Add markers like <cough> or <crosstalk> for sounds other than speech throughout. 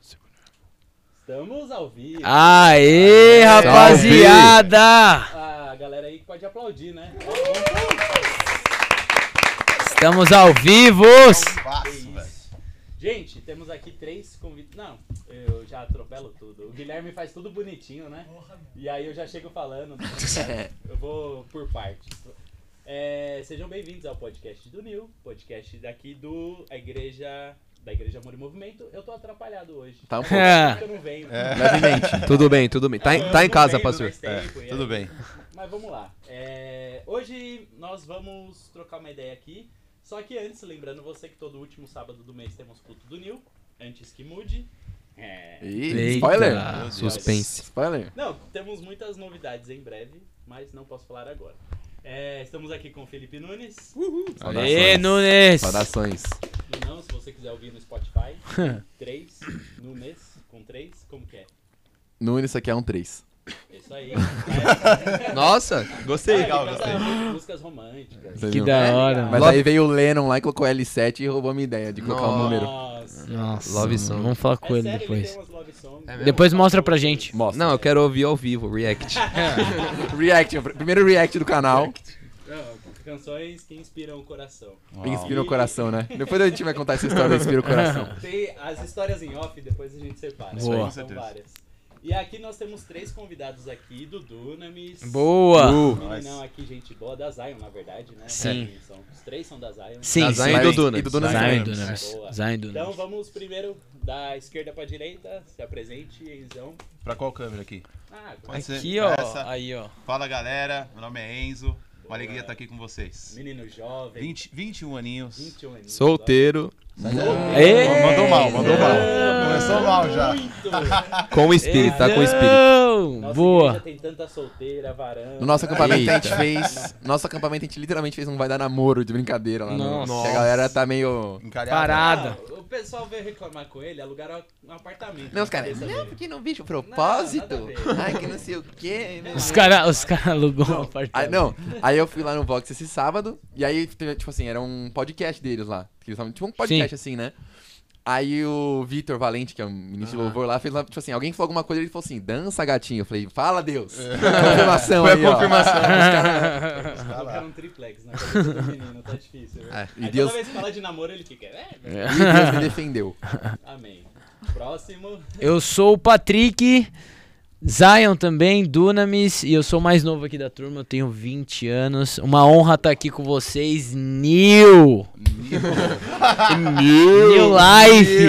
Estamos ao vivo. Aê, rapaziada! A galera aí que pode aplaudir, né? Estamos ao vivo! Gente, temos aqui três convites. Não, eu já atropelo tudo. O Guilherme faz tudo bonitinho, né? E aí eu já chego falando. <laughs> Eu vou por partes. É, sejam bem-vindos ao podcast do Nil, podcast daqui do a igreja da Igreja Amor e Movimento. Eu tô atrapalhado hoje. Tá um <laughs> pouco. É. Eu não venho. <laughs> Levemente. Tudo bem, tudo bem. Tá, em- tá em casa, pastor. tempo, e tudo aí- bem. Mas vamos lá. É, hoje nós vamos trocar uma ideia aqui. Só que antes, lembrando você que todo último sábado do mês temos culto do Nil. Antes que mude. É, Eita, spoiler. Suspense. Spoiler. Não, temos muitas novidades em breve, mas não posso falar agora. É, estamos aqui com o Felipe Nunes. Aê, Nunes! Saudações. Não, se você quiser ouvir no Spotify, <laughs> 3, Nunes, com 3, como que é? Nunes, isso aqui é um 3. Isso aí. <laughs> Nossa, gostei. Legal, Músicas românticas. Que da hora, Mas aí veio o Lennon lá e colocou L7 e roubou a minha ideia de colocar o número. Nossa. Nossa, Love mano, song. vamos falar É com ele sério, depois. tem umas É? Depois mostra pra gente. Mostra. Não, eu quero ouvir ao vivo, react. <laughs> React, primeiro react do canal. Não, canções que inspiram o coração. Inspira o coração, né? Depois a gente vai contar essa história Inspira o Coração. <laughs> Tem as histórias em off, depois a gente separa. Boa. São várias. E aqui nós temos três convidados aqui do Dunamis. Boa! Uh, Meninão aqui, gente boa, da Zion, na verdade, né? Sim. São, os três são da Zion. Sim, Da sim. Zion e do Dunas. e do Dunas Zion. Dunamis. Zion Então Dunamis. vamos primeiro da esquerda pra direita. Se apresente, Enzão. Pra qual câmera aqui? Ah, Pode ser Aqui, ó. essa. Aí, ó. Fala galera, meu nome é Enzo. Uma alegria estar aqui com vocês. menino jovem. 20, 21 aninhos. 21 anos. Solteiro! Mandou mal, mandou mal. Começou mal já. Muito! <laughs> com o espírito, tá com o espírito. Nossa Boa! igreja tem tanta solteira, varanda. No nosso acampamento a gente fez. Nosso acampamento a gente literalmente fez um vai dar namoro de brincadeira lá. no- Nossa. Que a galera tá meio. Encalhado. Parada. Pessoal veio reclamar com ele, alugaram um apartamento. Não, os caras. Não, dele. porque não vejo o Não, propósito. ver. Ai, que não sei o quê. <laughs> Os caras os cara alugou um Aí, apartamento. não, aí eu fui lá no Vox esse sábado, e aí, tipo assim, era um podcast deles lá. que eles estavam- Tipo um podcast assim, né? Aí o Vitor Valente, que é um ministro de louvor lá, fez lá, tipo assim, alguém falou alguma coisa e ele falou assim, dança gatinho. Eu falei, fala Deus. <laughs> Confirmação Foi a aí, ó. confirmação. Colocaram um triplex na cabeça do menino, tá difícil. É. Aí E Deus- toda vez que fala de namoro, ele fica. É, E Deus me defendeu. amém. Próximo. Eu sou o Patrick, Zion também, Dunamis, e eu sou o mais novo aqui da turma, eu tenho 20 anos. Uma honra estar aqui com vocês, New! New Life!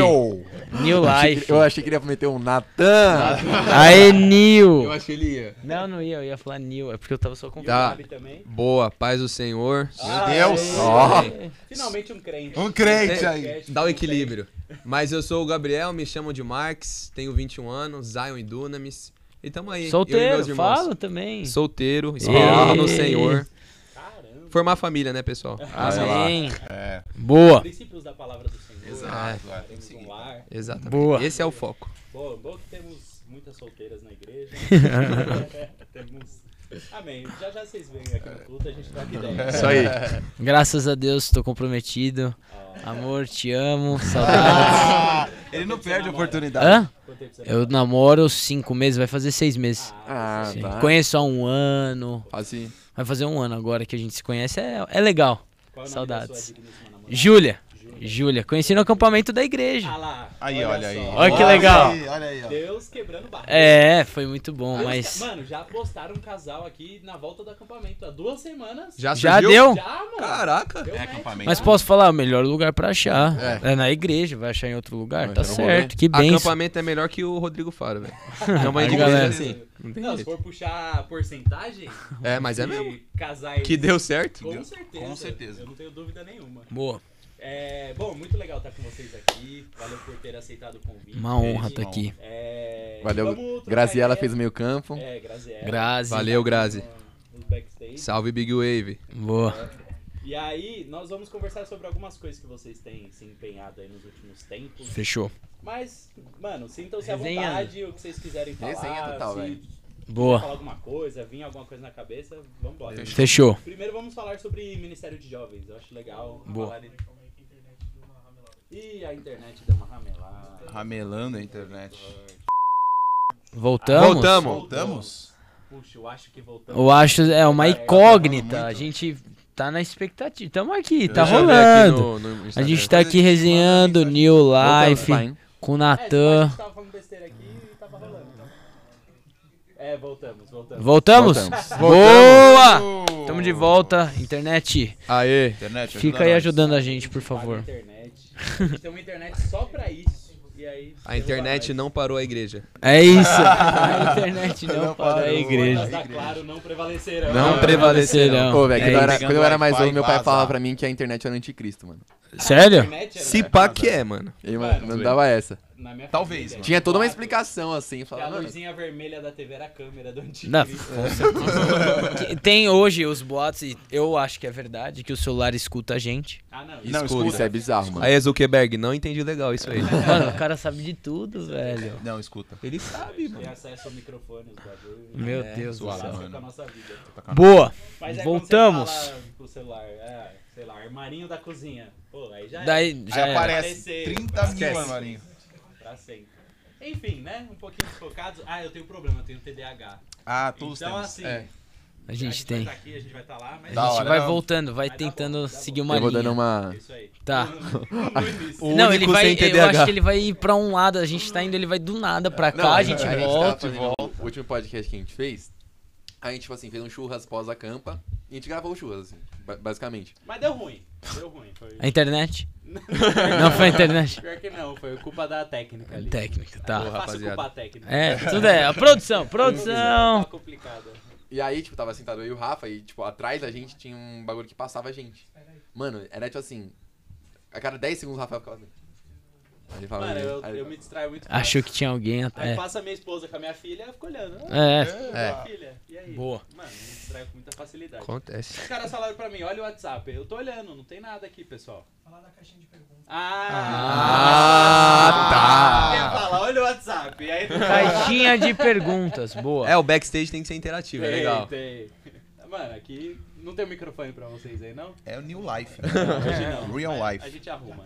New Eu achei, Life! que, eu achei que ele ia meter um Natan. Aê, New! acho que ele ia. Não, não ia, eu ia falar New, é porque eu tava só o com Tá. Gabi também. Boa, paz do Senhor. Ah, Deus. Ó. Finalmente um crente. Um crente aí. Dá o equilíbrio. Mas eu sou o Gabriel, me chamam de Marx, tenho 21 anos, Zion e Dunamis. E tamo aí. eu e Solteiro, fala também. Solteiro, esperando no. Senhor. Caramba. Formar família, né, pessoal? Amém. É, Boa. Princípios da palavra do Senhor. exato. é. Temos um lar. Exatamente. Boa. Esse é o foco. Bom, bom que temos muitas solteiras na igreja. <laughs> temos. Amém. Já já vocês vêm aqui no culto, a gente troca ideia. Isso aí. Graças a Deus, tô comprometido. Amor, te amo. Saudades. Ah, ele não perde a oportunidade. Hã? Eu namoro cinco meses, vai fazer seis meses. Ah, Sim. tá. Conheço há um ano. Assim. Vai fazer um ano agora que a gente se conhece. É, é legal. Qual é Saudades. Júlia. Júlia. Conheci no acampamento da igreja. Ah lá. Aí, olha aí. só. Olha que legal. Olha aí, olha aí, ó. Deus quebrando barra. É, foi muito bom, Olha, mas. Mano, já postaram um casal aqui na volta do acampamento há duas semanas. Já, Já deu? Já, mano. Caraca. Deu É acampamento. Mas posso falar, o melhor lugar pra achar É. é, na igreja, vai achar em outro lugar, Vai tá certo, que bem. Acampamento é melhor que o Rodrigo Faro, velho. É uma <laughs> igreja galera- assim. Não tem Não, se for puxar a porcentagem É, mas é mesmo. casais. Que deu certo. Com certeza. Com certeza. Eu não tenho dúvida nenhuma. Boa. É, bom, muito legal estar com vocês aqui. Valeu por ter aceitado o convite. Uma honra Beijo, tá aqui. É, Valeu. vamos Graziela fez o meio campo. É, Graziela. Grazi. Valeu, Grazi. Salve Big Wave. Boa. E aí, nós vamos conversar sobre algumas coisas que vocês têm se empenhado aí nos últimos tempos. Fechou. Mas, mano, sintam-se à vontade, o que vocês quiserem falar. Resenha total, se velho. Boa. falar alguma coisa, vir alguma coisa na cabeça, vambora. Fechou. Primeiro vamos falar sobre Ministério de Jovens. Eu acho legal Boa. falar. Ih, a internet deu uma ramelada. Ramelando a internet. Voltamos? Voltamos. Voltamos? Puxa, eu acho que voltamos. Eu acho, é uma É, incógnita. A gente tá na expectativa. Tamo aqui, tá rolando. no- no A gente tá aqui resenhando manda New Voltamos, Life hein? com o É, Natan. a gente tava falando besteira aqui e tava rolando. então. É, voltamos, voltamos. Voltamos? Voltamos. Boa! Tamo de volta. Internet, Aê. Internet, fica aí nós. ajudando a gente, por favor. A tem uma internet só pra isso. E aí, A internet não parou a igreja. É isso. <laughs> A <laughs> internet não Não a parou. nós. igreja. Mas da Claro não prevalecerão. Não prevalecerão. Ô, velho, É quando, eu era, isso. quando eu era mais novo, meu pai falava pra mim que a internet era anticristo, mano. Sério? Era- Se pá que é, mano. E, Mano, mano, não dava essa. Na minha Talvez, família, mano. Tinha toda uma explicação assim. Falava, a mano, luzinha vermelha da TV era a câmera do antigo. Não, <laughs> Tem hoje os boatos, e eu acho que é verdade, que o celular escuta a gente. Ah, não. Não, isso, escuta. é bizarro, mano. Aí, Zuckerberg, não entendi legal isso aí. <laughs> Mano, o cara sabe de tudo, velho. Não, escuta. Ele sabe, Tem acesso ao microfone, os bagulho. Meu É, Deus do céu. com a nossa vida. Boa. Mas é Voltamos. Você pro celular, é, sei lá, armarinho da cozinha. Pô, aí já Daí é. já Aí aparece Aparecer. 30 mil, Esquece. Sempre. Enfim, né? Um pouquinho desfocados. Ah, eu tenho problema, eu tenho TDAH. Ah, todos então, temos. assim, É. A gente vai tem. tá aqui, a gente vai estar lá, mas A gente hora, vai não. voltando, vai Vai tentando bom, dá seguir uma Eu vou linha. dando uma. Isso aí. Tá. <laughs> <laughs> O Não, ele vai. Eu TDAH. acho que ele vai ir pra um lado, a gente tá indo, ele vai do nada pra cá, a gente tava volta. fazendo O último podcast que a gente fez, a gente, tipo assim, fez um churras pós-acampa e a gente gravou o churras, assim, ba- basicamente. Mas deu ruim. Deu ruim. Foi... A internet? <laughs> Não foi a internet? Pior que não, foi culpa da técnica ali. Técnica, tá. faço rapaziada. culpa a técnica. É, tudo é. A produção, produção. Tá complicado. E aí, tipo, tava sentado eu e o Rafa e, tipo, atrás da gente tinha um bagulho que passava a gente. Mano, era tipo assim, a cada 10 segundos o Rafael ficava assim. Aí ele falava, Mano, eu, eu me distraio muito Achou que tinha alguém. Aí É. passa minha esposa com a minha filha, eu fico olhando. Ah, É. minha filha. E aí? Boa. Mano, me distraio com muita facilidade. Acontece. Os caras falaram pra mim, olha o WhatsApp. Eu tô olhando, não tem nada aqui, pessoal. Falar da caixinha de perguntas. Ah, tá. Quer falar, olha o WhatsApp. E aí <laughs> Caixinha de perguntas, boa. É, o backstage tem que ser interativo, é Tem, legal. tem. Mano, aqui não tem um microfone pra vocês aí, não? É o New Life. Hoje não. Real life. A gente arruma.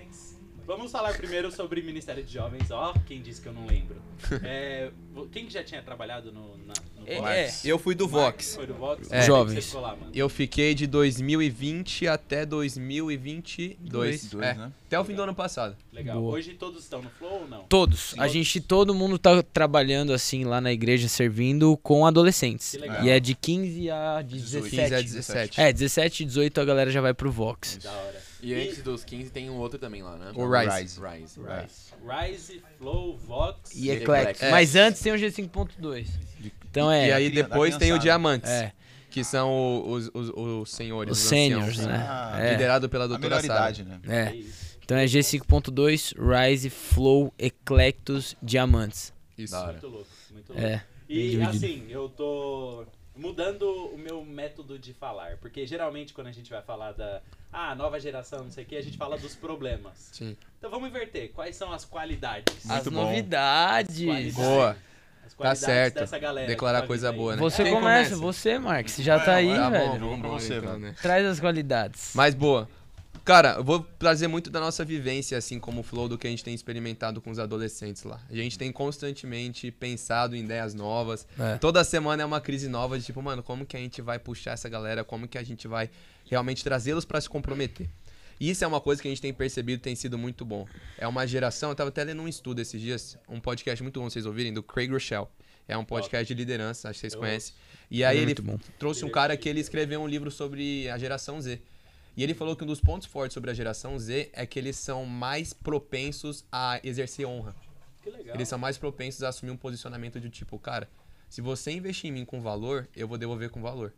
Vamos falar primeiro sobre Ministério de Jovens. Ó, quem disse que eu não lembro. <laughs> É, quem que já tinha trabalhado no, na, no É, Vox? Eu fui do Vox. Foi do Vox? É. Quando Jovens. Você ficou lá, mano? Eu fiquei de 2020 até 2022. Dois, é, né? Até o fim do ano passado. Legal. Boa. Hoje todos estão no Flow ou não? Todos. A gente, todo mundo tá trabalhando assim lá na igreja, servindo com adolescentes. Que legal. E é de 15 a 17. 15 a 17. É, 17 e 18 a galera já vai pro Vox. Da hora. E antes dos 15 tem um outro também lá, né? O Rise. Rise. Rise. Rise, Flow, Vox. E Eclectic. É. Mas antes tem o G5.2. Então é. E aí depois tem o. Diamantes, É, que são os, os, os senhores, os os seniors, né? Ah, é. Liderado pela doutora Sara. né? É é. Então é G5.2, Rise, Flow, Eclectus, Diamantes. Isso. Muito louco, muito louco. É. E dividido. assim, eu tô mudando o meu método de falar. Porque geralmente quando a gente vai falar da ah, nova geração, não sei o que, a gente fala dos problemas. Sim. Então vamos inverter. Quais são as qualidades? As Muito bom. novidades. Qualidades. Boa. As Tá qualidades certo. dessa galera. Declarar tá coisa vindo boa, né? Você Quem começa, começa? você, Marcos. Você já tá aí, Tá bom, velho. vamos pra você, então, mano. né? Traz as qualidades. Mas boa. Cara, eu vou trazer muito da nossa vivência, assim como o flow do que a gente tem experimentado com os adolescentes lá. A gente tem constantemente pensado em ideias novas. É. Toda semana é uma crise nova de tipo, mano, como que a gente vai puxar essa galera? Como que a gente vai realmente trazê-los pra se comprometer? E isso é uma coisa que a gente tem percebido tem sido muito bom. É uma geração, eu tava até lendo um estudo esses dias, um podcast muito bom vocês ouvirem, do Craig Rochelle. É um podcast de liderança, acho que vocês Eu conhecem. E aí É ele trouxe um cara que ele escreveu um livro sobre a geração Z. E ele falou que um dos pontos fortes sobre a geração Z é que eles são mais propensos a exercer honra. Que legal. Eles são mais propensos a assumir um posicionamento de tipo, cara, se você investir em mim com valor, eu vou devolver com valor.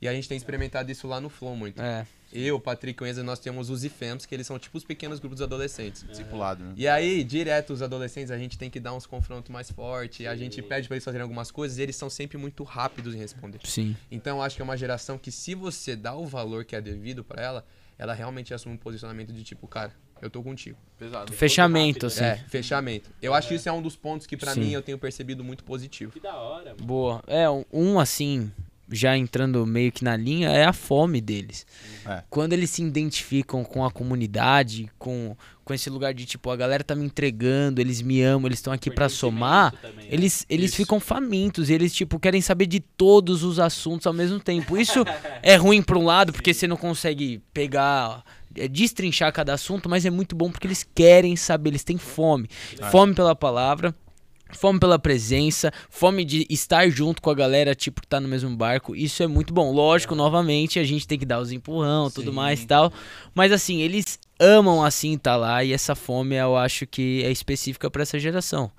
E a gente tem experimentado isso lá no Flow muito. É. Eu, Patrick e nós temos os IFEMs, que eles são tipo os pequenos grupos de adolescentes. Discipulado, né? E aí, direto, os adolescentes, a gente tem que dar uns confrontos mais fortes, a gente pede pra eles fazerem algumas coisas e eles são sempre muito rápidos em responder. Sim. Então, eu acho que é uma geração que, se você dá o valor que é devido pra ela, ela realmente assume um posicionamento de tipo, cara, eu tô contigo. Pesado. Fechamento, rápido, assim. É, fechamento. Eu acho que isso é um dos pontos que, pra Sim. mim, eu tenho percebido muito positivo. Que da hora, mano. Boa. É, um- um assim, já entrando meio que na linha, é a fome deles. É. Quando eles se identificam com a comunidade, com, com esse lugar de tipo, a galera tá me entregando, eles me amam, eles estão aqui pra somar, Também, né? eles, eles Isso. ficam famintos e eles, tipo, querem saber de todos os assuntos ao mesmo tempo. Isso <laughs> é ruim por um lado, porque você não consegue pegar, é, destrinchar cada assunto, mas é muito bom porque eles querem saber, eles têm fome. Fome pela palavra. Fome pela presença, fome de estar junto com a galera, tipo, que tá no mesmo barco. Isso é muito bom. Lógico, novamente, a gente tem que dar os empurrão, tudo Sim. mais e tal. Mas assim, eles amam assim estar lá e essa fome eu acho que é específica pra essa geração.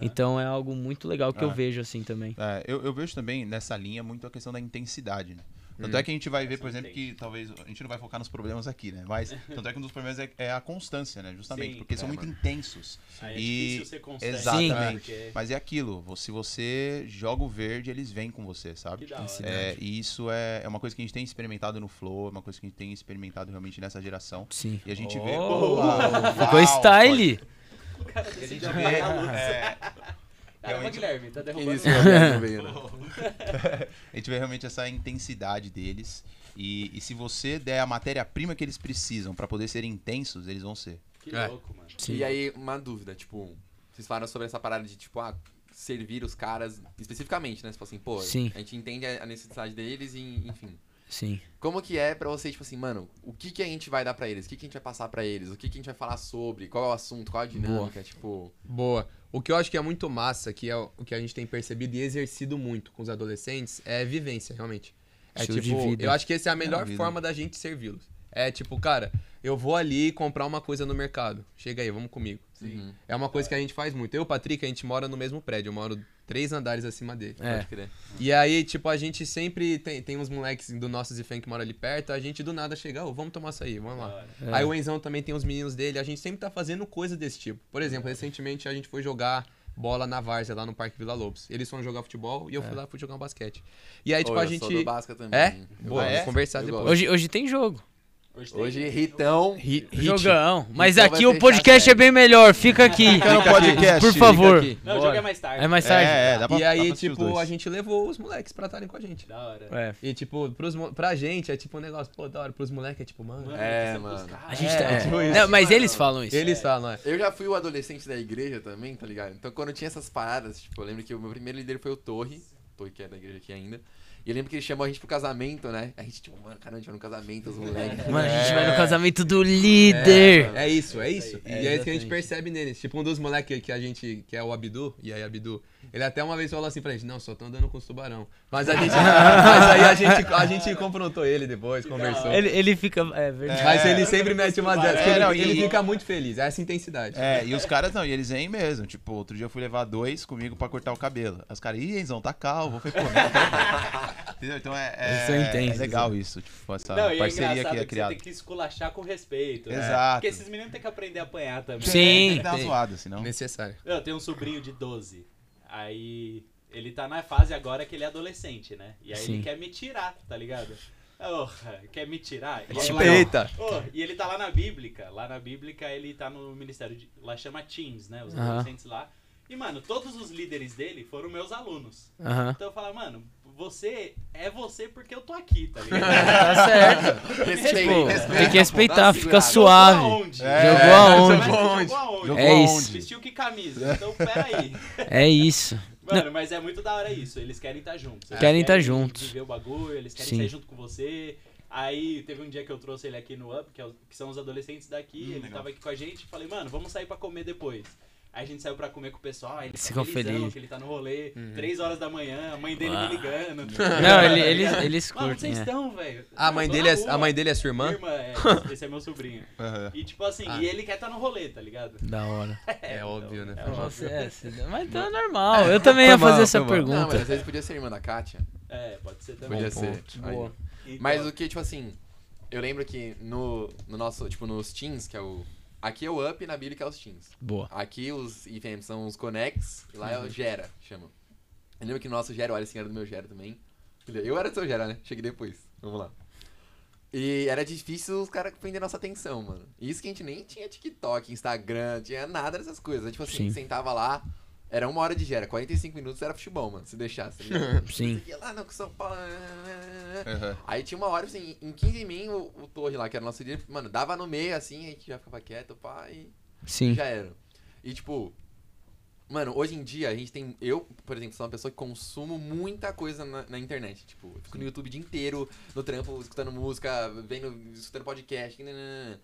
Então é algo muito legal que eu É. vejo assim também. É, eu, eu vejo também nessa linha muito a questão da intensidade, né? Tanto Hum. é que a gente vai ver, por exemplo, que talvez a gente não vai focar nos problemas aqui, né? Mas <laughs> tanto é que um dos problemas é, é a constância, né? Justamente, Sim, porque são é, muito mano. intensos. Aí é E- difícil ser constante. Exatamente. porque- Mas é aquilo, se você joga o verde, eles vêm com você, Que sabe? da hora. É, e isso é, é uma coisa que a gente tem experimentado no Flow, é uma coisa que a gente tem experimentado realmente nessa geração. Sim. E a gente Oh, vê. Ficou style. A gente vê. é, <laughs> Caramba, realmente- Guilherme, tá derrubando. disse que o Roberto veio, né? <laughs> a gente vê realmente essa intensidade deles. E, e se você der a matéria-prima que eles precisam pra poder serem intensos, eles vão ser. Que É. louco, mano. Sim. E aí, uma dúvida, tipo, vocês falaram sobre essa parada de, tipo, ah, servir os caras especificamente, né? Tipo assim, pô, Sim. a gente entende a a necessidade deles e, enfim. Sim. Como que é pra vocês, tipo assim, mano, o que que a gente vai dar pra eles? O que que a gente vai passar pra eles? O que que a gente vai falar sobre? Qual é o assunto? Qual a dinâmica? Tipo, Boa. O que eu acho que é muito massa, que é o que a gente tem percebido e exercido muito com os adolescentes, é vivência, realmente. É Estilo tipo, eu acho que essa é a melhor vida. forma da gente servi-los. É tipo, cara, eu vou ali comprar uma coisa no mercado. Chega aí, vamos comigo. uhum, É uma coisa que a gente faz muito. Eu e o Patrick, a gente mora no mesmo prédio. Eu moro três andares acima dele. É. pode crer. E aí, tipo, a gente sempre tem, tem uns moleques do nosso Zifan que mora ali perto. A gente do nada chega, ô, vamos tomar açaí, vamos lá. É. Aí o Enzão também tem os meninos dele. A gente sempre tá fazendo coisa desse tipo. Por exemplo, recentemente a gente foi jogar bola na Várzea lá no Parque Vila Lobos. Eles foram jogar futebol e eu fui lá fui jogar um basquete. E aí, tipo, Ô, a eu gente. sou do Basca também. É? Boa, é? vamos conversar Eu depois. gosto. Hoje, hoje tem jogo. Hoje Hoje, Ritão. Jogão. Mas vai aqui o podcast é bem melhor. Fica aqui. Fica no podcast, Por favor. Não, o jogo é mais tarde. É mais tarde? É, é, dá pra E dá aí, pra tipo, a gente levou os moleques pra estarem com a gente. Da hora. É. E, tipo, pros, pra gente é tipo um negócio, pô, da hora. Pros moleques é tipo, mano. É, que você mano. A gente É, tá. tipo isso. Não, mas eles falam isso. Eles falam, é. Eu já fui o adolescente da igreja também, tá ligado? Então quando tinha essas paradas, tipo, eu lembro que o meu primeiro líder foi o Torre, Torre que é da igreja aqui ainda. E eu lembro que ele chamou a gente pro casamento, né? A gente, tipo, mano, caramba, a gente vai no casamento, os moleques. <laughs> Mano, a gente vai no casamento do líder. É isso, é isso. É, e é isso que a gente percebe neles. Tipo, um dos moleques que a gente, que é o Abdu, e aí Abdu, ele até uma vez falou assim pra gente, não, só tô andando com os tubarão. Mas a gente, mas aí a gente, a gente confrontou ele depois, conversou. Ele, ele fica. É verdade. Mas ele sempre mete umas dessas, É, ele, não, ele fica muito feliz, é essa intensidade. É, e os caras não, e eles vêm mesmo. Tipo, outro dia eu fui levar dois comigo pra cortar o cabelo. Aí Os caras, ih, Enzão, tá calvo. Eu falei, pô, não, tá <laughs> Entendeu? Então é, é, Eles são intensos, é legal isso, tipo, essa Não, e é parceria engraçado que é você criada. tem que esculachar com respeito. né? Exato. Porque esses meninos têm que aprender a apanhar também. Sim. Tem que dar uma tem. zoada, senão. Necessário. Eu tenho um sobrinho de 12. Aí ele tá na fase agora que ele é adolescente, né? E aí Sim. ele quer me tirar, tá ligado? Porra, quer me tirar? E, Tipo, ele- Eita! Ô, e ele tá lá na Bíblica. Lá na Bíblica ele tá no ministério de. Lá chama Teens, né? Os adolescentes lá. E, mano, todos os líderes dele foram meus alunos. Então eu falo, mano, você é você porque eu tô aqui, tá ligado? <laughs> Tá certo. Respeito, Pô, respeito. tem que respeitar, fica suave. Jogou aonde? É, Jogou aonde? Jogou aonde? Jogou É aonde? isso. Vestiu que camisa? Então, peraí. É isso. Mano, mas é muito da hora isso. Eles querem estar juntos. Eles Querem tá juntos. Viver o bagulho, eles querem Sim. sair junto com você. Aí teve um dia que eu trouxe ele aqui no Up, que, é o- que são os adolescentes daqui. Hum, ele legal. tava aqui com a gente. Falei, mano, vamos sair pra comer depois. Aí a gente saiu pra comer com o pessoal. Aí ele ficou felizão felizes. que ele tá no rolê. Três horas da manhã, a mãe dele me ligando. <laughs> Não, ele- eles, eles Mano, curtem. vocês é. estão, velho? A mãe dele é, a mãe dele é sua irmã? Irmã, é, esse é meu sobrinho. Aham. E tipo assim, Ah. e ele quer estar no rolê, tá ligado? Da hora. <laughs> É óbvio, né? É, Nossa, é, se- <laughs> mas tá normal. Eu também ia fazer essa mal. Não, mas pergunta. às vezes podia ser irmã da Kátia. É, pode ser também. Podia ser. Boa. Então, Mas o que, tipo assim, eu lembro que no, no nosso, tipo, nos teens, que é o. Aqui é o Up e na Bíblia que é os teens. Boa. Aqui os IFM são os Connects e lá é o Gera, chama. Eu lembro que no nosso Gera, o Alisson era do meu Gera também. Eu era do seu Gera, né? Cheguei depois. Vamos lá. E era difícil os caras prender nossa atenção, mano. Isso que a gente nem tinha TikTok, Instagram, tinha nada dessas coisas. Tipo assim, Sim. sentava lá, Era uma hora de gera, 45 minutos era futebol, mano, se deixasse. Tá? <laughs> Sim. Ia lá, não, com São Paulo. Aham. Aí tinha uma hora, assim, em 15 mil, o, o Torre lá, que era o nosso líder, mano, dava no meio, assim, a gente já ficava quieto, pá, e Sim. já era. E, tipo, mano, hoje em dia a gente tem. Eu, por exemplo, sou uma pessoa que consumo muita coisa na, na internet. Tipo, eu fico no YouTube o dia inteiro, no trampo, escutando música, vendo, escutando podcast. nananana.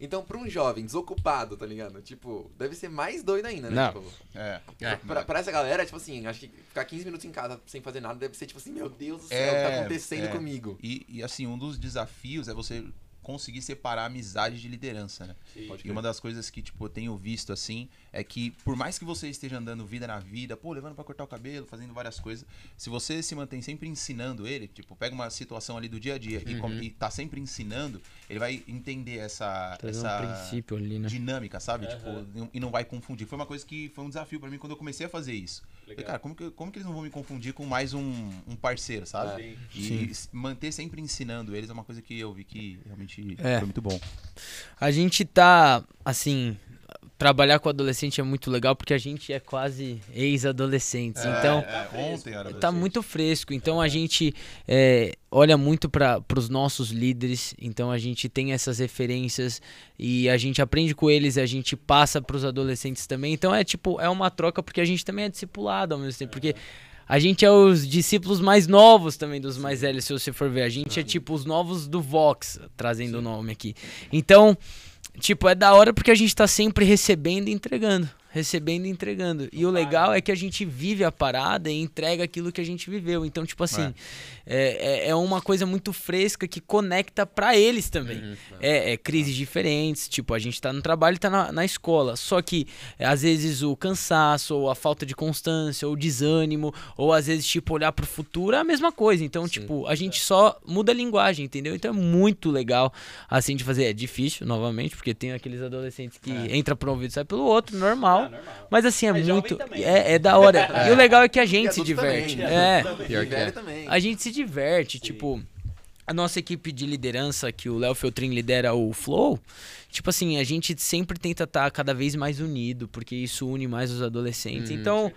Então, pra um jovem desocupado, tá ligado? Tipo, deve ser mais doido ainda, né? Não. Tipo, É. pra, pra essa galera, tipo assim, acho que ficar 15 minutos em casa sem fazer nada deve ser tipo assim, meu Deus do céu, o que É, tá acontecendo é. comigo? E, e, assim, um dos desafios é você conseguir separar a amizade de liderança, né? Pode E uma das coisas que, tipo, eu tenho visto, assim, é que por mais que você esteja andando vida na vida, pô, levando pra cortar o cabelo, fazendo várias coisas, se você se mantém sempre ensinando ele, tipo, pega uma situação ali do dia a dia e, com- e tá sempre ensinando, ele vai entender essa, Trazer um essa princípio ali, né? dinâmica, sabe? Aham. Tipo, e não vai confundir. Foi uma coisa que foi um desafio pra mim quando eu comecei a fazer isso. Falei, cara, como que, como que eles não vão me confundir com mais um, um parceiro, sabe? Sim. E s- manter sempre ensinando eles é uma coisa que eu vi que realmente É. foi muito bom. A gente tá, assim, trabalhar com adolescente é muito legal porque a gente é quase ex-adolescentes. então, É, ontem era tá muito fresco. Então a gente é, olha muito para os nossos líderes. Então a gente tem essas referências e a gente aprende com eles, a gente passa para os adolescentes também. Então é tipo, é uma troca porque a gente também é discipulado ao mesmo tempo. Porque a gente é os discípulos mais novos também dos mais velhos, se você for ver. A gente é tipo os novos do Vox, trazendo o nome aqui. Então, tipo, é da hora porque a gente tá sempre recebendo e entregando. Recebendo e entregando. E o legal é que a gente vive a parada e entrega aquilo que a gente viveu. Então, tipo assim, é, é, é uma coisa muito fresca que conecta pra eles também. É, é crises diferentes, tipo, a gente tá no trabalho e tá na, na escola. Só que, é, às vezes, o cansaço, ou a falta de constância, ou o desânimo, ou às vezes, tipo, olhar pro futuro é a mesma coisa. Então, tipo, a gente só muda a linguagem, entendeu? Então é muito legal, assim, de fazer. É difícil, novamente, porque tem aqueles adolescentes que entra por um ouvido e sai pelo outro, normal. Ah, normal. Mas assim, é jovem muito. É, é da hora. <laughs> E o legal é que a gente E se diverte. também. É. Pior que é. A gente se diverte, tipo, a nossa equipe de liderança, que o Léo Feltrin lidera o Flow, tipo assim, a gente sempre tenta estar cada vez mais unido, porque isso une mais os adolescentes. Então,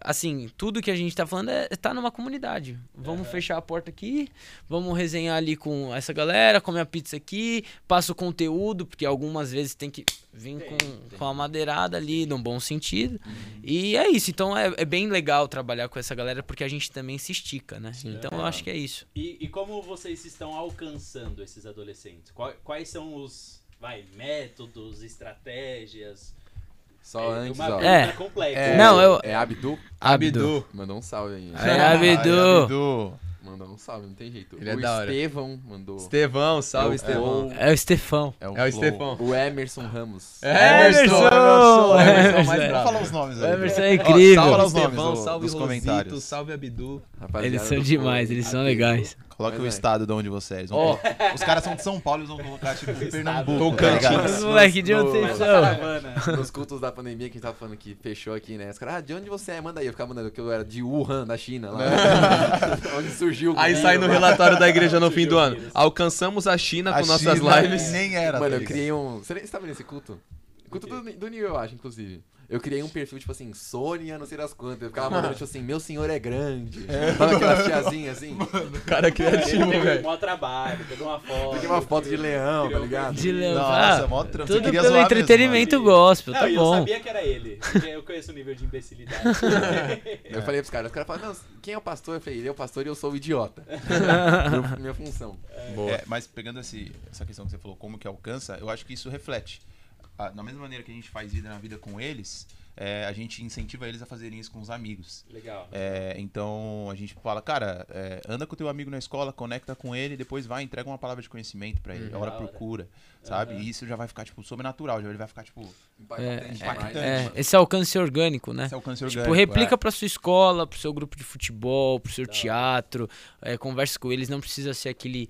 assim, tudo que a gente tá falando é tá numa comunidade. Vamos fechar a porta aqui, vamos resenhar ali com essa galera, comer a pizza aqui, passa o conteúdo, porque algumas vezes tem que vir com, com a madeirada ali, num bom sentido. E é isso. Então é, é bem legal trabalhar com essa galera, porque a gente também se estica, né? Então eu acho que é isso. E, e como vocês estão alcançando esses adolescentes? Qua- Quais são os vai, métodos, estratégias? Só É antes, uma ó. pergunta É. complexa. É, Não, eu- É Abdu? Abdu. Mandou um salve aí. É, Abdu. Abdu. Mandou um salve, não tem jeito. Ele é o da hora. Estevão mandou. Estevão, salve, É o- Estevão. É o Estefão. É o, É o. Estefão. O Emerson Ramos. Emerson! Emerson! Emerson, Emerson, mais Emerson. brabo. Vamos falar os nomes O aí. Emerson é Ó, incrível. Fala salve os nomes Estevão, do- salve Rosito, comentários. salve Abdu. Rapaziada Eles são demais, eles são legais. Mas o é. estado de onde você é. Eles vão Ó. colocar- Os caras são de São Paulo, eles vão colocar tipo <laughs> Pernambuco. Tocantins. tá moleque de onde vocês são? Nos cultos da pandemia que a gente tava falando que fechou aqui, né? Os caras, ah, de onde você é? Manda aí. Eu ficava mandando que eu era de Wuhan, da China, lá. <laughs> onde surgiu o Aí sai no relatório da igreja no <laughs> fim do ano. Alcançamos a China A com nossas China lives. Nem era. Mano, tá eu criei um. Você você tava nesse culto? Culto do, do Nil, eu acho, inclusive. Eu criei um perfil, tipo assim, Sônia, não sei das quantas. Eu ficava <laughs> mandando, tipo assim, meu senhor é grande. Sabe aquelas tiazinhas assim? <laughs> Cara criativo, Ele teve velho. um maior trabalho, pegou uma foto. Peguei uma foto de leão, tá um ligado? De leão. Nossa, Ah, mó trampo. Tudo queria pelo zoar mesmo, entretenimento mano. gospel, Não, tá e eu bom. sabia que era ele. Eu conheço o nível de imbecilidade. <laughs> Eu falei pros caras, os caras falaram, não, quem é o pastor? Eu falei, ele é o pastor e eu sou o idiota. Meu- minha função. É, mas pegando esse, essa questão que você falou, como que alcança, eu acho que isso reflete. Da mesma maneira que a gente faz vida na vida com eles, é, a gente incentiva eles a fazerem isso com os amigos. Legal. É, então a gente fala, cara, é, anda com o teu amigo na escola, conecta com ele, depois vai, entrega uma palavra de conhecimento pra ele, ora Da hora. procura, sabe? Aham. E isso já vai ficar, tipo, sobrenatural, já ele vai ficar, tipo, Impactante demais. É, esse alcance orgânico, né? esse alcance Tipo, orgânico. replica é. pra sua escola, pro seu grupo de futebol, pro seu teatro, é, conversa com eles, não precisa ser aquele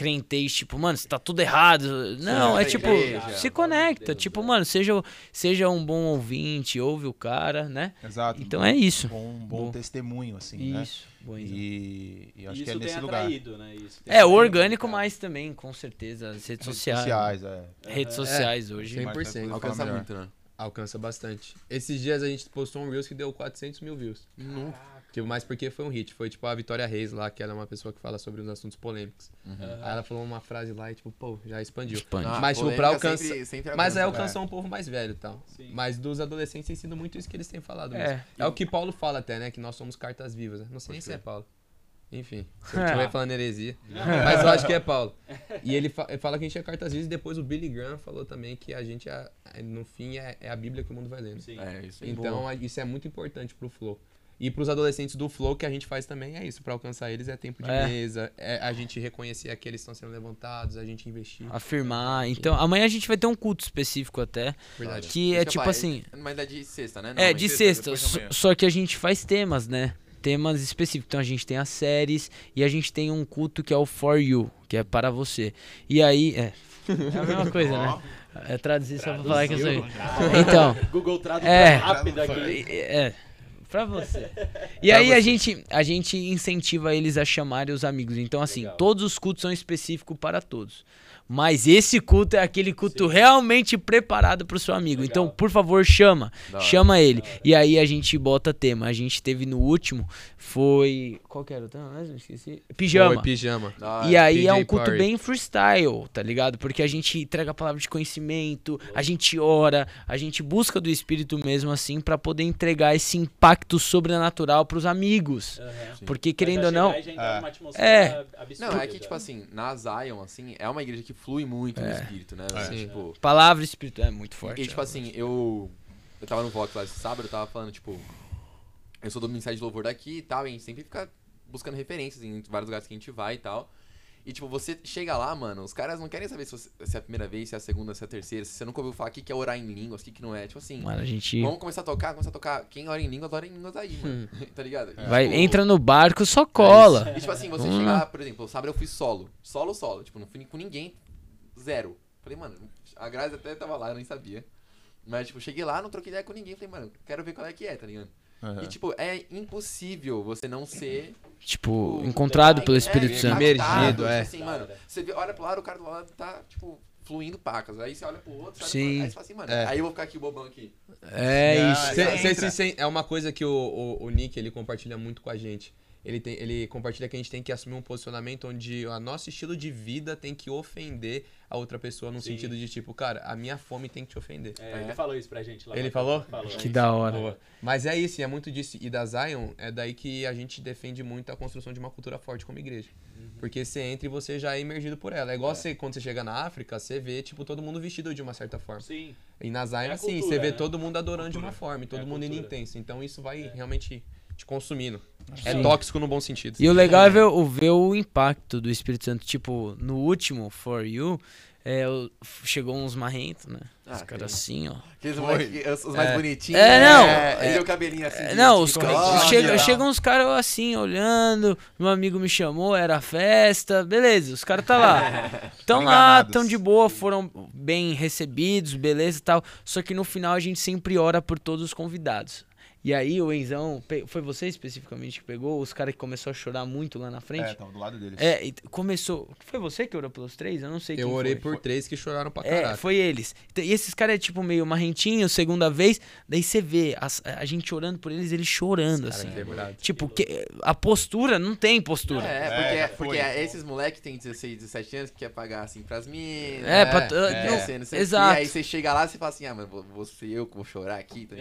crentez, tipo, mano, você tá tudo errado. Não, Sim, é tipo, se conecta, Deus, tipo, é. mano, seja, seja um bom ouvinte, ouve o cara, né? Exato. Então é isso. Bom, bom, Bom. testemunho, assim, né? Isso, bom isso. E, e eu acho Isso que é nesse lugar. atraído, né? Isso tem É, o orgânico cara. mais também, com certeza, as redes Redes sociais. sociais, é. Redes sociais hoje. Sim. Mais 100%. coisa pra Alcança muito, né? Alcança bastante. Esses dias a gente postou um Reels que deu 400 mil views. Nu. Tipo, mas porque foi um hit. Foi tipo a Vitória Reis lá, que ela é uma pessoa que fala sobre os assuntos polêmicos. Aí ela falou uma frase lá e, tipo, pô, já expandiu. Expande. Ah, Mas, tipo, pra alcançar. sempre- sempre Mas aí alcança. alcançou um povo mais velho e tal. Sim. Mas dos adolescentes tem sido muito isso que eles têm falado É. mesmo. É o que Paulo fala até, né? Que nós somos cartas vivas. né? Não sei nem se é Paulo. Enfim, se eu É. estiver falando heresia. <laughs> Mas eu acho que é Paulo. E ele, fa- ele fala que a gente é cartas vivas e depois o Billy Graham falou também que a gente, é, é- no fim, é, é a Bíblia que o mundo vai lendo. Sim. É, isso aí. Então, a- isso é muito importante pro Flow. E pros adolescentes do Flow, que a gente faz também é isso. Pra alcançar eles é tempo de É. mesa, é a gente reconhecer que eles estão sendo levantados, a gente investir. Afirmar. Então, amanhã a gente vai ter um culto específico até. Verdade. Que é eu tipo assim. Mas é de sexta, né? Não, É, de sexta. de só- que a gente faz temas, né? Temas específicos. Então a gente tem as séries e a gente tem um culto que é o For You, que é para você. E aí. É, é a mesma coisa, né? <laughs> É traduzir só pra falar que eu sou. Então. Google Tradutor É. rápido aqui. É. Pra você. <laughs> E aí a gente, a gente incentiva eles a chamarem os amigos. Então, assim, Legal. todos os cultos são específicos para todos. Mas esse culto é aquele culto realmente preparado pro seu amigo. Legal. Então, por favor, chama. Da hora. Chama ele. E aí a gente bota tema. A gente teve no último, foi. Qual que era o tema mesmo? Esqueci. Pijama. Foi pijama. Da E aí é um culto Party. bem freestyle, tá ligado? Porque a gente entrega a palavra de conhecimento, a gente ora, a gente busca do Espírito mesmo assim pra poder entregar esse impacto sobrenatural pros amigos. Aham. Porque querendo ou não, É. numa atmosfera É. absurda, Não, é que, já. tipo assim, na Zion, assim, é uma igreja que flui muito no espírito, né? Sim. Tipo, palavra e espírito é muito forte. e, tipo assim, eu. Eu tava no Vox lá esse sábado, eu tava falando, tipo. Eu sou do Ministério de Louvor daqui e tal, e a gente sempre fica buscando referências em vários lugares que a gente vai e tal. E, tipo, você chega lá, mano, os caras não querem saber se, você- se é a primeira vez, se é a segunda, se é a terceira, se você nunca ouviu falar o que que é orar em línguas, o que, que não é. Tipo assim, Mano, a gente vamos começar a tocar, começar a tocar. Quem ora em línguas, ora em línguas aí, mano. <laughs> tá ligado? E, vai, tipo, entra no barco, só cola. E tipo assim, você Vamos chega lá. lá, por exemplo, sábado eu fui solo. Solo, solo. Tipo, não fui com ninguém. Zero. Falei, mano, a Grazi até tava lá, eu nem sabia. Mas, tipo, cheguei lá, não troquei ideia com ninguém. Falei, mano, quero ver qual é que é, tá ligado? Aham. E, tipo, é impossível você não ser. Tipo, encontrado pelo é, Espírito Santo. impactado, Imergido, é. Tipo assim, mano, você vê- olha pro lado, o cara do lado tá, tipo, fluindo pacas. Aí você olha pro outro, sabe? Sim. Aí você fala assim, mano, É. aí eu vou ficar aqui bobão aqui. É isso. Cê- Aí cê entra. se sen- é uma coisa que o, o, o Nick ele compartilha muito com a gente. Ele, tem, ele compartilha que a gente tem que assumir um posicionamento onde o nosso estilo de vida tem que ofender a outra pessoa, no Sim. sentido de tipo, cara, a minha fome tem que te ofender. É, ele falou isso pra gente lá. Ele falou? Falou. Que é da isso. hora. Boa. Mas é isso, e é muito disso. E da Zion, é daí que a gente defende muito a construção de uma cultura forte como igreja. Porque você entra e você já é imergido por ela. É igual você, quando você chega na África, você vê, tipo, todo mundo vestido de uma certa forma. Sim. E na Zion, É assim, cultura, você vê né? todo mundo adorando de uma forma e todo É mundo indo intenso. Então isso vai realmente te consumindo. É Sim. tóxico no bom sentido. E o legal é ver, o- ver o impacto do Espírito Santo. Tipo, no último, For You, é, o- chegou uns marrentos, né? Os Ah, caras tem. assim, ó. Aqueles moleque, os, os mais É. bonitinhos. É, não. É, ele tem o cabelinho assim. É, não, os caras. Chega, legal. chegam uns caras assim, olhando. Meu amigo me chamou, era festa. Beleza, os caras tá lá. <laughs> Tão lá, Enganados. tão de boa, foram bem recebidos, beleza e tal. Só que no final a gente sempre ora por todos os convidados. E aí o Enzão, foi você especificamente que pegou os caras que começou a chorar muito lá na É, frente? tava do lado deles. É, e começou. Foi você que orou pelos três? Eu não sei Eu quem orei foi. por três que choraram pra É, caralho. foi eles. Então, E esses caras é tipo meio marrentinho, segunda vez. Daí você vê as- a gente orando por eles, eles chorando, Cara, assim. que verdade. Tipo, que, a postura não tem postura. É, É, porque, foi. porque esses moleques têm 16, 17 anos que quer pagar assim pras minas. É, É, pra, é. não, não sei, não sei o quê. exato. Aí você chega lá e você fala assim, ah, mas vou- vou ser eu que vou chorar aqui, tá?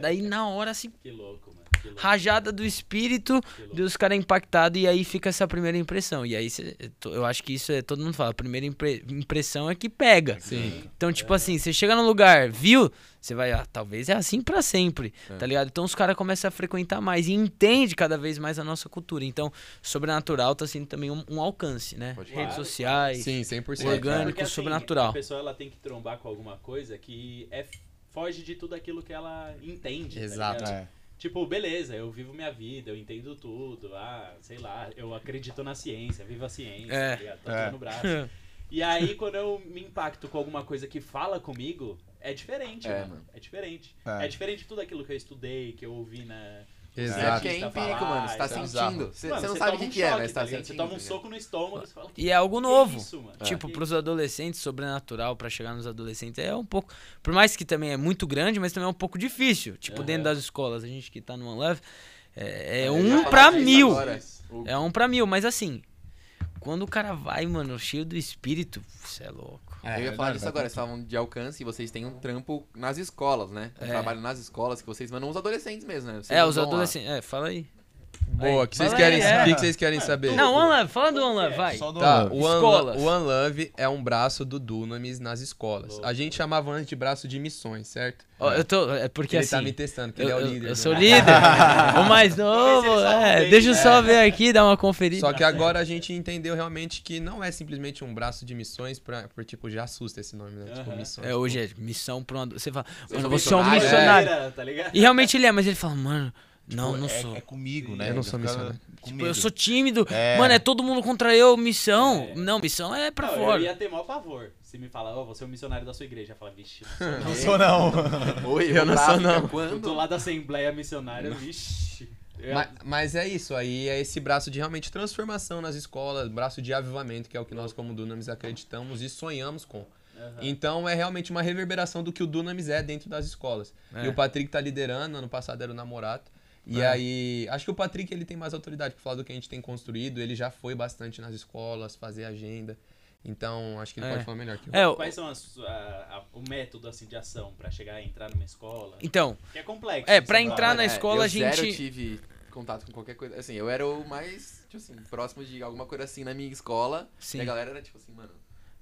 Daí na hora, assim, Que louco, mano. Que louco. rajada do espírito dos caras impactados e aí fica essa primeira impressão. E aí cê- eu acho que isso é, todo mundo fala, a primeira impre- impressão é que pega. Sim. Então, tipo assim, você chega num lugar, viu? Você vai, ah, talvez é assim pra sempre, É. tá ligado? Então os caras começam a frequentar mais e entende cada vez mais a nossa cultura. Então, sobrenatural tá sendo também um, um alcance, né? Pode Redes falar. sociais. Sim, 100%. Orgânico, Porque, assim, sobrenatural. A pessoa ela tem que trombar com alguma coisa que é, foge de tudo aquilo que ela entende. tá Exato. É. Tipo, beleza, eu vivo minha vida, eu entendo tudo, ah, sei lá, eu acredito na ciência, vivo a ciência, É. tá ligado? Tá É. no braço. <laughs> E aí, quando eu me impacto com alguma coisa que fala comigo, é diferente, É, mano. mano. É diferente. É. É. diferente de tudo aquilo que eu estudei, que eu ouvi na, Exato. É porque é Artista empírico, mano. Você tá é sentindo. Você Mano, você não você sabe o que, um que é, mas tá sentindo. Você toma um tá soco no estômago, você fala, E é algo "Que novo. isso, mano? Tipo, Que- pros adolescentes, sobrenatural pra chegar nos adolescentes é um pouco. Por mais que também é muito grande, mas também é um pouco difícil. Tipo, dentro das escolas, a gente que tá no One Love, é, é um pra mil. agora. É um pra mil, mas assim, quando o cara vai, mano, cheio do espírito, você é louco. Eu ia falar disso agora, vocês estavam de alcance e vocês têm um trampo nas escolas, né? Um É. trabalho nas escolas que vocês mandam os adolescentes mesmo, né? Vocês é, os adolescentes. É, fala aí. Boa, que vocês fala querem, é. o que que vocês querem saber? Não, One Love, fala do One Love, vai. Só do Tá, o One, Escolas. O One Love é um braço do Dunamis nas escolas. A gente chamava antes de braço de missões, certo? Ó, eu tô, é porque ele assim. tá me testando, que ele é o eu- líder. eu né? sou líder. <laughs> o mais novo. É, deixa eu né? só ver aqui, dar uma conferida. Só que agora a gente entendeu realmente que não é simplesmente um braço de missões, pra, por tipo, já assusta esse nome, né? Tipo, missões. É, hoje é missão pra um ado- Você fala, mano, você é um missionário, missionário. Tá ligado? E realmente ele é, mas ele fala, mano, não, Pô, não é, sou. É comigo, né? Eu não sou missionário. comigo. Eu sou tímido. É. Mano, é todo mundo contra eu, missão. Não, missão é pra Não, fora. Eu ia ter maior pavor. Se me fala, ô, você é um missionário da sua igreja. Eu falo, vixe, não <laughs> Não sou não. <laughs> Oi, Eu não sou, África, não. não. Quando? Eu tô lá da Assembleia Missionária, vixe. Eu- Ma- Mas, é isso, aí é esse braço de realmente transformação nas escolas, braço de avivamento, que é o que nós como Dunamis acreditamos e sonhamos com. Aham. Então é realmente uma reverberação do que o Dunamis é dentro das escolas. É. E o Patrick tá liderando, ano passado era o Namorato. E É. aí, acho que o Patrick ele tem mais autoridade pra falar do que a gente tem construído, ele já foi bastante nas escolas, fazer agenda. Então, acho que ele É. pode falar melhor que eu. É, o- Quais são as- a- a- o método assim, de ação pra chegar a entrar numa escola? então, Que é complexo. É, pra né? entrar na É, escola, eu a gente- Zero tive contato com qualquer coisa. Assim, eu era o mais, tipo assim, próximo de alguma coisa assim na minha escola. Sim. E a galera era tipo assim, mano.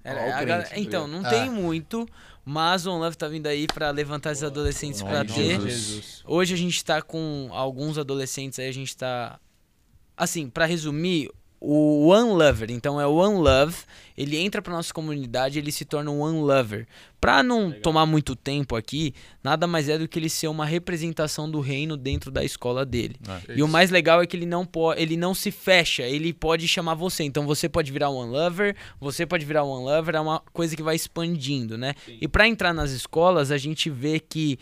Era- ó, o a crente, galera- tá então, não tem muito, mas o One Love tá vindo aí pra levantar esses adolescentes de ter. Jesus. Hoje a gente tá com alguns adolescentes aí, a gente tá. Assim, pra resumir, o One Lover, então é o One Love, ele entra pra nossa comunidade, ele se torna um One Lover. Pra não Legal. tomar muito tempo aqui, nada mais é do que ele ser uma representação do reino dentro da escola dele. E o mais legal é que ele não pode, ele não se fecha, ele pode chamar você. Então você pode virar um One Lover, você pode virar um One Lover, é uma coisa que vai expandindo, né? Sim. E pra entrar nas escolas, a gente vê que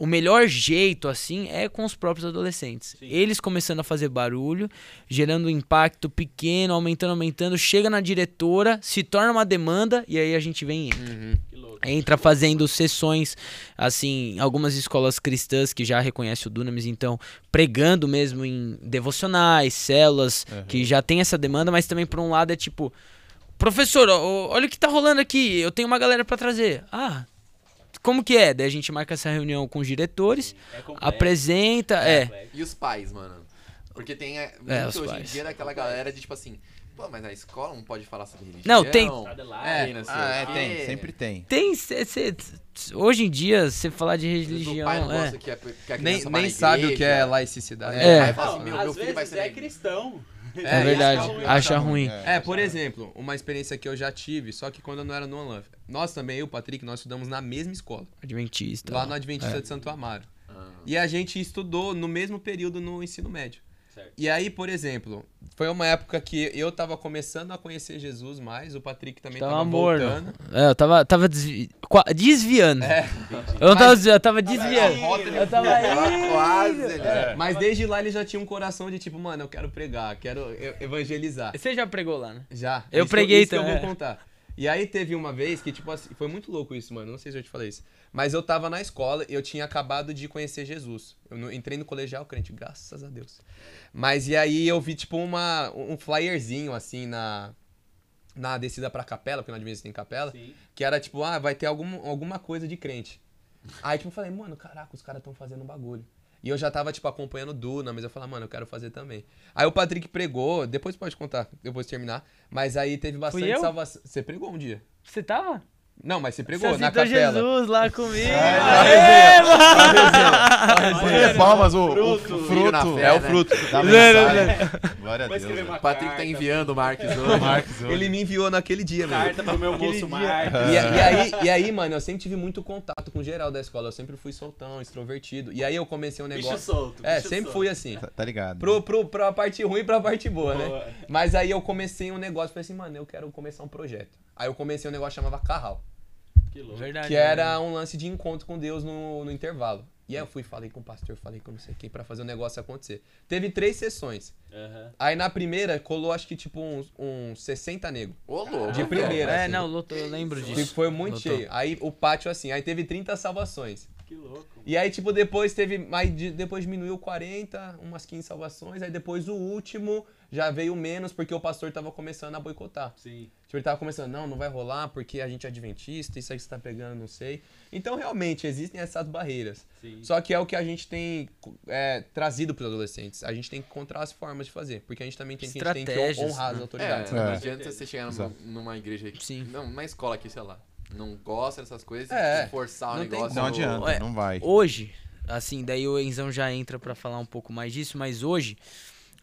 o melhor jeito, assim, é com os próprios adolescentes. Sim. Eles começando a fazer barulho, gerando um impacto pequeno, aumentando, aumentando, chega na diretora, se torna uma demanda e aí a gente vem e entra. Uhum. Louco. Entra fazendo sessões, assim, algumas escolas cristãs que já reconhecem o Dunamis, então, pregando mesmo em devocionais, células, que já tem essa demanda, mas também, por um lado, é tipo, professor, olha o que tá rolando aqui, eu tenho uma galera pra trazer. Ah, como que é? Daí a gente marca essa reunião com os diretores, É complexo, apresenta, é. complexo. E os pais, mano? Porque tem é, É, hoje pais. em dia daquela galera de tipo assim, pô, mas na escola não pode falar sobre religião. Não, tem- lá. É, não Ah, é, tem. Sempre tem. Tem, cê- cê- hoje em dia, você falar de Às religião, O pai não é. gosta que a, que a Nem, nem sabe o que é laicidade. É. Aí fala assim, meu, às meu filho vai vezes ser é cristão. É É, verdade, ruim, acha ruim. É, por exemplo, uma experiência que eu já tive, só que quando eu não era no One Love. Nós também, eu e o Patrick, nós estudamos na mesma escola, Adventista. lá no Adventista de Santo Amaro. Ah. E a gente estudou no mesmo período no ensino médio. Certo. E aí, por exemplo, foi uma época que eu tava começando a conhecer Jesus mais, o Patrick também Tava tava, amor, voltando. É, eu tava, tava desvi- desviando. É. Eu não tava Mas- desviando, eu tava desviando. Eu tava Tava quase? É, Mas desde lá ele já tinha um coração de tipo, mano, eu quero pregar, quero e- evangelizar. Você já pregou lá, né? Já. Eu Isso preguei isso que eu também, vou contar. E aí teve uma vez que, tipo assim, foi muito louco isso, mano. Não sei se eu te falei isso. Mas eu tava na escola e eu tinha acabado de conhecer Jesus. Eu entrei no colegial crente, graças a Deus. Mas e aí eu vi, tipo, uma, um flyerzinho, assim, na, na descida pra capela, porque na Adventista tem capela, Sim. que era tipo, ah, vai ter algum, alguma coisa de crente. Aí, tipo, eu falei, mano, caraca, os caras tão fazendo um bagulho. E eu já tava, tipo, acompanhando o Duna, mas eu falei, mano, eu quero fazer também. Aí o Patrick pregou, depois pode contar, depois de terminar. Mas aí teve bastante salvação. Você pregou um dia. Você tava? Não, mas você pregou Você na citou capela. Jesus lá comigo. Aê, Bater palmas, o, o Fruto. fruto. fé, é o né? fruto mensagem. Glória a Deus. O Patrick tá enviando o Marcos hoje. <laughs> Marcos, hoje. Ele me enviou naquele dia, mano. Carta pro meu moço Marcos. E, e aí, <laughs> e aí, mano, eu sempre tive muito contato com geral da escola. Eu sempre fui soltão, extrovertido. E aí eu comecei um Bicho negócio. solto. É, bicho sempre solto. fui assim. Tá, tá ligado. Pro, pro, pra parte ruim e pra parte boa, né? Boa. Mas aí eu comecei um negócio, falei assim, mano, eu quero começar um projeto. Aí eu comecei um negócio que chamava Carral, Que louco. Verdade. que era um lance de encontro com Deus no, no intervalo. E aí eu fui, falei com o pastor, falei com não sei quem pra fazer o negócio acontecer. Teve três sessões. Aham. Aí na primeira colou acho que tipo uns, uns 60 negros. Ô, louco. De primeira. É, assim. não, lotou, eu lembro disso. foi muito Lotou. cheio. Aí o pátio assim, aí teve 30 salvações. Que louco. E aí, tipo, depois teve. Aí de- depois diminuiu 40, umas 15 salvações. Aí depois o último já veio menos porque o pastor tava começando a boicotar. Sim. Tipo, ele tava começando, não, não vai rolar porque a gente é adventista, isso aí que você tá pegando, não sei. Então, realmente, existem essas barreiras. Sim. Só que é o que a gente tem é, trazido pros adolescentes. A gente tem que encontrar as formas de fazer. Porque a gente também tem que, a gente tem que honrar as né? autoridades. É, né? não É. adianta você chegar numa, numa igreja aqui. Sim. Não, numa escola aqui, sei lá. Não gosta dessas coisas, É, forçar o não tem negócio. Não adianta, É, não vai. Hoje, assim, daí o Enzão já entra pra falar um pouco mais disso, mas hoje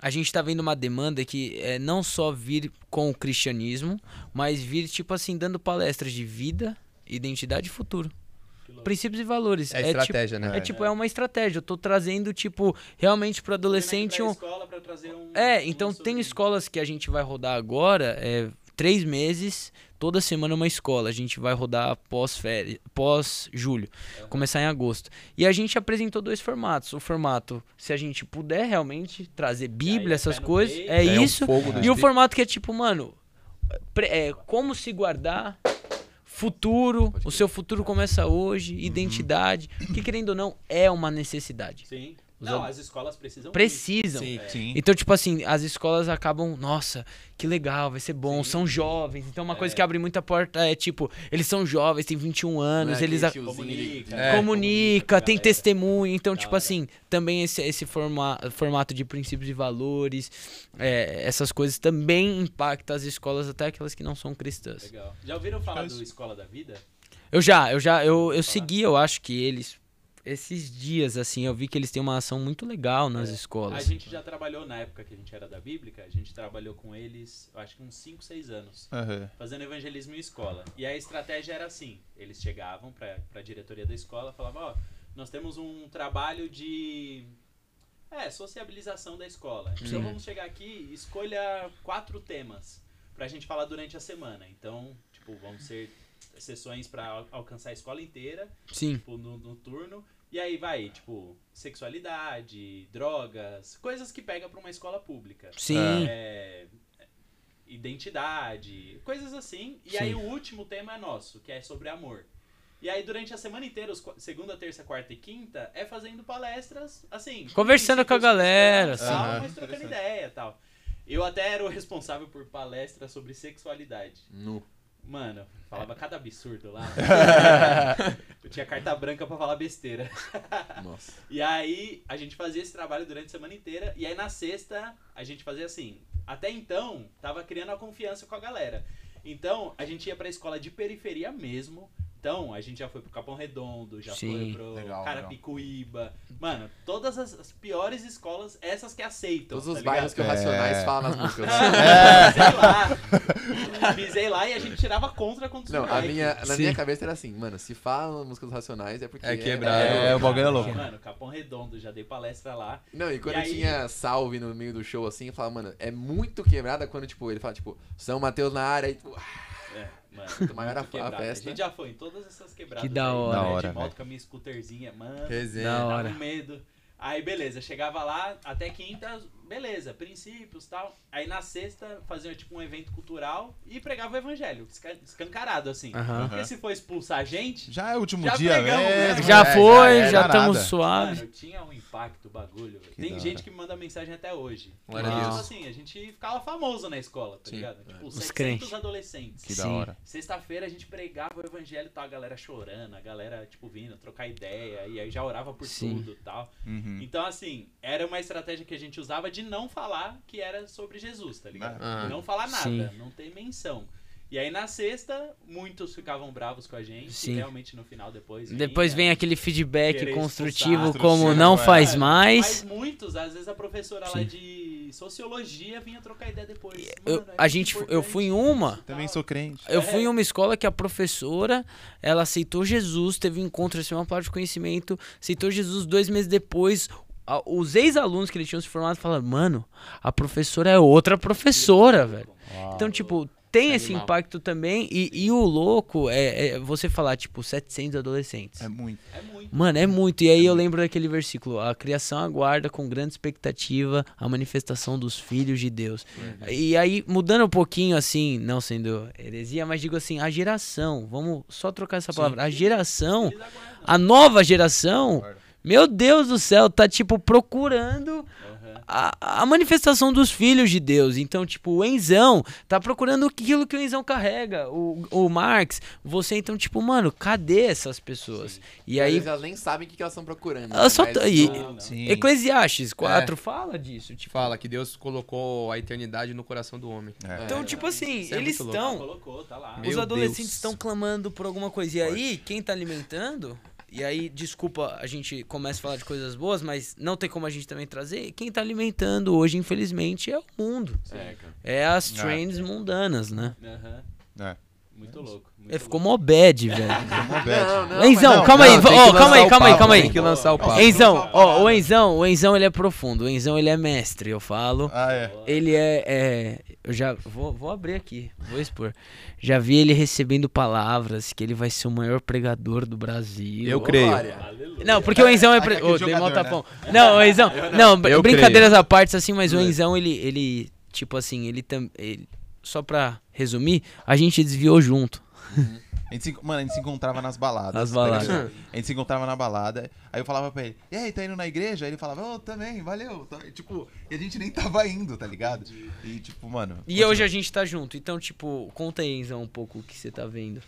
a gente tá vendo uma demanda que é não só vir com o cristianismo, mas vir, tipo assim, dando palestras de vida, identidade e futuro. Princípios e valores. É tipo- estratégia, né? É tipo, é uma estratégia. Eu tô trazendo, tipo, realmente pro adolescente Pra um. escola pra trazer um- É, então tem escolas que a gente vai rodar agora, é, três meses, toda semana uma escola. A gente vai rodar pós-julho, começar em agosto. E a gente apresentou dois formatos. O formato, se a gente puder realmente trazer Bíblia, é essas coisas, peito. é, É isso. fogo do E o formato que é tipo, mano, é, como se guardar, futuro, o seu futuro começa hoje, identidade, que querendo ou não, é uma necessidade. Sim. Os Não, ad- as escolas precisam. Precisam. Sim. Sim. Então, tipo assim, as escolas acabam, nossa, que legal, vai ser bom, Sim. são jovens. Então, uma coisa que abre muita porta é, tipo, eles são jovens, têm 21 anos, eles a- Comunica. É. comunica, tem galera. testemunho. Então, tipo hora. assim, também esse, esse forma, formato de princípios e valores, é, essas coisas também impactam as escolas, até aquelas que não são cristãs. Legal. Já ouviram falar Faz- do Escola da Vida? Eu já, eu já, eu, eu segui, eu acho que eles, esses dias, assim, eu vi que eles têm uma ação muito legal nas É. A escolas. gente já trabalhou na época que a gente era da Bíblica, a gente trabalhou com eles, eu acho que uns 5, 6 anos, Aham. fazendo evangelismo em escola. E a estratégia era assim: eles chegavam pra, pra diretoria da escola falavam, ó, nós temos um trabalho de. É, sociabilização da escola. Então vamos chegar aqui e escolha quatro temas pra gente falar durante a semana. Então, tipo, vão ser sessões al- alcançar a escola inteira Sim, tipo, no, no turno. E aí vai, tipo, sexualidade, drogas, coisas que pega pra uma escola pública. sim. É, identidade, coisas assim. E Sim. aí o último tema é nosso, que é sobre amor. E aí durante a semana inteira, os, segunda, terça, quarta e quinta, é fazendo palestras, assim... Conversando com a galera, cristãos, tal, assim. mas trocando ideia e tal. Eu até era o <laughs> responsável por palestras sobre sexualidade. Nu. Mano, falava cada absurdo lá. <laughs> eu tinha carta branca pra falar besteira. Nossa. <laughs> E aí a gente fazia esse trabalho durante a semana inteira. E aí na sexta a gente fazia assim. Até então, tava criando a confiança com a galera. Então, a gente ia pra escola de periferia mesmo. Então, a gente já foi pro Capão Redondo, já Sim. foi pro Legal, Carapicuíba. Mano, todas as, as piores escolas, essas que aceitam. Todos os tá bairros que o ligado? Racionais É. fala nas músicas. <laughs> Pisei lá. <laughs> Pisei lá e a gente tirava contra contra os Não, a moleques. minha, na Sim. minha cabeça era assim, mano, se fala na música dos Racionais é porque... É quebrado. É, o bagulho é louco. Mano, Capão Redondo, já dei palestra lá. Não, e quando E aí- tinha salve no meio do show assim, eu falava, mano, é muito quebrada quando, tipo, ele fala, tipo, São Mateus na área e, tipo, É, mano. <laughs> Tomar era a quebrada. festa. A gente já foi em todas essas quebradas. Que da aí, hora. né, Da hora, De moto velho. com a minha scooterzinha, mano. Resenha. Da Tava hora. com medo. Aí, beleza, chegava lá, até quinta, beleza, princípios e tal. Aí na sexta, fazia tipo um evento cultural e pregava o evangelho, esca- escancarado assim. Aham. Porque se for expulsar a gente, Já é o último Já dia pregamos, né? mesmo. Já é, foi, é, já estamos suaves. mano, tinha um impacto o bagulho. Tem da gente que me manda mensagem até hoje. Glória a Porque, Deus. tipo assim, a gente ficava famoso na escola, tá Sim. ligado? Tipo, Os 700 crentes. adolescentes. Que da Sim. hora. Sexta-feira a gente pregava o evangelho e tal, a galera chorando, a galera, tipo, vindo, trocar ideia, e aí já orava por Sim. tudo e tal. Uhum. Então, assim, era uma estratégia que a gente usava de não falar que era sobre Jesus, tá ligado? Ah. não falar nada, Sim. não ter menção. E aí na sexta, muitos ficavam bravos com a gente, Sim. e realmente no final depois. Depois vem vinha- aquele feedback construtivo como não né? faz Mas mais. muitos, às vezes a professora lá Sim. de sociologia vinha trocar ideia depois. Eu- Mano, é a gente, eu fui em uma, Também sou crente. eu É. fui em uma escola que a professora, ela aceitou Jesus, teve um encontro, recebeu uma palavra de conhecimento, aceitou Jesus dois meses depois. Os ex-alunos que eles tinham se formado falaram, mano, a professora é outra professora, velho. Então, tipo, tem é esse animal. impacto também. E, e o louco é, é você falar, tipo, 700 adolescentes. É muito. É muito. Mano, é muito. E aí eu lembro daquele versículo: A criação aguarda com grande expectativa a manifestação dos filhos de Deus. E aí, mudando um pouquinho, assim, não sendo heresia, mas digo assim: a geração, vamos só trocar essa palavra. A geração, a nova geração, meu Deus do céu, tá tipo procurando a, a manifestação dos filhos de Deus. Então, tipo, o Enzão tá procurando aquilo que o Enzão carrega. O, o Marx, você, então, tipo, mano, cadê essas pessoas? E aí. elas nem sabem o que que elas estão procurando. Elas só né? tá- Mas e- não-. Sim. Eclesiastes 4 fala disso. Tipo, Fala que Deus colocou a eternidade no coração do homem. É. então, tipo assim, Isso é eles estão. Colocou, tá. Meu Os adolescentes Deus. estão clamando por alguma coisa. E aí, quem tá alimentando. E aí, desculpa, a gente começa a falar de coisas boas, mas não tem como a gente também trazer. Quem tá alimentando hoje, infelizmente, é o mundo. É, cara. É as trends mundanas, né? Aham. É. Muito louco. Muito É, ficou mó bad, velho. Enzão, calma aí, calma aí, calma aí, calma aí. Tem que lançar o papo. Enzão, ó, o Enzão, o Enzão ele é profundo, o Enzão ele é mestre, eu falo. Ah, é. Ele é, é- eu já vou, vou abrir aqui, vou expor. Já vi ele recebendo palavras que ele vai ser o maior pregador do Brasil. Eu creio. Não, porque o Enzão é. Pre... Ô, dei jogador, tapão. Não, o Enzão. Não, Eu brincadeiras à parte, assim, mas o Enzão, ele, ele. Tipo assim, ele também. Só pra resumir, a gente desviou junto. A gente se, mano, a gente se encontrava nas baladas. Nas tá baladas. ligado? A gente se encontrava na balada. Aí eu falava pra ele, e aí, tá indo na igreja? Aí ele falava, ô, também, valeu. Tá- Tipo, e a gente nem tava indo, tá ligado? E tipo, mano. E continua. hoje a gente tá junto. Então, tipo, conta aí, Enzão, um pouco o que você tá vendo.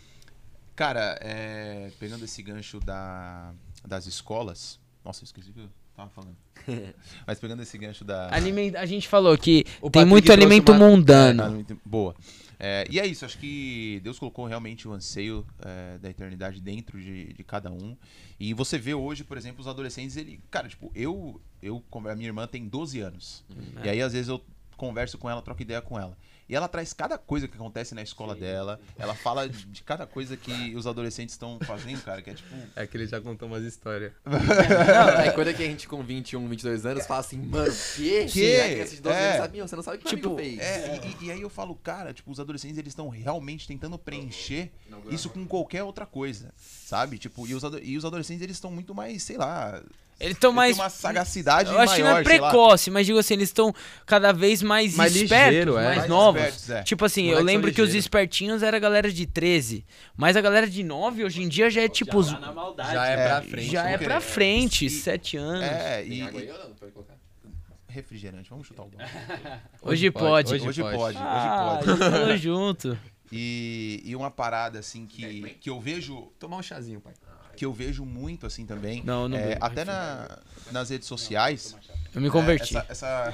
Cara, é, pegando esse gancho da, das escolas. Nossa, eu esqueci o que eu tava falando. <laughs> Mas pegando esse gancho da. Aliment... A gente falou que O tem Patrick muito alimento uma- mundano. Muito- Boa. É, e é isso, acho que Deus colocou realmente o anseio é, da eternidade dentro de, de cada um. E você vê hoje, por exemplo, os adolescentes, ele. Cara, tipo, eu. eu a minha irmã tem 12 anos. E aí, às vezes, eu converso com ela, troco ideia com ela. E ela traz cada coisa que acontece na escola dela. Ela fala de, de cada coisa que os adolescentes estão fazendo, cara, que é tipo. É que ele já contou umas histórias. <laughs> Não, é coisa que a gente com 21, 22 anos fala assim, mano, que? Que? É, esses 12 É. anos sabiam, você não sabe o que Tipo, fez. É, e, e- e aí eu falo, cara, tipo, os adolescentes eles estão realmente tentando preencher isso com qualquer outra coisa, sabe? Tipo, e os, e os adolescentes eles estão muito mais, sei lá. Eles estão mais. têm uma sagacidade Eu acho que não maior, é precoce, mas digo assim, eles estão cada vez mais, Mais espertos, ligeiro, é. mais, Mais novos. espertos, é. Tipo assim, eu lembro que os espertinhos era a galera de 13, mas a galera de 9 hoje em dia já é tipo. Já tá na maldade. Já é né? pra frente. já é pra querer. frente, E- 7 anos. É, Tem e, e refrigerante, vamos chutar o balde. Hoje <laughs> pode. Hoje Hoje pode. pode, Ah, hoje pode. tamo <laughs> junto. E, e uma parada assim que, que eu vejo Tomar um chazinho, pai. Que eu vejo muito assim também, Não, não é, até na, nas redes sociais, Eu me converti. É, essa, essa,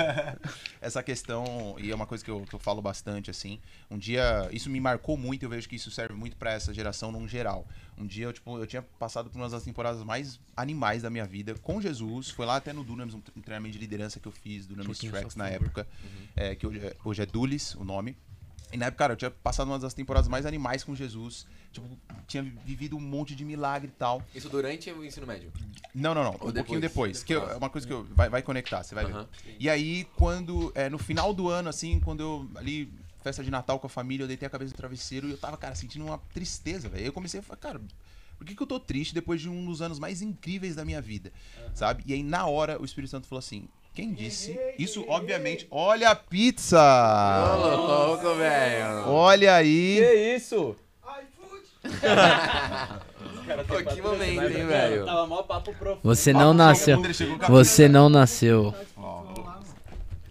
<laughs> essa questão, e é uma coisa que eu, que eu falo bastante, assim. Um dia, isso me marcou muito, eu vejo que isso serve muito pra essa geração num geral. Um dia, eu, tipo, eu tinha passado por uma das temporadas mais animais da minha vida com Jesus. Foi lá até no Dunamis, um tre- treinamento de liderança que eu fiz, Dunamis Tracks na época, é, que hoje é, hoje é Dulis, o nome. E na época, cara, eu tinha passado uma das temporadas mais animais com Jesus. Tipo, tinha vivido um monte de milagre e tal. Isso durante o ensino médio. Não, não, não. Ou um pouquinho depois? depois. Que eu- é uma coisa que eu, vai, vai conectar, você vai Aham. ver. E aí, quando. é, no final do ano, assim, quando eu ali. Festa de Natal com a família, eu deitei a cabeça no travesseiro e eu tava, cara, sentindo uma tristeza, velho. Aí eu comecei a falar, cara, por que, que eu tô triste depois de um dos anos mais incríveis da minha vida? Sabe? E aí, na hora, o Espírito Santo falou assim: quem disse? Isso, obviamente. Olha a pizza! Ô, louco, velho. Olha aí! isso? Cara, <laughs> Pô, que momento, hein, velho? Tava mó papo profundo. Você não nasceu. Você não nasceu.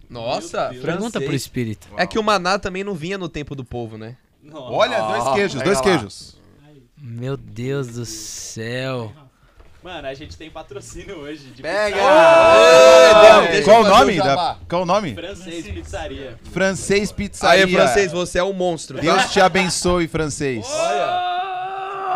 Nossa. Pergunta pro espírito. É que o maná também não vinha no tempo do povo, né? Olha, dois queijos, dois queijos. Meu Deus do céu. Mano, a gente tem patrocínio hoje de Pega! pizzaria. Qual o nome? Da... Qual o nome? Francês Pizzaria. Francês Pizzaria. Aí, francês, você é um monstro. Deus te abençoe, francês.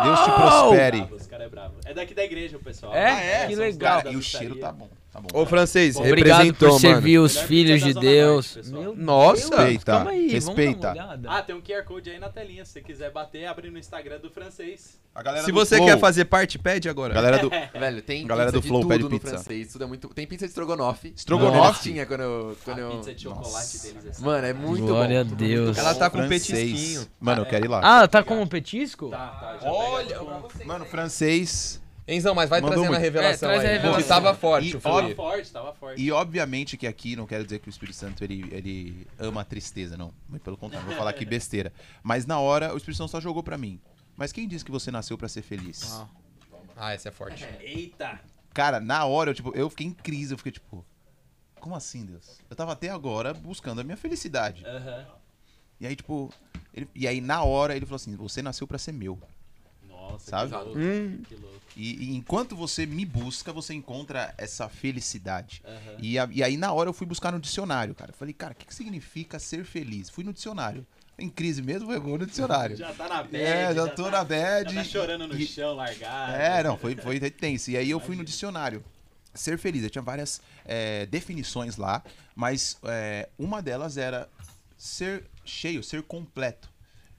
Deus te prospere. Bravo, os cara é bravo. É daqui da igreja, o pessoal. É? Ah, Que são os legal. caras da E o cheiro tá bom. Tá bom. Ô, francês, Obrigado representou, por servir mano. os Melhor filhos de Deus. Norte, pessoal. Nossa. Deus, Respeita, calma aí, respeita. Ah, tem um QR Code aí na telinha. Se você quiser bater, abre no Instagram do francês. A galera Se do você Flow- quer fazer parte, pede agora. Galera do. <laughs> Velho, tem Galera pizza do de Flow tudo pede no pizza. francês, tudo é muito... Tem pizza de estrogonofe. Estrogonofe? Tinha quando eu... Quando a eu... pizza de chocolate deles é Mano, é muito Glória bom. a Deus. Ela tá com um francês. petisquinho. Mano, eu quero ir lá. Ah, tá como petisco? Tá, tá. Olha, mano, francês. Enzão, mas vai Mandou trazendo a revelação É, traz a aí. revelação. Que tava forte E o Tava fluir. forte, tava forte. E obviamente que aqui não quero dizer que o Espírito Santo ele, ele ama a tristeza, não. Muito pelo contrário, vou falar aqui <laughs> besteira. Mas na hora, o Espírito Santo só jogou pra mim. Mas quem disse que você nasceu pra ser feliz? Ah, essa é forte. <laughs> Eita. Cara, na hora, eu, tipo, eu fiquei em crise, eu fiquei tipo, como assim, Deus? Eu tava até agora buscando a minha felicidade. Aham. E aí, tipo, ele- e aí na hora ele falou assim: você nasceu pra ser meu. Nossa, Sabe? que louco. Hum. Que louco. E, e enquanto você me busca, você encontra essa felicidade. Aham. E, a- e aí, na hora, eu fui buscar no dicionário, cara. Eu falei, cara, o que, que significa ser feliz? Fui no dicionário. Em crise mesmo, eu vou no dicionário. <laughs> Já tá na bad. É, já tô tá- na bad. Já tá chorando no E- chão, largado. É, não, foi, foi tenso. E aí eu fui no dicionário. Ser feliz. Eu tinha várias é, definições lá, mas é, uma delas era ser cheio, ser completo.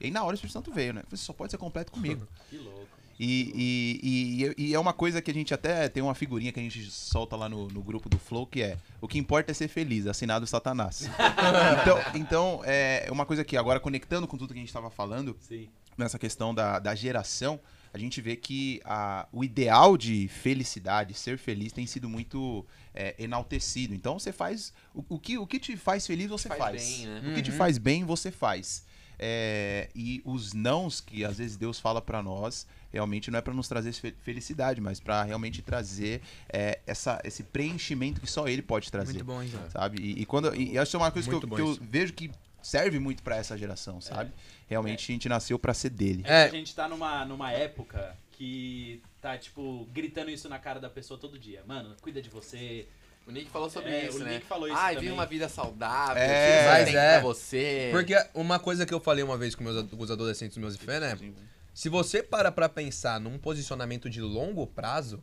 E aí na hora o Espírito Santo veio, né? Você só pode ser completo comigo. <laughs> Que louco. E, e, e, e é uma coisa que a gente até tem uma figurinha que a gente solta lá no, no grupo do Flow, que é o que importa é ser feliz, assinado Satanás. <laughs> então, então, é uma coisa que agora conectando com tudo que a gente estava falando, Sim. nessa questão da, da geração, a gente vê que a, o ideal de felicidade, ser feliz, tem sido muito é, enaltecido. Então você faz. O, o que, o que te faz feliz, você Faz faz. bem, né? O que te faz bem, você faz. É, e os nãos que às vezes Deus fala pra nós, realmente não é pra nos trazer fe- felicidade, mas pra realmente trazer é, essa, esse preenchimento que só Ele pode trazer Muito bom, Enzão. sabe? E, e quando e, e acho que é uma coisa que, eu, que eu vejo que serve muito pra essa geração, sabe? Realmente a gente nasceu pra ser dele. É. É. que A gente tá numa, numa época que tá, tipo, gritando isso na cara da pessoa todo dia. Mano, cuida de você. O Nick falou sobre É, isso, o né? Nick falou isso Ai, vive uma vida saudável, É, mas é. pra você. Porque uma coisa que eu falei uma vez com, meus, com os adolescentes meus IFE, né? Se você para pra pensar num posicionamento de longo prazo,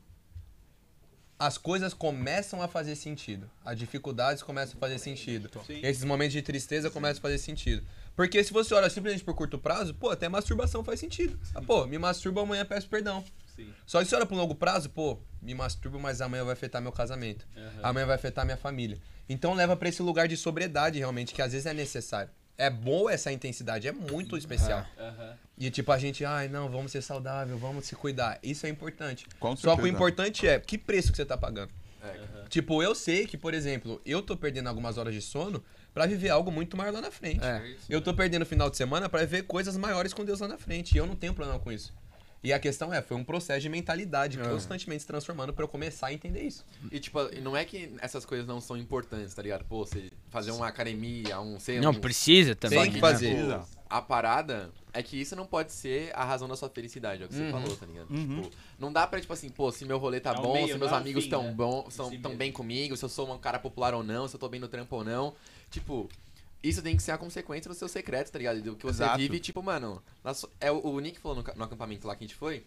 as coisas começam a fazer sentido. As dificuldades começam a fazer sentido. Sim. Esses momentos de tristeza começam a fazer sentido. Porque se você olha simplesmente por curto prazo, pô, até masturbação faz sentido. Ah, pô, me masturbo amanhã peço perdão. Sim. Só que se olha pro longo prazo, pô, me masturbo, mas amanhã vai afetar meu casamento. Aham. Amanhã vai afetar minha família. Então leva pra esse lugar de sobriedade, realmente, que às vezes é necessário. É boa essa intensidade, é muito especial. Aham. E tipo, a gente, ai, não, vamos ser saudável, vamos se cuidar. Isso é importante. Com Só que o importante é, que preço que você tá pagando? É. Tipo, eu sei que, por exemplo, eu tô perdendo algumas horas de sono pra viver algo muito maior lá na frente. É. Eu tô perdendo o final de semana pra ver coisas maiores com Deus lá na frente. E eu não tenho problema com isso. E a questão é, foi um processo de mentalidade constantemente se transformando pra eu começar a entender isso. E tipo, não é que essas coisas não são importantes, tá ligado? Pô, você fazer uma academia, um sei Não, um, precisa também. Tem que né? fazer. Precisa. A parada é que isso não pode ser a razão da sua felicidade, é o que você falou, tá ligado? Uhum. Tipo, não dá pra, tipo assim, pô, se meu rolê tá É bom, meio, se meus é amigos fim, tão né? bom, são si tão mesmo. bem comigo, se eu sou um cara popular ou não, se eu tô bem no trampo ou não. Tipo, isso tem que ser a consequência do seu secreto, tá ligado? Do que você Exato. vive, tipo, mano. na sua- é, o, Nick falou no, no acampamento lá que a gente foi.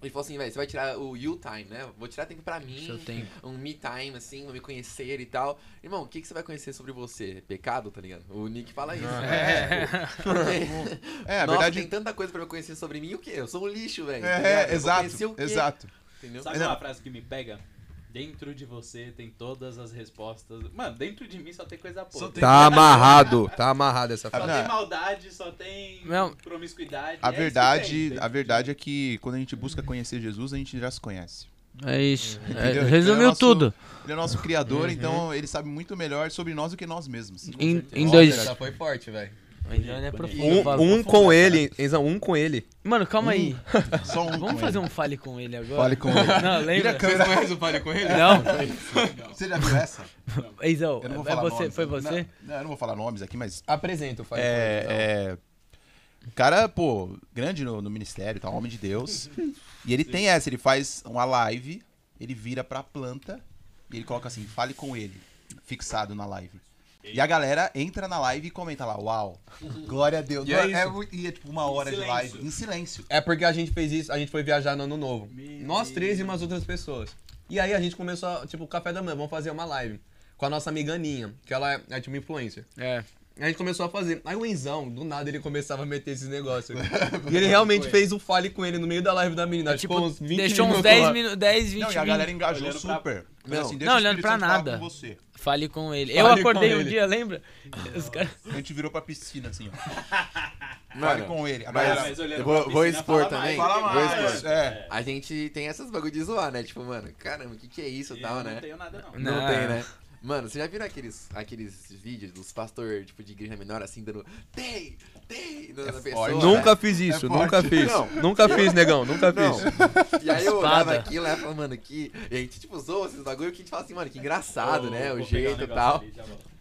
Ele falou assim, velho, você vai tirar o you time, né? Vou tirar tempo pra mim, Seu tempo. um me time, assim, vou me conhecer e tal. Irmão, o que, que você vai conhecer sobre você? Pecado, tá ligado? O Nick fala isso. É. Porque, <laughs> É, a nossa, verdade. tem tanta coisa pra eu conhecer sobre mim, o quê? Eu sou um lixo, velho. tá É, ligado? é, exato, conhecer o quê? exato. Entendeu? Sabe uma é- frase que me pega? Dentro de você tem todas as respostas. Mano, dentro de mim só tem coisa podre. tem- Tá amarrado, tá amarrado essa Só frase. Não. tem maldade, só tem Não. promiscuidade. A é verdade, tem a de verdade é que quando a gente busca conhecer Jesus, a gente já se conhece. É isso. É, é resumiu nosso- tudo. Ele é nosso criador, então ele sabe muito melhor sobre nós do que nós mesmos. Em, em dois. essa foi forte, velho. Então ele é profundo, Um, um com ele, Enzão, um com ele. Mano, calma aí. <laughs> Só um Vamos fazer ele. um fale com ele agora. Fale com ele. Não, lembra? câmera. conhece o Fale com ele? Não. <laughs> Você já viu essa? <laughs> Eizão, Eu não vou é você, nomes. foi você? Não, não, eu não vou falar nomes aqui, mas Apresenta o Fale com ele. É, é. O cara, pô, grande no, no ministério, tá? Um homem de Deus. E ele tem essa, ele faz uma live, ele vira pra planta e ele coloca assim, fale com ele, fixado na live. E a galera entra na live e comenta lá, uau, glória a Deus. E é é, e é tipo uma hora de silêncio. live, em silêncio. É porque a gente fez isso, a gente foi viajar no ano novo. Meu Nós três e umas outras pessoas. E aí a gente começou, a, tipo, café da manhã, vamos fazer uma live com a nossa amiga Aninha, que ela é, é tipo influencer. É. A gente começou a fazer. Aí o Enzão, do nada, ele começava a meter esses negócios. <laughs> e ele realmente fez o fale com ele no meio da live da menina. Tipo, Ficou uns 20 deixou uns minutos 10 lá. minutos, 10, 20 Não, e a minutos. galera engajou Olhando pra- super. Não. Assim, deixa Não olhando pra nada. com você. Fale com ele. Fale eu acordei um ele. dia, lembra? Os caras. A gente virou pra piscina, assim, ó. <laughs> Mano, Fale com ele. Mas-. Mas eu vou- vou expor fala também. mais, Fala mais. É. A gente tem essas bagulho de zoar, né? Tipo, mano, caramba, o que, que é isso e tal, não né? tenho nada, não. Não Não. tem, né? Mano, você já viram aqueles, aqueles vídeos dos pastores, tipo, de igreja menor, assim, dando tem, tem, na É pessoa? forte. né? Nunca fiz isso, É nunca forte. fiz. Não. Nunca fiz, negão, nunca Não. fiz. E aí eu olhava aquilo, né, falava, mano, que... E a gente, tipo, zoa esses bagulho que a gente fala assim, mano, que engraçado, Vou- né? O jeito e tal. ali.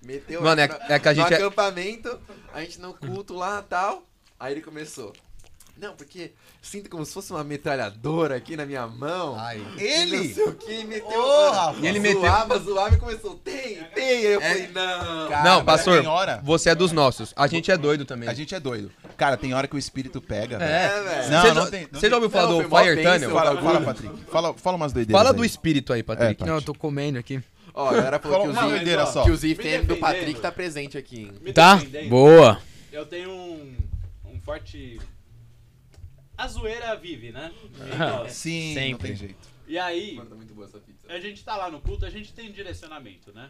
Meteu Mano, é- no, é que a gente no é- acampamento, a gente no culto lá e tal. Aí ele começou. Não, porque sinto como se fosse uma metralhadora aqui na minha mão. Ai. E Ele? Não sei o que, meteu. Mano, Rafa. E ele meteu- Zoava, zoava e começou. Tem, tem. Aí eu falei, não. Cara, Não, pastor, tem hora- você é dos nossos. A gente é doido também. A gente é doido. Cara, tem hora que o espírito pega. É, velho. Não, Você não já- tem- não Você já ouviu falar Não, do Fire Tunnel? Fala, fala, Patrick. Fala, fala umas doideiras Fala aí. do espírito aí, Patrick. É, Patrick. Não, eu tô comendo aqui. Ó, a galera falou que o uma Zif, que o Zif tem do. Patrick tá presente aqui. Tá? Boa. Eu tenho um, um forte. A zoeira vive, né? Ah. <laughs> Sim, não Sempre. tem jeito. E aí, Mano, tá muito boa essa pizza. a gente tá lá no culto, a gente tem direcionamento, né?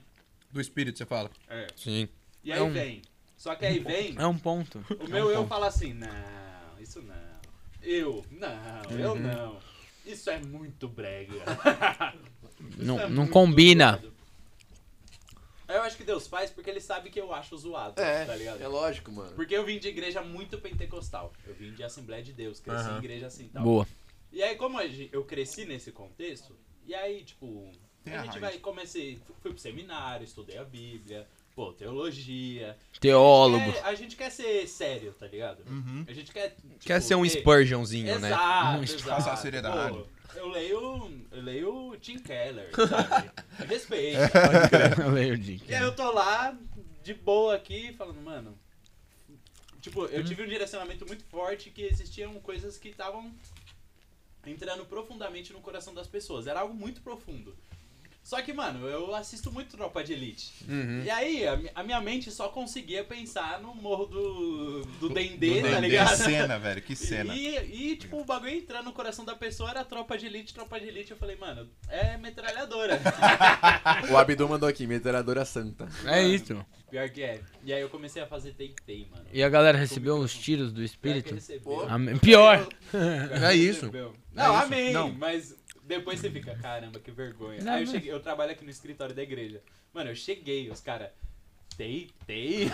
Do espírito, você fala? É. Sim. E aí É um- vem. Só que aí vem. É um ponto. O meu eu fala assim, não, isso não. Eu, não, eu Uhum. não. Isso é muito brega. <laughs> Isso Não, é não muito combina. Aí eu acho que Deus faz porque ele sabe que eu acho zoado, É, tá ligado? é lógico, mano. Porque eu vim de igreja muito pentecostal. Eu vim de Assembleia de Deus, cresci Aham. em igreja assim tal. Boa. E aí, como a eu cresci nesse contexto, e aí, tipo, Tem a a gente raiz. vai, comecei, fui pro seminário, estudei a Bíblia, pô, teologia. Teólogo. É, a gente quer ser sério, tá ligado? Uhum. A gente quer. Quer tipo, ser um ter- Spurgeonzinho, né? Exato, Um exato. Passar a seriedade. Pô, eu leio, eu leio Tim Keller, <laughs> sabe? Respeito. Leio o Dick. E aí eu tô lá, de boa aqui, falando, mano. Tipo, eu tive um direcionamento muito forte que existiam coisas que estavam entrando profundamente no coração das pessoas. Era algo muito profundo. Só que, mano, eu assisto muito Tropa de Elite. Uhum. E aí, a, a minha mente só conseguia pensar no morro do, do Dendê, Do tá Dendê, ligado? cena, velho, que cena. E, e, tipo, o bagulho entrando no coração da pessoa era tropa de elite, tropa de elite. Eu falei, mano, é metralhadora. <laughs> O Abdu mandou aqui, metralhadora santa. É isso. Pior que é. E aí eu comecei a fazer take-tay, mano. E a galera recebeu uns tiros do Pior que espírito? Pior. Pior <laughs> que É isso. É Não, isso. amém. Não. Mas depois você fica, caramba, que vergonha. Não, aí eu mas- cheguei, eu trabalho aqui no escritório da igreja. Mano, eu cheguei, os caras. <laughs> Take-tay?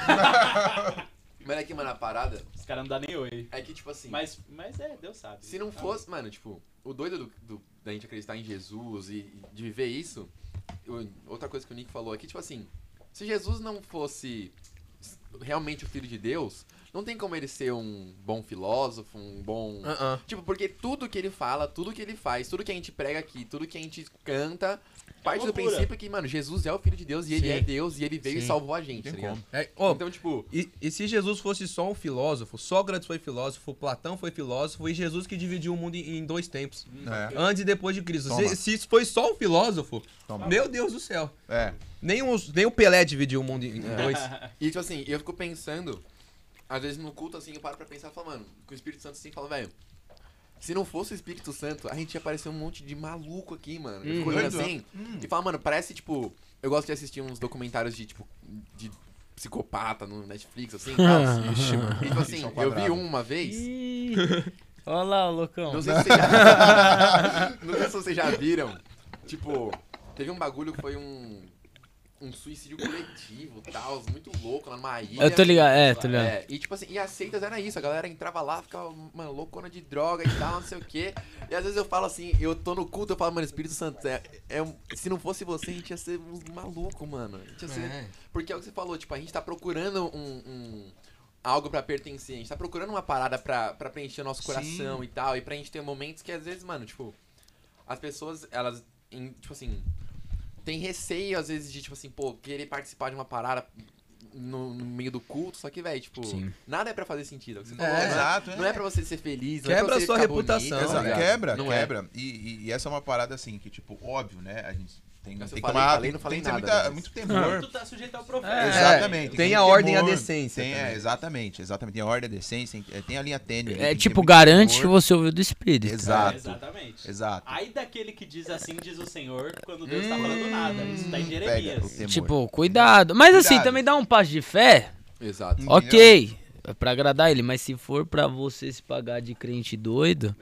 Mas aqui, mano, a parada os caras não dão nem oi. é que, tipo assim, Mas, mas é, Deus sabe. se não fosse, mano, tipo, o doido do, do- da gente acreditar em Jesus e, e de viver isso, eu- outra coisa que o Nick falou aqui, tipo assim, se Jesus não fosse realmente o filho de Deus, não tem como ele ser um bom filósofo, um bom. Uh-uh. Tipo, porque tudo que ele fala, tudo que ele faz, tudo que a gente prega aqui, tudo que a gente canta, parte do loucura. princípio que, mano, Jesus é o filho de Deus e ele Sim. é Deus e ele veio e Sim. salvou a gente, tá. É, ó, Então, tipo, e, e se Jesus fosse só um filósofo, Sócrates foi filósofo, Platão foi filósofo e Jesus que dividiu o mundo em, em dois tempos. É. Antes e depois de Cristo. Se, se isso foi só um filósofo, Toma. meu Deus do céu. É. Nem, os, nem o Pelé dividiu o mundo em, em dois. <laughs> E, tipo assim, eu fico pensando, às vezes no culto, assim, eu paro pra pensar e falo, mano, com o Espírito Santo assim, fala, velho, se não fosse o Espírito Santo, a gente ia parecer um monte de maluco aqui, mano. Eu fico olhando Doido, assim e falo, mano, parece, tipo, eu gosto de assistir uns documentários de, tipo, de psicopata no Netflix, assim, e tal. <laughs> Ixi, mano. E, tipo assim, Bichão eu vi um uma vez, Ih, <laughs> Olha lá o loucão. não sei se vocês já... <laughs> não sei se vocês já viram, tipo, teve um bagulho que foi um... Um suicídio coletivo e tal, muito louco lá numa ilha. Eu tô ligado, é, tô ligado. É, e tipo assim, e as seitas era isso, a galera entrava lá, ficava, mano, loucona de droga e tal, não sei o quê. E às vezes eu falo assim, eu tô no culto, eu falo, mano, Espírito Santo, é, é um- se não fosse você, a gente ia ser uns malucos, mano. A gente ia ser- É. Porque é o que você falou, tipo, a gente tá procurando um. um- algo pra pertencer, a gente tá procurando uma parada pra, pra preencher o nosso Sim. coração e tal. E pra gente ter momentos que às vezes, mano, tipo, as pessoas, elas, em- tipo assim, tem receio às vezes de, tipo assim, pô, querer participar de uma parada no, no meio do culto, só que, velho, tipo, Sim. nada é pra fazer sentido. é você É, falou, né? exato, Não é. é pra você ser feliz, não é Quebra pra a você sua ficar reputação, bonito, tá quebra, Não é. quebra. E, e- e essa é uma parada assim, que, tipo, óbvio, né? A gente tem, tem eu que falei, tomar. falei, não falei tem que nada, muita- mas- muito temor. Tu tá sujeito ao profeta. É, Exatamente. tem que a ter ordem e a decência Tem, é, exatamente, exatamente. Tem a ordem e a decência, tem- tem a linha tênue. É tem que tipo, garante que temor. você ouviu do espírito. Exato. Exatamente. Exato. Aí daquele que diz assim, diz o Senhor, quando Deus tá falando nada. Isso tá em Hum, Jeremias. Tipo, cuidado. Mas assim, Cuidado. também dá um passo de fé. Exato. Entendeu? Ok. É pra agradar ele, mas se for pra você se pagar de crente doido,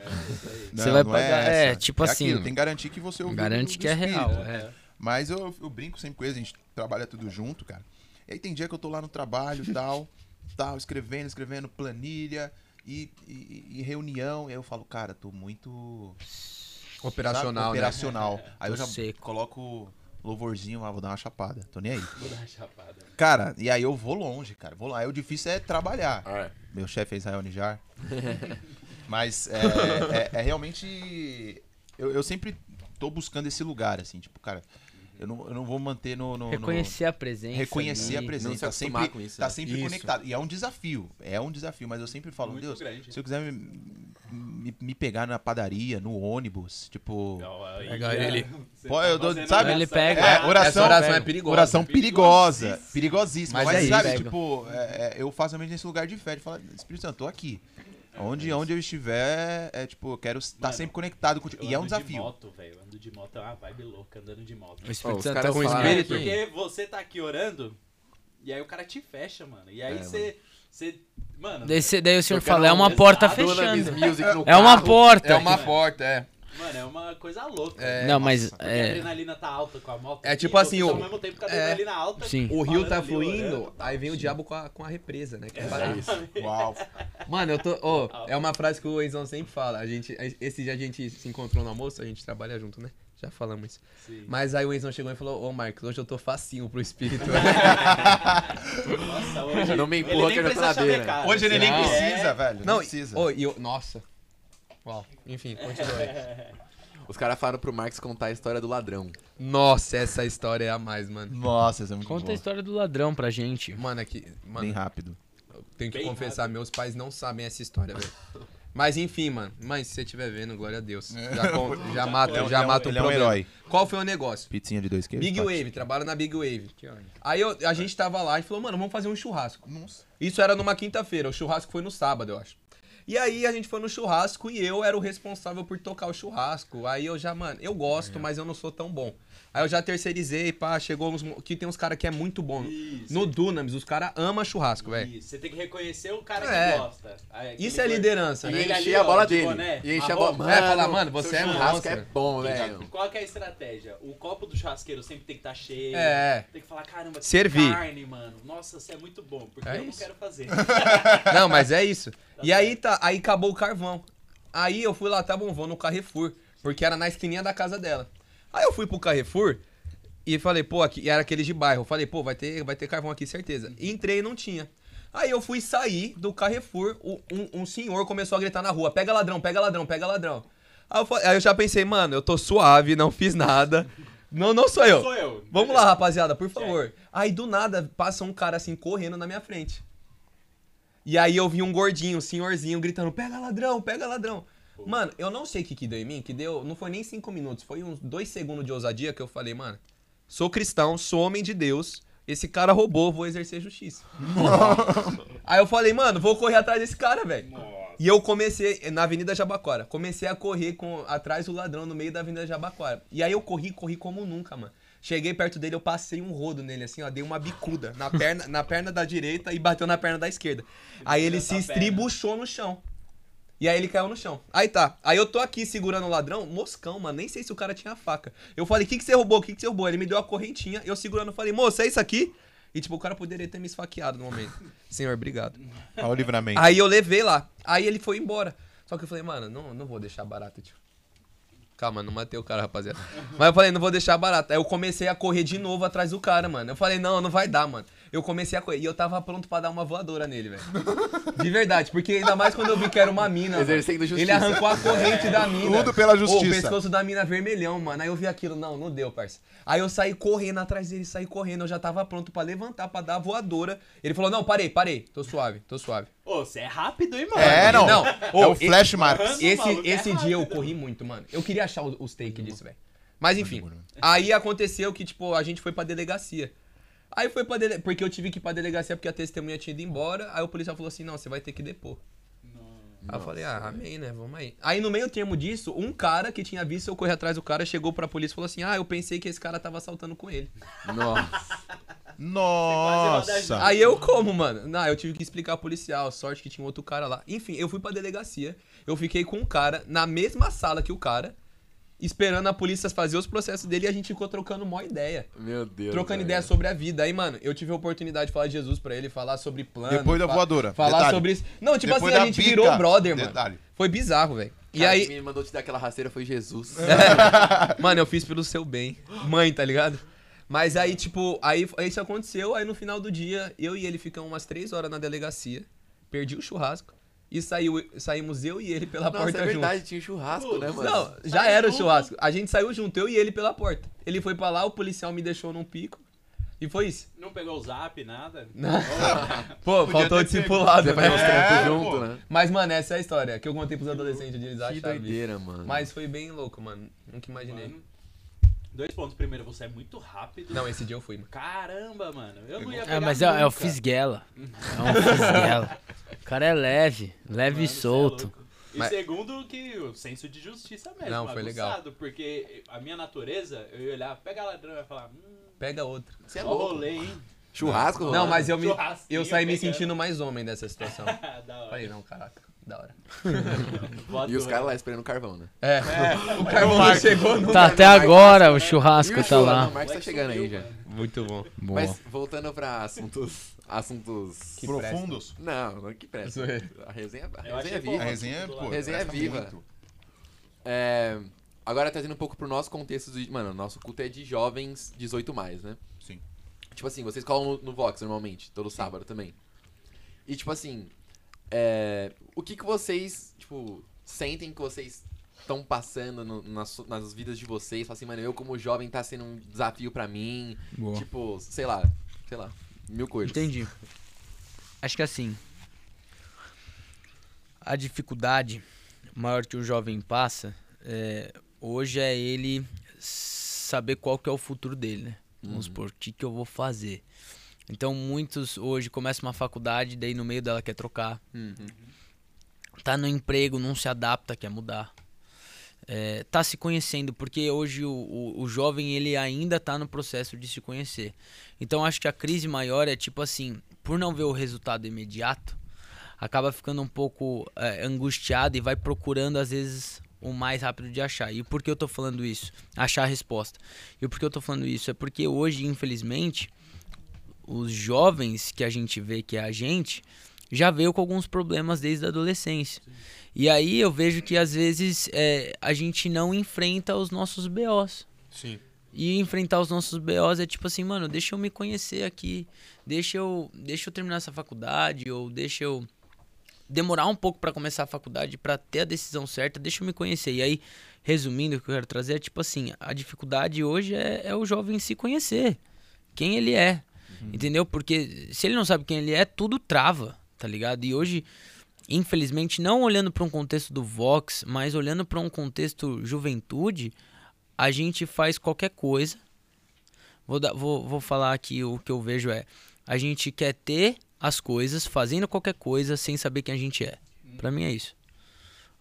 você vai não pagar. essa. É, tipo assim. aquilo, tem que garantir que você ouviu Garante do- do que é real. É. Mas eu, eu brinco sempre com eles, a gente trabalha tudo junto, cara. E aí tem dia que eu tô lá no trabalho e <laughs> tal, tal, escrevendo, escrevendo planilha e, e- e reunião. E aí eu falo, cara, tô muito Operacional, sabe, né? operacional. <laughs> Aí eu já seco. coloco louvorzinho, ah, vou dar uma chapada. Tô nem aí. <laughs> Vou dar uma chapada. Cara, e aí eu vou longe, cara. Vou lá. Aí o difícil é trabalhar. É. Meu chefe é Israel Nijar. <laughs> Mas é, é- é realmente. Eu, eu sempre tô buscando esse lugar, assim, tipo, cara, eu não, eu não vou manter no. no- no- Reconhecer a presença. reconhecer ali. a presença. Se tá sempre, com isso, tá né? sempre Isso. conectado. E é um desafio. É um desafio, mas eu sempre falo, Muito Deus, grande. se eu quiser me, me, me pegar na padaria, no ônibus, tipo. Não, aí Pega já- ele. <laughs> Pô, tá eu dou- sabe? Ele pega. É, oração, oração é perigosa. Oração perigosa. Perigosíssima. Mas Mas, é isso, sabe, pega. tipo, é, é, eu faço realmente nesse lugar de fé, de falar, Espírito Santo, tô aqui. Onde, onde eu estiver, é tipo, eu quero estar Mano, sempre conectado contigo. E é um ando desafio. De moto, velho. Ando de moto é uma vibe louca andando de moto. O Espírito os Santo caras tá com espírito. Porque você tá aqui orando e aí o cara te fecha, mano. E aí É, você. Você. Mano. Daí, cê- daí o senhor fala, é uma porta fechando. É uma porta. É uma porta, é. Mano, é uma coisa louca. É, Não, mas Porque a é, adrenalina tá alta com a moto. É tipo assim, tá o- Ao mesmo tempo com a é. adrenalina alta. Sim. O rio tá fluindo, orando, tal. aí vem o diabo com a, com a represa, né? Que é paraíso. Uau. Mano, eu tô. Ô, é uma frase que o Enzão sempre fala. A gente, esse dia a gente se encontrou no almoço, a gente trabalha junto, né? Já falamos isso. Sim. Mas aí o Enzão chegou e falou: Ô, Marcos, hoje eu tô facinho pro espírito. <laughs> Nossa, hoje. Não me empurra que eu já tô precisa na beira. chavecar, Hoje ele nem precisa, é- velho. Não, Não, precisa. E eu. Nossa. Uau. Enfim, continua aí. <laughs> Os caras falaram pro Marcos contar a história do ladrão. Nossa, essa história é a mais, mano. Nossa, isso é muito conta bom. a história do ladrão pra gente. Mano, aqui. Mano, Bem rápido. eu tenho que Bem confessar, meus pais não sabem essa história, velho. Mas enfim, mano. Mãe, se você estiver vendo, glória a Deus. Já, con- <laughs> já mata, é já ele é um- mata o ele é um problema. herói. Qual foi o negócio? Pizzinha de dois queijos. Big. Wave, trabalho na Big Wave. Aí eu- a gente tava lá e falou, mano, vamos fazer um churrasco. Nossa. Isso era numa quinta-feira, o churrasco foi no sábado, eu acho. E aí a gente foi no churrasco e eu era o responsável por tocar o churrasco. Aí eu já, mano, eu gosto, mas eu não sou tão bom. Aí eu já terceirizei, pá, chegou uns. Que tem uns caras que é muito bom. Isso. No Dunamis, os caras amam churrasco, velho. Isso, você tem que reconhecer o cara É. que gosta. Aí, Isso é liderança, E né? Ali, encher a bola de dele. boné, E encher a bola. arroba. É, falar, mano, você é churrasco monstro. é bom, E velho. Qual que é a estratégia? O copo do churrasqueiro sempre tem que estar cheio. É. Tem que falar, caramba, que Servir. carne, mano. Nossa, você é muito bom. Porque É eu não isso. quero fazer. <laughs> Não, mas é isso. E aí tá, aí acabou o carvão. Aí eu fui lá, tá bom, vou no Carrefour, porque era na esquininha da casa dela. Aí eu fui pro Carrefour e falei, pô, aqui e era aquele de bairro. Eu falei, pô, vai ter, vai ter carvão aqui, certeza. E entrei e não tinha. Aí eu fui sair do Carrefour, um, um senhor começou a gritar na rua: pega ladrão, pega ladrão, pega ladrão. Aí eu, fa- aí eu já pensei, mano, eu tô suave, não fiz nada. Não, não sou eu. Sou eu. Vamos lá, rapaziada, por favor. Aí do nada passa um cara assim correndo na minha frente. E aí eu vi um gordinho, um senhorzinho, gritando: pega ladrão, pega ladrão. Mano, eu não sei o que, que deu em mim, que deu. Não foi nem cinco minutos, foi uns dois segundos de ousadia que eu falei, mano, sou cristão, sou homem de Deus. Esse cara roubou, vou exercer justiça. aí eu falei, mano, vou correr atrás desse cara, velho. E eu comecei, na Avenida Jabaquara, comecei a correr com, atrás do ladrão no meio da Avenida Jabaquara. E aí eu corri, corri como nunca, mano. Cheguei perto dele, eu passei um rodo nele, assim, ó, dei uma bicuda na perna, na perna da direita e bateu na perna da esquerda. Aí ele se estribuchou no chão. E aí ele caiu no chão. Aí tá. Aí eu tô aqui segurando o ladrão, moscão, mano. Nem sei se o cara tinha faca. Eu falei, o que, que você roubou? O que, que você roubou? Ele me deu a correntinha, eu segurando, falei, moço, é isso aqui? E tipo, o cara poderia ter me esfaqueado no momento. <laughs> Senhor, obrigado. Olha o livramento. Aí eu levei lá. Aí ele foi embora. Só que eu falei, mano, não, não vou deixar barato, tio. Calma, não matei o cara, rapaziada. Mas eu falei, não vou deixar barato. Aí eu comecei a correr de novo atrás do cara, mano. Eu falei, não, não vai dar, mano. Eu comecei a correr. E eu tava pronto pra dar uma voadora nele, velho. De verdade. Porque ainda mais quando eu vi que era uma mina. mano. Exercendo justiça. Ele arrancou a corrente da mina. Tudo pela Ô, justiça. o pescoço da mina vermelhão, mano. Aí eu vi aquilo. Não, não deu, parça. Aí eu saí correndo atrás dele, saí correndo. Eu já tava pronto pra levantar, pra dar a voadora. Ele falou, não, parei, parei. Tô suave, tô suave. Ô, você é rápido, hein, mano? É, não. Não, é ô, o Flash Marks. Esse, maluco, é esse rápido. dia eu corri muito, mano. Eu queria achar os, os takes disso, velho. Mas enfim. Aí aconteceu que, tipo, a gente foi pra delegacia. Aí foi pra delegacia. Porque eu tive que ir pra delegacia porque a testemunha tinha ido embora. Aí o policial falou assim: não, você vai ter que depor. Aí eu falei, ah, amém, né? Vamos aí. Aí no meio termo disso, um cara que tinha visto eu correr atrás do cara chegou pra polícia e falou assim: ah, eu pensei que esse cara tava assaltando com ele. Nossa. Nossa. Aí eu como, mano? Não, eu tive que explicar ao policial, sorte que tinha outro cara lá. Enfim, eu fui pra delegacia, eu fiquei com um cara na mesma sala que o cara, esperando a polícia fazer os processos dele e a gente ficou trocando mó ideia. Meu Deus. Trocando velho. ideia sobre a vida. Aí, mano, eu tive a oportunidade de falar de Jesus pra ele, falar sobre plano. Depois da fa- voadora. Falar Detalhe. sobre isso. Não, tipo Depois assim, a gente bica. virou brother, mano. Detalhe. Foi bizarro, velho. E Cara, aí, Quem me mandou te dar aquela rasteira foi Jesus. <laughs> Mano, eu fiz pelo seu bem. Mãe, tá ligado? Mas aí, tipo, aí isso aconteceu, aí no final do dia, eu e ele ficamos umas três horas na delegacia, perdi o churrasco e saiu, saímos eu e ele pela Nossa, porta é verdade, juntos. tinha churrasco, né, mano? Não, já Saiu era o junto. churrasco. A gente saiu junto, eu e ele pela porta. Ele foi pra lá, o policial me deixou num pico. E foi isso. Não pegou o zap, nada? <laughs> Pô, faltou o discipulado, né? É, junto, pô. né? Mas, mano, essa é a história que eu contei pros adolescentes de eles Que doideira, mano. Mas foi bem louco, mano. Nunca imaginei. Mano, Dois pontos. Primeiro, você é muito rápido. Não, esse dia eu fui, mano. Caramba, mano. Eu não ia pegar É, mas é, é o. Fisguela. É um Fisguela. O cara é leve, leve e Mano, cê é solto. louco. E Mas- segundo, que o senso de justiça mesmo. Não, foi legal. Porque a minha natureza, eu ia olhar, pega a ladrão e ia falar, hum, Pega outro. Você é louco. rolê, hein? Churrasco? Não, mas eu, me, eu saí me pegando. sentindo mais homem dessa situação. <laughs> da hora. Falei, não, caraca, da hora. <laughs> E os caras lá esperando carvão, né? É, <laughs> o carvão não chegou no... Tá até agora o churrasco o tá lá. O Marcos tá chegando aí já. Muito bom. Boa. Mas voltando pra assuntos. Assuntos. Que Profundos. Não, não que presta. A <laughs> resenha, a resenha é bom. viva. A resenha, é, pô, Resenha é viva. É, agora trazendo um pouco pro nosso contexto de. Mano, nosso culto é de jovens 18 mais, né? Sim. Tipo assim, vocês colam no, no Vox normalmente, todo sábado também. E tipo assim, é, o que que vocês, tipo, sentem que vocês estão passando no- nas, nas vidas de vocês? Fala assim, mano, eu como jovem tá sendo um desafio pra mim. Boa. Tipo, sei lá, sei lá, mil coisas. Entendi. Acho que assim. A dificuldade maior que o jovem passa é, hoje é ele saber qual que é o futuro dele, né? Vamos supor, o que, que eu vou fazer. Então muitos hoje começam uma faculdade, daí no meio dela quer trocar. Uhum. Tá no emprego, não se adapta, quer mudar. É, tá se conhecendo, porque hoje o, o, o jovem ele ainda tá no processo de se conhecer. Então acho que a crise maior é tipo assim, por não ver o resultado imediato, acaba ficando um pouco é, angustiado e vai procurando às vezes o mais rápido de achar. E por que eu tô falando isso? Achar a resposta. E por que eu tô falando isso? É porque hoje, infelizmente, os jovens que a gente vê que é a gente já veio com alguns problemas desde a adolescência. E aí eu vejo que às vezes é, a gente não enfrenta os nossos BOs. Sim. E enfrentar os nossos BOs é tipo assim, mano, deixa eu me conhecer aqui, deixa eu, deixa eu terminar essa faculdade, ou deixa eu demorar um pouco pra começar a faculdade pra ter a decisão certa, deixa eu me conhecer. E aí, resumindo, o que eu quero trazer é tipo assim, a dificuldade hoje é, é o jovem se conhecer, quem ele é, entendeu? Porque se ele não sabe quem ele é, tudo trava, tá ligado? E hoje, infelizmente, não olhando pra um contexto do Vox, mas olhando pra um contexto juventude, a gente faz qualquer coisa. Vou, dar, vou, vou falar aqui o que eu vejo é: a gente quer ter as coisas fazendo qualquer coisa sem saber quem a gente é. Pra mim é isso.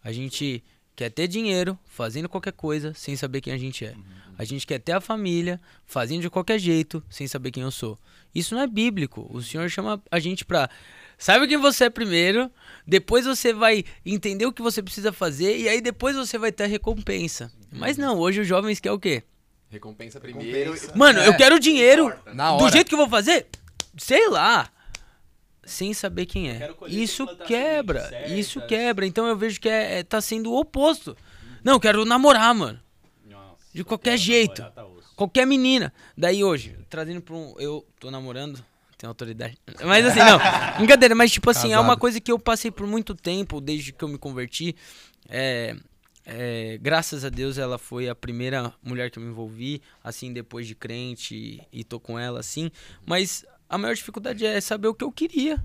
A gente quer ter dinheiro fazendo qualquer coisa sem saber quem a gente é. A gente quer ter a família fazendo de qualquer jeito sem saber quem eu sou. Isso não é bíblico. O Senhor chama a gente pra. Saiba quem você é primeiro, depois você vai entender o que você precisa fazer e aí depois você vai ter a recompensa. Mas não, hoje os jovens querem o quê? Recompensa primeiro. Recompensa. Mano, eu quero dinheiro. Na Do jeito que eu vou fazer? Sei lá. Sem saber quem é. Isso quebra. sementes Isso certas. quebra. Então eu vejo que é, é- tá sendo o oposto. Não, eu quero namorar, mano. De qualquer jeito. Namorar, tá. Qualquer menina. Daí hoje, trazendo pra um. Eu tô namorando, tenho autoridade. Mas assim, não. <laughs> Brincadeira, mas tipo assim, é uma Casado. coisa que eu passei por muito tempo, desde que eu me converti. É. é, graças a Deus ela foi a primeira mulher que eu me envolvi, assim, depois de crente e, e tô com ela, assim. Mas a maior dificuldade é saber o que eu queria.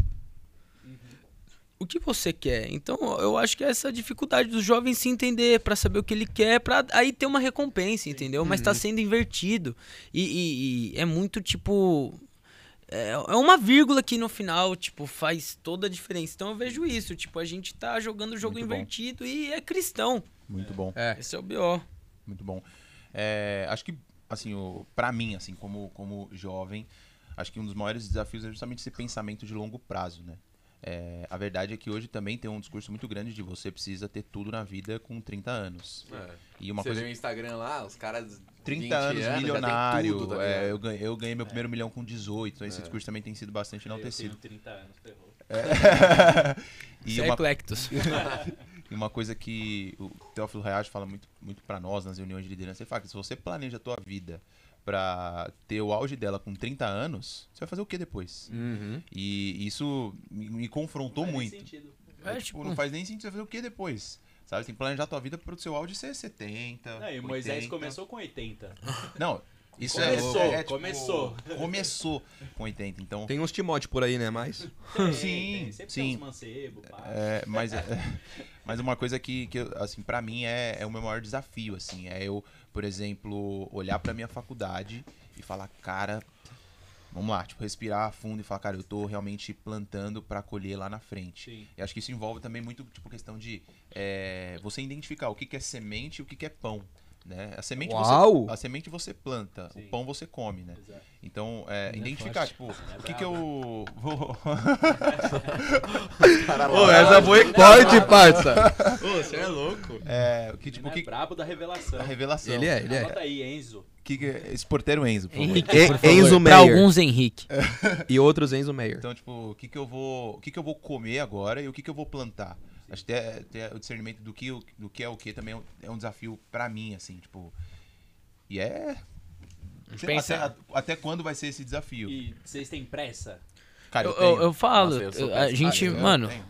O que você quer? Então, eu acho que é essa dificuldade dos jovens se entender pra saber o que ele quer, pra aí ter uma recompensa, entendeu? Mas tá sendo invertido. E, e- e é muito tipo. É, é uma vírgula que no final, tipo, faz toda a diferença. Então eu vejo isso, tipo, a gente tá jogando o jogo Muito bom. invertido e é cristão. Muito bom. É. Esse é o BO. Muito bom. É, acho que, assim, o, pra mim, assim, como, como jovem, acho que um dos maiores desafios é justamente esse pensamento de longo prazo, né? É, a verdade é que hoje também tem um discurso muito grande de você precisa ter tudo na vida com 30 anos. E uma Você coisa vê o Instagram lá, os caras. 30 20 anos, tem milionário. tudo, tá é, eu, ganhei, eu ganhei meu primeiro milhão com 18, então esse discurso também tem sido bastante Eu tenho enaltecido. 30 anos, ferrou. <laughs> e, é uma, eclectos. <laughs> e uma coisa que o Teófilo Hayashi fala muito, muito para nós nas reuniões de liderança, ele fala que se você planeja a tua vida pra ter o auge dela com 30 anos, você vai fazer o que depois? Uhum. E isso me, me confrontou Faz muito. sentido. É, É, tipo, tipo- não faz nem sentido você fazer o que depois. Sabe, você tem que planejar a tua vida pro seu auge ser 70. Não, e o Moisés 80. começou com 80. Não, isso Começou, é, é, é, tipo, começou. Começou com 80. Então, Tem uns Timóteo por aí, né? Mas. Tem, <laughs> Sim, tem, sempre sim. tem uns mancebo, pá. É, mas, é, <laughs> mas uma coisa que, que assim, para mim é, é o meu maior desafio, assim, é eu, por exemplo, olhar pra minha faculdade e falar, cara, vamos lá, tipo, respirar fundo e falar, cara, eu tô realmente plantando pra colher lá na frente. Sim. E acho que isso envolve também muito, tipo, questão de é, você identificar o que, que é semente e o que, que é pão. Né? A semente Uau! você a semente você planta, Sim. o pão você come, né? Exato. Então, é, identificar, forte. tipo, o que que eu vou <laughs> Ô, essa foi forte, parça. Ô, você é louco. é, o que Tipo, é o que brabo da revelação. a revelação. Ele é, ele é. Anota aí, Enzo. Que que é esse porteiro Enzo, por favor. Henrique, por favor. Enzo Pra Meyer. alguns, Henrique. <laughs> E outros Enzo Meyer. Então, tipo, o que que eu vou, o que que eu vou comer agora e o que que eu vou plantar? Acho que até, até o discernimento do que, do que é o que também é um- é um desafio pra mim, assim, tipo. E é. Pensa- até, até quando vai ser esse desafio? E vocês têm pressa? Cara, Eu, eu, eu, eu falo, Nossa, eu a gente, Ah, eu mano, tenho.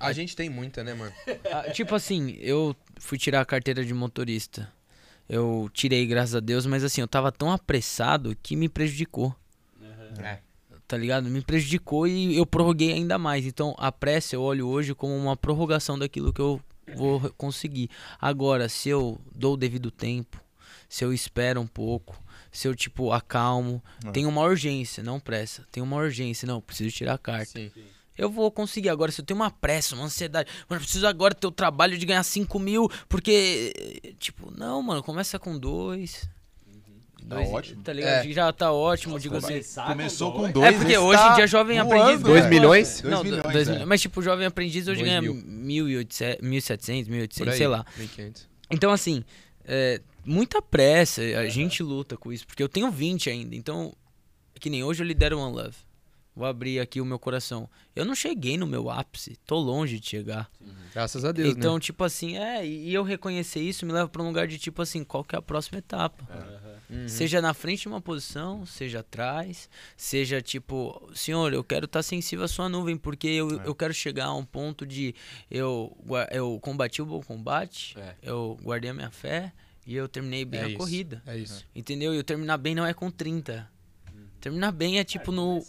A gente tem muita, né, mano? Ah, tipo assim, eu fui tirar a carteira de motorista. Eu tirei, graças a Deus, mas assim, eu tava tão apressado que me prejudicou. É. Tá ligado? Me prejudicou e eu prorroguei ainda mais. Então, a pressa eu olho hoje como uma prorrogação daquilo que eu vou conseguir. Agora, se eu dou o devido tempo, se eu espero um pouco, se eu, tipo, acalmo, É. tem uma urgência, não pressa. Tem uma urgência, não, preciso tirar a carta. Sim. Eu vou conseguir. Agora, se eu tenho uma pressa, uma ansiedade, mano, eu preciso agora ter o trabalho de ganhar 5 mil, porque. Tipo, não, mano, começa com dois. Tá Dois, ótimo. Tá ligado? É. Já tá ótimo, digo assim. Começou com dois. dois. É porque hoje tá em dia jovem voando, aprendiz. velho. Dois milhões? Dois não, do- milhões, dois é. Mas tipo, o jovem aprendiz hoje Dois ganha mil. 1.800, 1.700, Por 1.800, aí. sei lá. 1500. Então, assim, é, muita pressa, a gente luta com isso, porque eu tenho 20 ainda, então, que nem hoje eu lidero One Love. Vou abrir aqui o meu coração. Eu não cheguei no meu ápice, tô longe de chegar. Graças a Deus, então, né? tipo assim, é, e eu reconhecer isso me leva pra um lugar de tipo assim, qual que é a próxima etapa? Uhum. Seja na frente de uma posição, seja atrás, seja tipo, senhor, eu quero estar sensível à sua nuvem, porque eu, É. eu quero chegar a um ponto de eu, eu combati o bom combate, É. eu guardei a minha fé e eu terminei bem É a isso. corrida. É isso. Entendeu? E eu terminar bem não é com 30. Terminar bem é tipo no.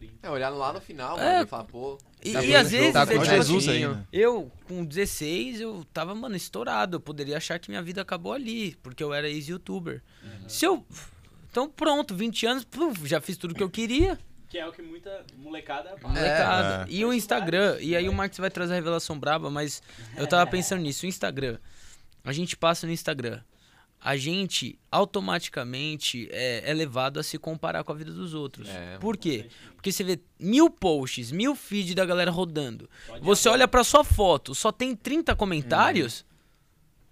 Começar com 30. É, olhar lá no final, É. mano, e falar, pô. E, tá e bem às vezes, Tá é com tipo Jesus assim, né? Eu, com 16, eu tava, mano, estourado. Eu poderia achar que minha vida acabou ali, porque eu era ex-youtuber. Se eu. Então pronto, 20 anos, puf, já fiz tudo que eu queria. Que é o que muita molecada. Molecada. é. E o Instagram, e aí o. Marcos vai trazer a revelação braba, mas eu tava <laughs> pensando nisso. O Instagram. A gente passa no Instagram. A gente automaticamente é, é levado a se comparar com a vida dos outros. É, Por quê? Porque você vê mil posts, mil feeds da galera rodando. Pode Você olha pra sua foto, só tem 30 comentários.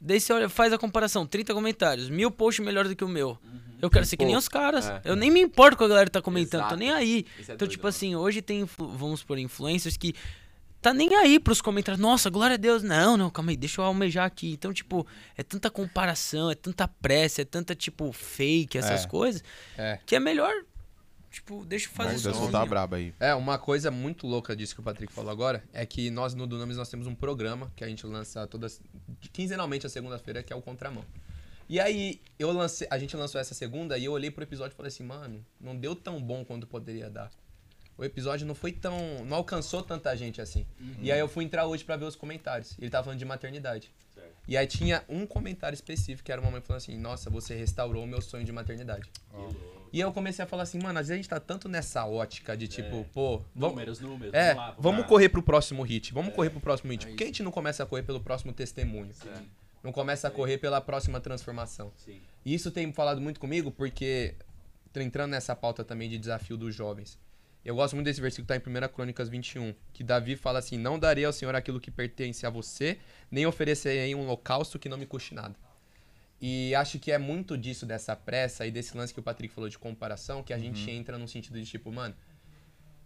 Daí você olha, faz a comparação, 30 comentários, mil posts melhor do que o meu. Eu quero ser que nem os caras. é. Eu nem me importo com a galera tá comentando, tô Exato. nem aí. É então, doido, tipo mano. assim, hoje tem, vamos por influencers que tá nem aí pros comentários. Nossa, glória a Deus. Não, não, calma aí, deixa eu almejar aqui. Então, tipo, é tanta comparação, é tanta pressa, é tanta, tipo, fake, essas É. coisas, É. que é melhor, tipo, deixa eu fazer Vamos Deus sozinho. soltar a braba aí. É, uma coisa muito louca disso que o Patrick falou agora é que nós no Dunamis nós temos um programa que a gente lança todas quinzenalmente a segunda-feira, que é o Contramão. E aí eu lancei, a gente lançou essa segunda e eu olhei pro episódio e falei assim, mano, não deu tão bom quanto poderia dar. O episódio não foi tão, não alcançou tanta gente assim. E aí eu fui entrar hoje pra ver os comentários. Ele tava falando de maternidade. Certo. E aí tinha um comentário específico que era uma mãe falando assim: Nossa, você restaurou o meu sonho de maternidade. E aí eu comecei a falar assim, mano, às vezes a gente tá tanto nessa ótica de tipo, pô, vamos, Números, números. é, vamos lá. vamos correr pro próximo hit. Vamos correr pro próximo hit. Por que a gente não começa a correr pelo próximo testemunho? Sim, Não começa a correr pela próxima transformação. sim. E isso tem falado muito comigo porque, tô entrando nessa pauta também de desafio dos jovens. Eu gosto muito desse versículo que está em 1 Crônicas 21, que Davi fala assim: Não darei ao Senhor aquilo que pertence a você, nem oferecerei um holocausto que não me custe nada. E acho que é muito disso, dessa pressa e desse lance que o Patrick falou de comparação, que a gente entra no sentido de tipo, mano,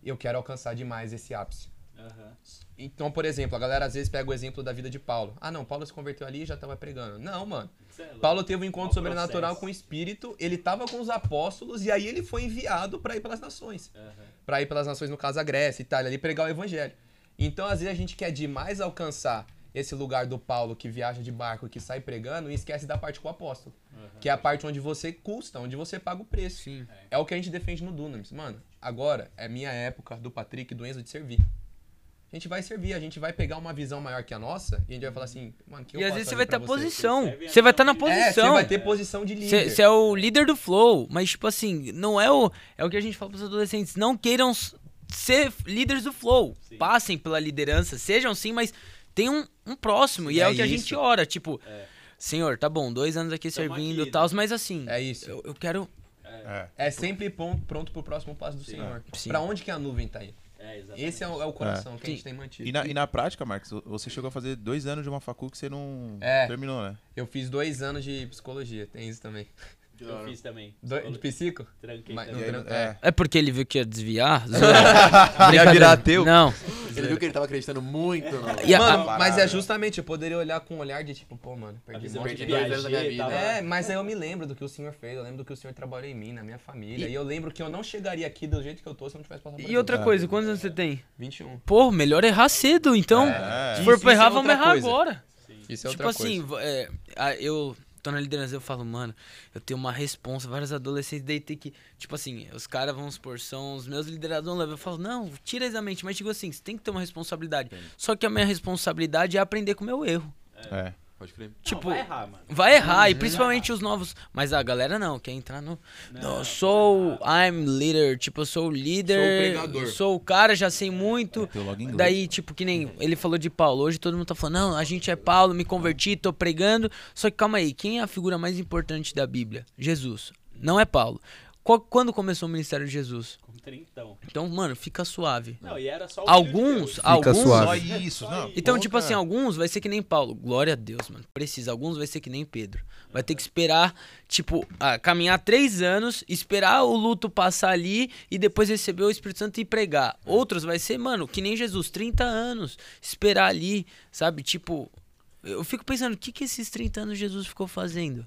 eu quero alcançar demais esse ápice. Aham. Então, por exemplo, a galera às vezes pega o exemplo da vida de Paulo. Ah, não, Paulo se converteu ali e já tava pregando. Não, mano. É. Paulo teve um encontro Qual sobrenatural processo? com o Espírito, ele tava com os apóstolos e aí ele foi enviado para ir pelas nações. Aham. Pra ir pelas nações, no caso a Grécia, Itália, ali pregar o evangelho. Então, às vezes a gente quer demais alcançar esse lugar do Paulo que viaja de barco, que sai pregando e esquece da parte com o apóstolo. Que é a parte onde você custa, onde você paga o preço. Sim. É o que a gente defende no Dunamis. Mano, agora é minha época do Patrick e do Enzo de servir. A gente vai servir, a gente vai pegar uma visão maior que a nossa e a gente vai falar assim, mano, que eu E às vezes você vai ter a posição. A Você vai estar na visão É, você posição. vai ter posição de líder. Você é o líder do flow, mas tipo assim, não é o é o que a gente fala pros adolescentes, não queiram ser líderes do flow. Sim. Passem pela liderança, sejam sim, mas tem um, um próximo e é, É o que a isso. gente ora, tipo, É. Senhor, tá bom, dois anos aqui Tamo servindo e tal, né? mas assim, É isso. eu, eu quero É. É sempre pronto, pronto pro próximo passo do Senhor. Sim. Pra onde que a nuvem tá indo? É, exatamente. Esse é o, é o coração que a gente tem mantido. E na, e na prática, Marcos, você chegou a fazer dois anos de uma facul que você não É. terminou, né? Eu fiz dois anos de psicologia, tem isso também. Eu fiz também. Do, de psico? Tranquei Mas- também. E aí, tran- é. É porque ele viu que ia desviar? <laughs> Ia virar ateu? Não. Ele viu que ele tava acreditando muito no... E a- Mano, a- mas é justamente, eu poderia olhar com um olhar de tipo, pô, mano, perdi um monte de dois anos da minha vida. tava- É, mas aí eu me lembro do que o senhor fez, eu lembro do que o senhor trabalhou em mim, na minha família. E, eu lembro que eu não chegaria aqui do jeito que eu tô se eu não tivesse passado por E outra coisa, quantos anos você tem? 21. Pô, melhor errar cedo, então. É. Se for pra errar, é vamos errar agora. Isso é tipo outra assim, coisa. vo- é, a- eu tô na liderança, eu falo, mano, eu tenho uma responsa, vários adolescentes daí tem que, tipo assim, os caras, vamos supor, são os meus liderados não levam. Eu falo, não, tira isso da mente, mas digo assim, você tem que ter uma responsabilidade. Só que a minha responsabilidade é aprender com o meu erro. É. Pode crer. Não, Tipo, vai errar, mano. Vai errar, e principalmente os novos. Mas a galera não, quer entrar no. Não, eu sou. I'm leader. Tipo, eu sou o líder. Sou o pregador. Sou o cara, já sei muito. Teu logo em inglês. Daí, tipo, que nem ele falou de Paulo. Hoje todo mundo tá falando, não, a gente é Paulo, me converti, tô pregando. Só que calma aí, quem é a figura mais importante da Bíblia? Jesus. Não é Paulo. Qual- quando começou o ministério de Jesus? Com trintão. Então, mano, fica suave. Não, e era só o Alguns, de alguns. suave. Só isso, não. Então, tipo assim, alguns vai ser que nem Paulo. Glória a Deus, mano. Precisa. Alguns vai ser que nem Pedro. Vai ter que esperar, tipo, ah, caminhar três anos, esperar o luto passar ali e depois receber o Espírito Santo e pregar. Outros vai ser, mano, que nem Jesus, 30 anos, esperar ali, sabe? Tipo, eu fico pensando, o que que esses 30 anos Jesus ficou fazendo?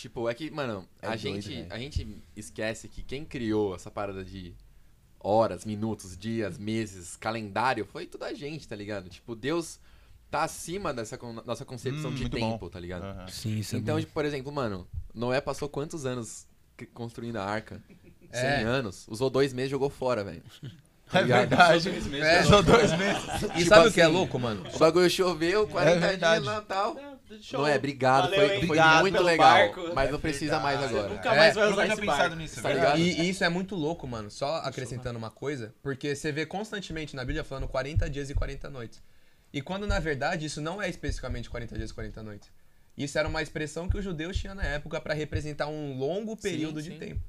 Tipo, é que, mano, É a, doido, gente, velho. a gente esquece que quem criou essa parada de horas, minutos, dias, meses, calendário, foi toda a gente, tá ligado? Tipo, Deus tá acima dessa con- nossa concepção Hum, de tempo, bom. tá ligado? Aham. Sim, isso Então, tipo, por exemplo, mano, Noé passou quantos anos construindo a arca? 100 É. anos. Usou dois meses e jogou fora, velho. <laughs> É ligado? verdade. Dois meses, É, Só dois meses. E Tipo sabe o que é assim, louco, mano? O bagulho choveu, 40 dias verdade. Natal. Não, show. Não é, obrigado, Valeu, foi, Obrigado muito legal. barco. Mas não precisa mais verdade. agora. Nunca mais vai usar nunca esse pensado barco. nisso, Tá é ligado? E, e isso é muito louco, mano. Só acrescentando uma coisa, porque você vê constantemente na Bíblia falando 40 dias e 40 noites. E quando na verdade isso não é especificamente 40 dias e 40 noites. Isso era uma expressão que os judeus tinham na época pra representar um longo período de sim. tempo.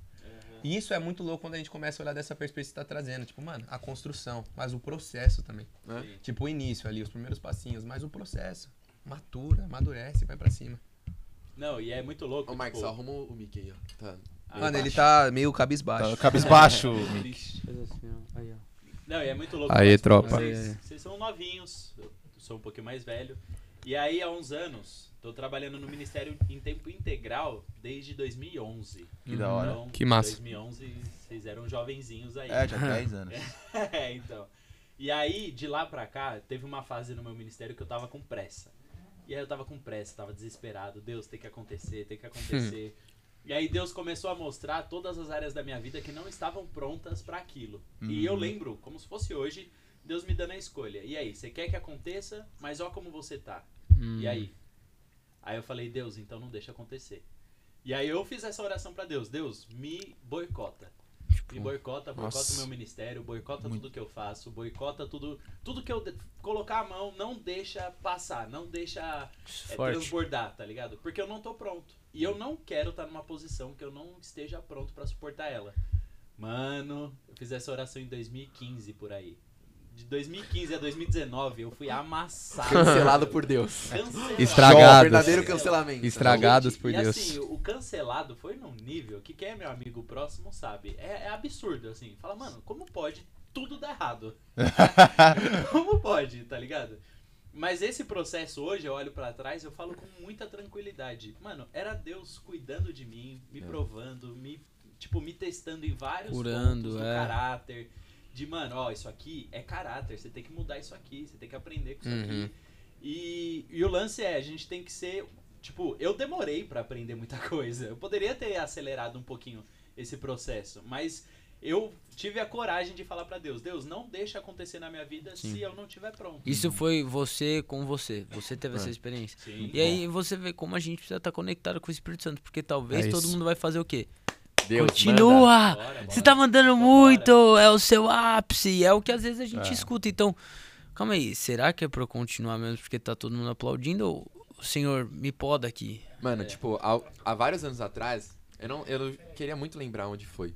E isso é muito louco quando a gente começa a olhar dessa perspectiva que você tá trazendo. Tipo, mano, a construção, mas o processo também. Né? Tipo, o início ali, os primeiros passinhos, mas o processo. Matura, amadurece, vai pra cima. Não, e é muito louco. Ô, Marcos, tipo, só arruma o Mickey aí, ó. Tá. Ah, Mano, ele tá meio cabisbaixo. Tá cabisbaixo. <laughs> Faz assim, ó. Aí, ó. Não, e é muito louco. Aí, tropa. Vocês, vocês são novinhos, eu sou um pouquinho mais velho. E aí, há uns anos, tô trabalhando no Ministério em tempo integral desde 2011. Que da hora. Então, Que massa. 2011, vocês eram jovenzinhos aí. É, já 10 <laughs> anos. É, então. E aí, de lá pra cá, teve uma fase no meu ministério que eu tava com pressa. E aí eu tava com pressa, tava desesperado. Deus, tem que acontecer, tem que acontecer. e aí Deus começou a mostrar todas as áreas da minha vida que não estavam prontas pra aquilo. E eu lembro, como se fosse hoje, Deus me dando a escolha. E aí, você quer que aconteça, mas ó como você tá. E aí? Aí eu falei, Deus, então não deixa acontecer. E aí eu fiz essa oração pra Deus. Deus, me boicota. Me boicota, boicota nossa. o meu ministério, boicota tudo que eu faço, boicota tudo, tudo que eu colocar a mão, não deixa passar, não deixa é, transbordar, tá ligado? Porque eu não tô pronto. E eu não quero estar numa posição que eu não esteja pronto pra suportar ela. Mano, eu fiz essa oração em 2015 por aí. De 2015 a 2019 eu fui amassado. Cancelado por Deus. Cancelado. Estragados. Verdadeiro cancelamento. Estragados Gente, por e Deus. assim, o cancelado foi num nível que quem é meu amigo próximo sabe. É, é absurdo, assim. Fala, mano, como pode tudo dar errado? <laughs> como pode, tá ligado? Mas esse processo hoje, eu olho pra trás, eu falo com muita tranquilidade. Mano, era Deus cuidando de mim, me provando, me tipo me testando em vários Curando, pontos do é. caráter. De, mano, ó, isso aqui é caráter, você tem que mudar isso aqui, você tem que aprender com isso Uhum. aqui. E, e o lance é, a gente tem que ser. Tipo, eu demorei pra aprender muita <laughs> coisa. Eu poderia ter acelerado um pouquinho esse processo, mas eu tive a coragem de falar pra Deus: Deus, não deixa acontecer na minha vida se eu não estiver pronto. Isso foi você com você. Você teve essa É. experiência. Sim. E aí você vê como a gente precisa estar conectado com o Espírito Santo. Porque talvez É todo mundo vai fazer o quê? Deus. Continua! Você tá mandando muito! É o seu ápice! É o que às vezes a gente É. escuta. Então, calma aí. Será que é pra eu continuar mesmo porque tá todo mundo aplaudindo? Ou o senhor me poda aqui? Mano, tipo, há, há vários anos atrás, eu não, eu queria muito lembrar onde foi.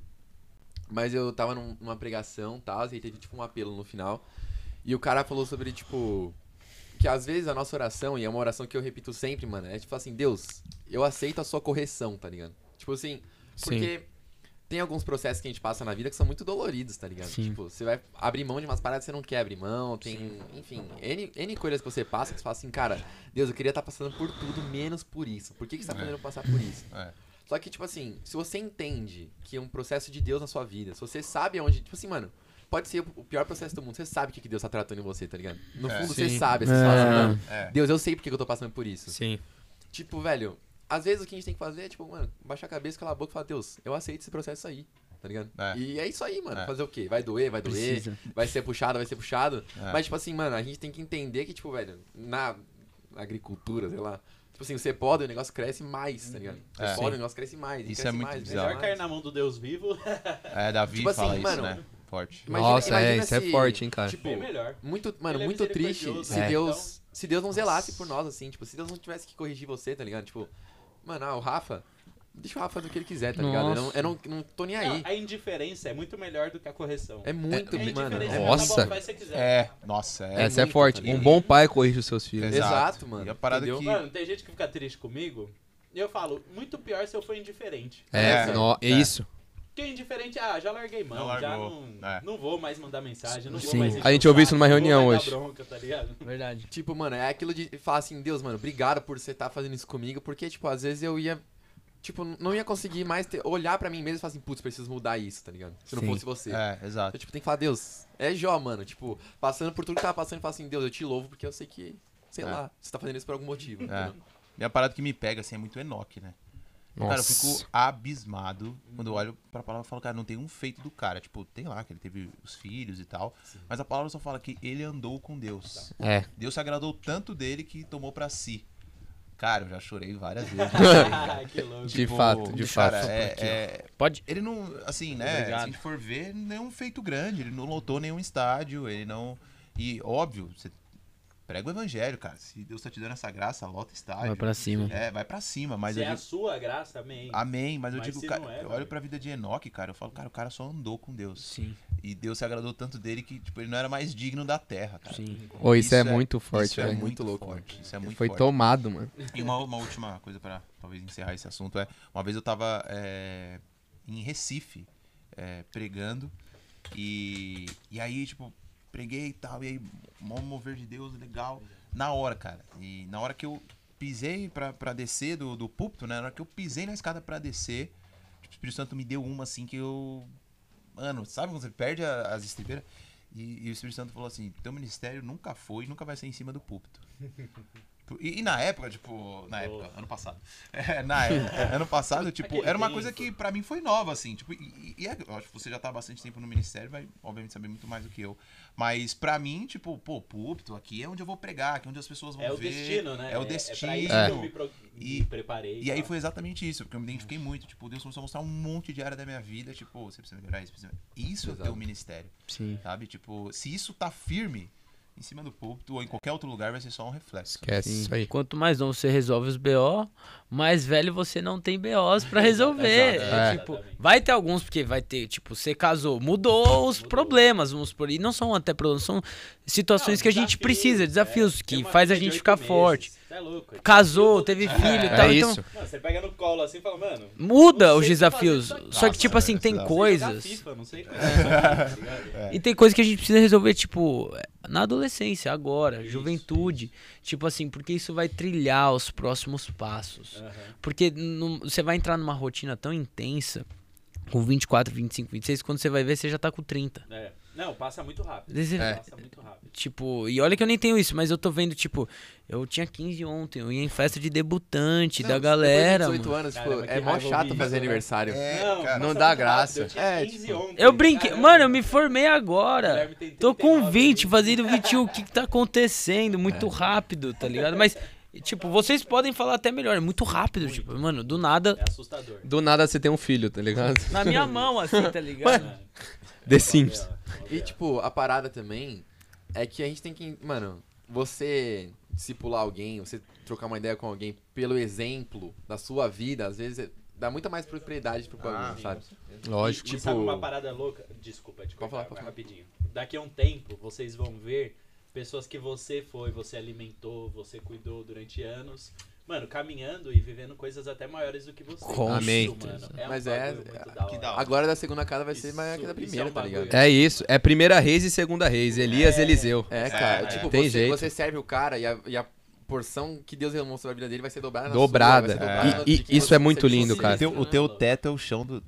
Mas eu tava num- numa pregação e tal, e teve tipo um apelo no final. E o cara falou sobre, tipo. Que às vezes a nossa oração, e é uma oração que eu repito sempre, mano, é tipo assim, Deus, eu aceito a sua correção, tá ligado? Tipo assim, porque tem alguns processos que a gente passa na vida que são muito doloridos, tá ligado? Sim. Tipo, você vai abrir mão de umas paradas que você não quer abrir mão, tem, enfim, N, N coisas que você passa que você fala assim, cara, Deus, eu queria estar passando por tudo, menos por isso. Por que, que você tá fazendo eu passar por isso? É. Só que, tipo assim, se você entende que é um processo de Deus na sua vida, se você sabe aonde. Tipo assim, mano, pode ser o pior processo do mundo, você sabe o que Deus tá tratando em você, tá ligado? No É. fundo, você Sim. sabe, você É. fala assim, mano, É. Deus, eu sei porque que eu tô passando por isso. Sim. Tipo, velho, às vezes o que a gente tem que fazer é, tipo, mano, baixar a cabeça, calar a boca e falar, Deus, eu aceito esse processo aí, tá ligado? É. E é isso aí, mano. É. Fazer o quê? Vai doer, vai doer, Precisa. vai ser puxado, vai ser puxado. É. Mas, tipo assim, mano, a gente tem que entender que, tipo, velho, na agricultura, sei lá. Tipo assim, você pode, o negócio cresce mais, tá ligado? Você É. pode, Sim. o negócio cresce mais. Isso cresce é muito mais, bizarro. Melhor cair na mão do Deus vivo, É, Davi Tipo assim, fala isso, mano, né? Forte. Imagina- Nossa, é, imagina isso é forte, hein, cara. Tipo, bem melhor. muito, mano, Ele é muito triste se né? Deus, se Deus não zelasse por nós, assim, tipo, se Deus não tivesse que corrigir você, tá ligado? Tipo, mano, ah, o Rafa, deixa o Rafa fazer o que ele quiser, tá ligado? Eu não, eu não, não tô nem aí. Não, a indiferença é muito melhor do que a correção. É muito, É mano. é tá Nossa. É, nossa, é. Essa é muito, forte. tá? Um bom pai corrige os seus filhos. Exato. Exato, mano. E a parada entendeu? que- Mano, tem gente que fica triste comigo. E eu falo, muito pior se eu for indiferente. É, É, no- é é. isso. Porque indiferente, ah, já larguei mão, Já já não, é. não vou mais mandar mensagem, não Sim. vou mais A gente o ouviu isso numa não vou reunião mais hoje. bronca, tá ligado? <laughs> Verdade. Tipo, mano, é aquilo de falar assim, Deus, mano, obrigado por você estar fazendo isso comigo, porque, tipo, às vezes eu ia, tipo, não ia conseguir mais ter- olhar pra mim mesmo e falar assim, putz, preciso mudar isso, tá ligado? Se não Sim. fosse você. É, exato. Eu, tipo, tem que falar, Deus, é Jó, mano, tipo, passando por tudo que tava passando e falar assim, Deus, eu te louvo porque eu sei que, sei É. lá, você tá fazendo isso por algum motivo. É. entendeu? E a parada que me pega, assim, é muito Enoque, né? Cara, eu Nossa. fico abismado quando eu olho pra palavra e falo, cara, não tem um feito do cara. Tipo, tem lá que ele teve os filhos e tal. Mas a palavra só fala que ele andou com Deus. É. Deus se agradou tanto dele que tomou pra si. Cara, eu já chorei várias vezes. <laughs> Ah, que louco. De fato, de cara, fato. é- é, Pode? ele não, assim, né? Se Obrigado. a gente for ver, nenhum feito grande. Ele não lotou nenhum estádio, ele não. E, óbvio, você prega o evangelho, cara. Se Deus tá te dando essa graça, lota estádio. Vai pra cima. É, vai pra cima. Mas se eu é a digo, sua graça, amém. Amém, mas eu Mas digo, se cara, é, eu olho pra vida de Enoque, cara, eu falo, cara, o cara só andou com Deus. Sim, E Deus se agradou tanto dele que, tipo, ele não era mais digno da terra, cara. sim. Ô, isso, é, muito forte, isso é velho. muito louco, forte. Isso é muito Foi forte. tomado, mano. E uma, uma última coisa pra talvez encerrar esse assunto é, uma vez eu tava é, em Recife é, pregando E, e aí, tipo, preguei e tal, e aí, mó mover de Deus, legal. Na hora, cara. E na hora que eu pisei pra, pra descer do, do púlpito, né? Na hora que eu pisei na escada pra descer, tipo, o Espírito Santo me deu uma assim que eu. Mano, sabe quando você perde a- as estribeiras? E, e o Espírito Santo falou assim: teu ministério nunca foi nunca vai ser em cima do púlpito. <laughs> E, e na época, tipo, na época, ano passado. <laughs> É, na época, ano passado, <laughs> tipo, era uma coisa que pra mim foi nova, assim, tipo, e, e é- eu acho que você já tá há bastante tempo no ministério, vai obviamente saber muito mais do que eu. Mas pra mim, tipo, pô, púlpito, aqui é onde eu vou pregar, aqui é onde as pessoas vão É o ver. destino, né? É o É, destino. pra isso É. que eu me, pro- me E- preparei. E aí foi exatamente isso, porque eu me identifiquei muito. Tipo, Deus começou a mostrar um monte de área da minha vida. Tipo, você precisa melhorar isso, precisa... Isso é o Exato. teu ministério, Sim. sabe? Tipo, se isso tá firme em cima do púlpito ou em qualquer outro lugar, vai ser só um reflexo. Esquece isso aí. Quanto mais não você resolve os BO, mais velho você não tem BOs pra resolver. Exato, É, é. tipo, vai ter alguns, porque vai ter, tipo, você casou, mudou os problemas, vamos por E não são até problemas, são situações Não, que a gente desafios, precisa, desafios é. que faz a gente ficar meses, forte. É louco, é Casou, teve dia. filho e É tal. então, isso. Mano, você pega no colo assim e fala, mano. muda não os desafios. Só que, tipo assim, é, tem coisas. FIFA, não sei como é, tá? <laughs> E tem coisas que a gente precisa resolver, tipo, na adolescência, agora, juventude. Tipo assim, porque isso vai trilhar os próximos passos. Aham. Porque não- você vai entrar numa rotina tão intensa, com 24, 25, 26, quando você vai ver, você já tá com 30. É. Não, passa muito rápido. É. Passa muito rápido. Tipo, e olha que eu nem tenho isso, mas eu tô vendo, tipo, eu tinha 15 ontem, eu ia em festa de debutante, da galera. De 18 mano. anos, tipo, Caramba, é mó chato fazer isso, né? aniversário. não, cara, não dá muito graça. rápido. Eu tinha É, 15 tipo, ontem. Eu brinquei, Caramba. mano, eu me formei agora. Tô com 39 20, ali. fazendo <laughs> 21, o que que tá acontecendo? Muito rápido, tá ligado? Mas, tipo, vocês podem falar até melhor, é muito rápido, tipo, mano, do nada, É assustador. Do nada você tem um filho, tá ligado? na minha mão, assim, tá <laughs> ligado? Mano, The Sims. E, tipo, a parada também é que a gente tem que. Mano, você discipular alguém, você trocar uma ideia com alguém pelo exemplo da sua vida, às vezes é- dá muita mais propriedade pro bagulho, sim. sabe? Lógico. E Tipo- sabe uma parada louca? Desculpa, te Pode cortar, falar, pode falar. rapidinho. Daqui a um tempo, vocês vão ver pessoas que você foi, você alimentou, você cuidou durante anos. Mano, caminhando e vivendo coisas até maiores do que você. Com Amém. Isso, mano, é um Mas é- bagulho muito é- da. Agora da segunda casa vai ser Isso- maior que da primeira, é um tá ligado? É isso. É primeira reis e segunda reis. Elias É. Eliseu. É, cara, É, tipo, tem você, jeito. você serve o cara e a, e a porção que Deus demonstrou na vida dele vai ser dobrada na Dobrada. sua, vai ser É. dobrada E- e isso é muito lindo, O cara. teu, o teu teto é o chão do.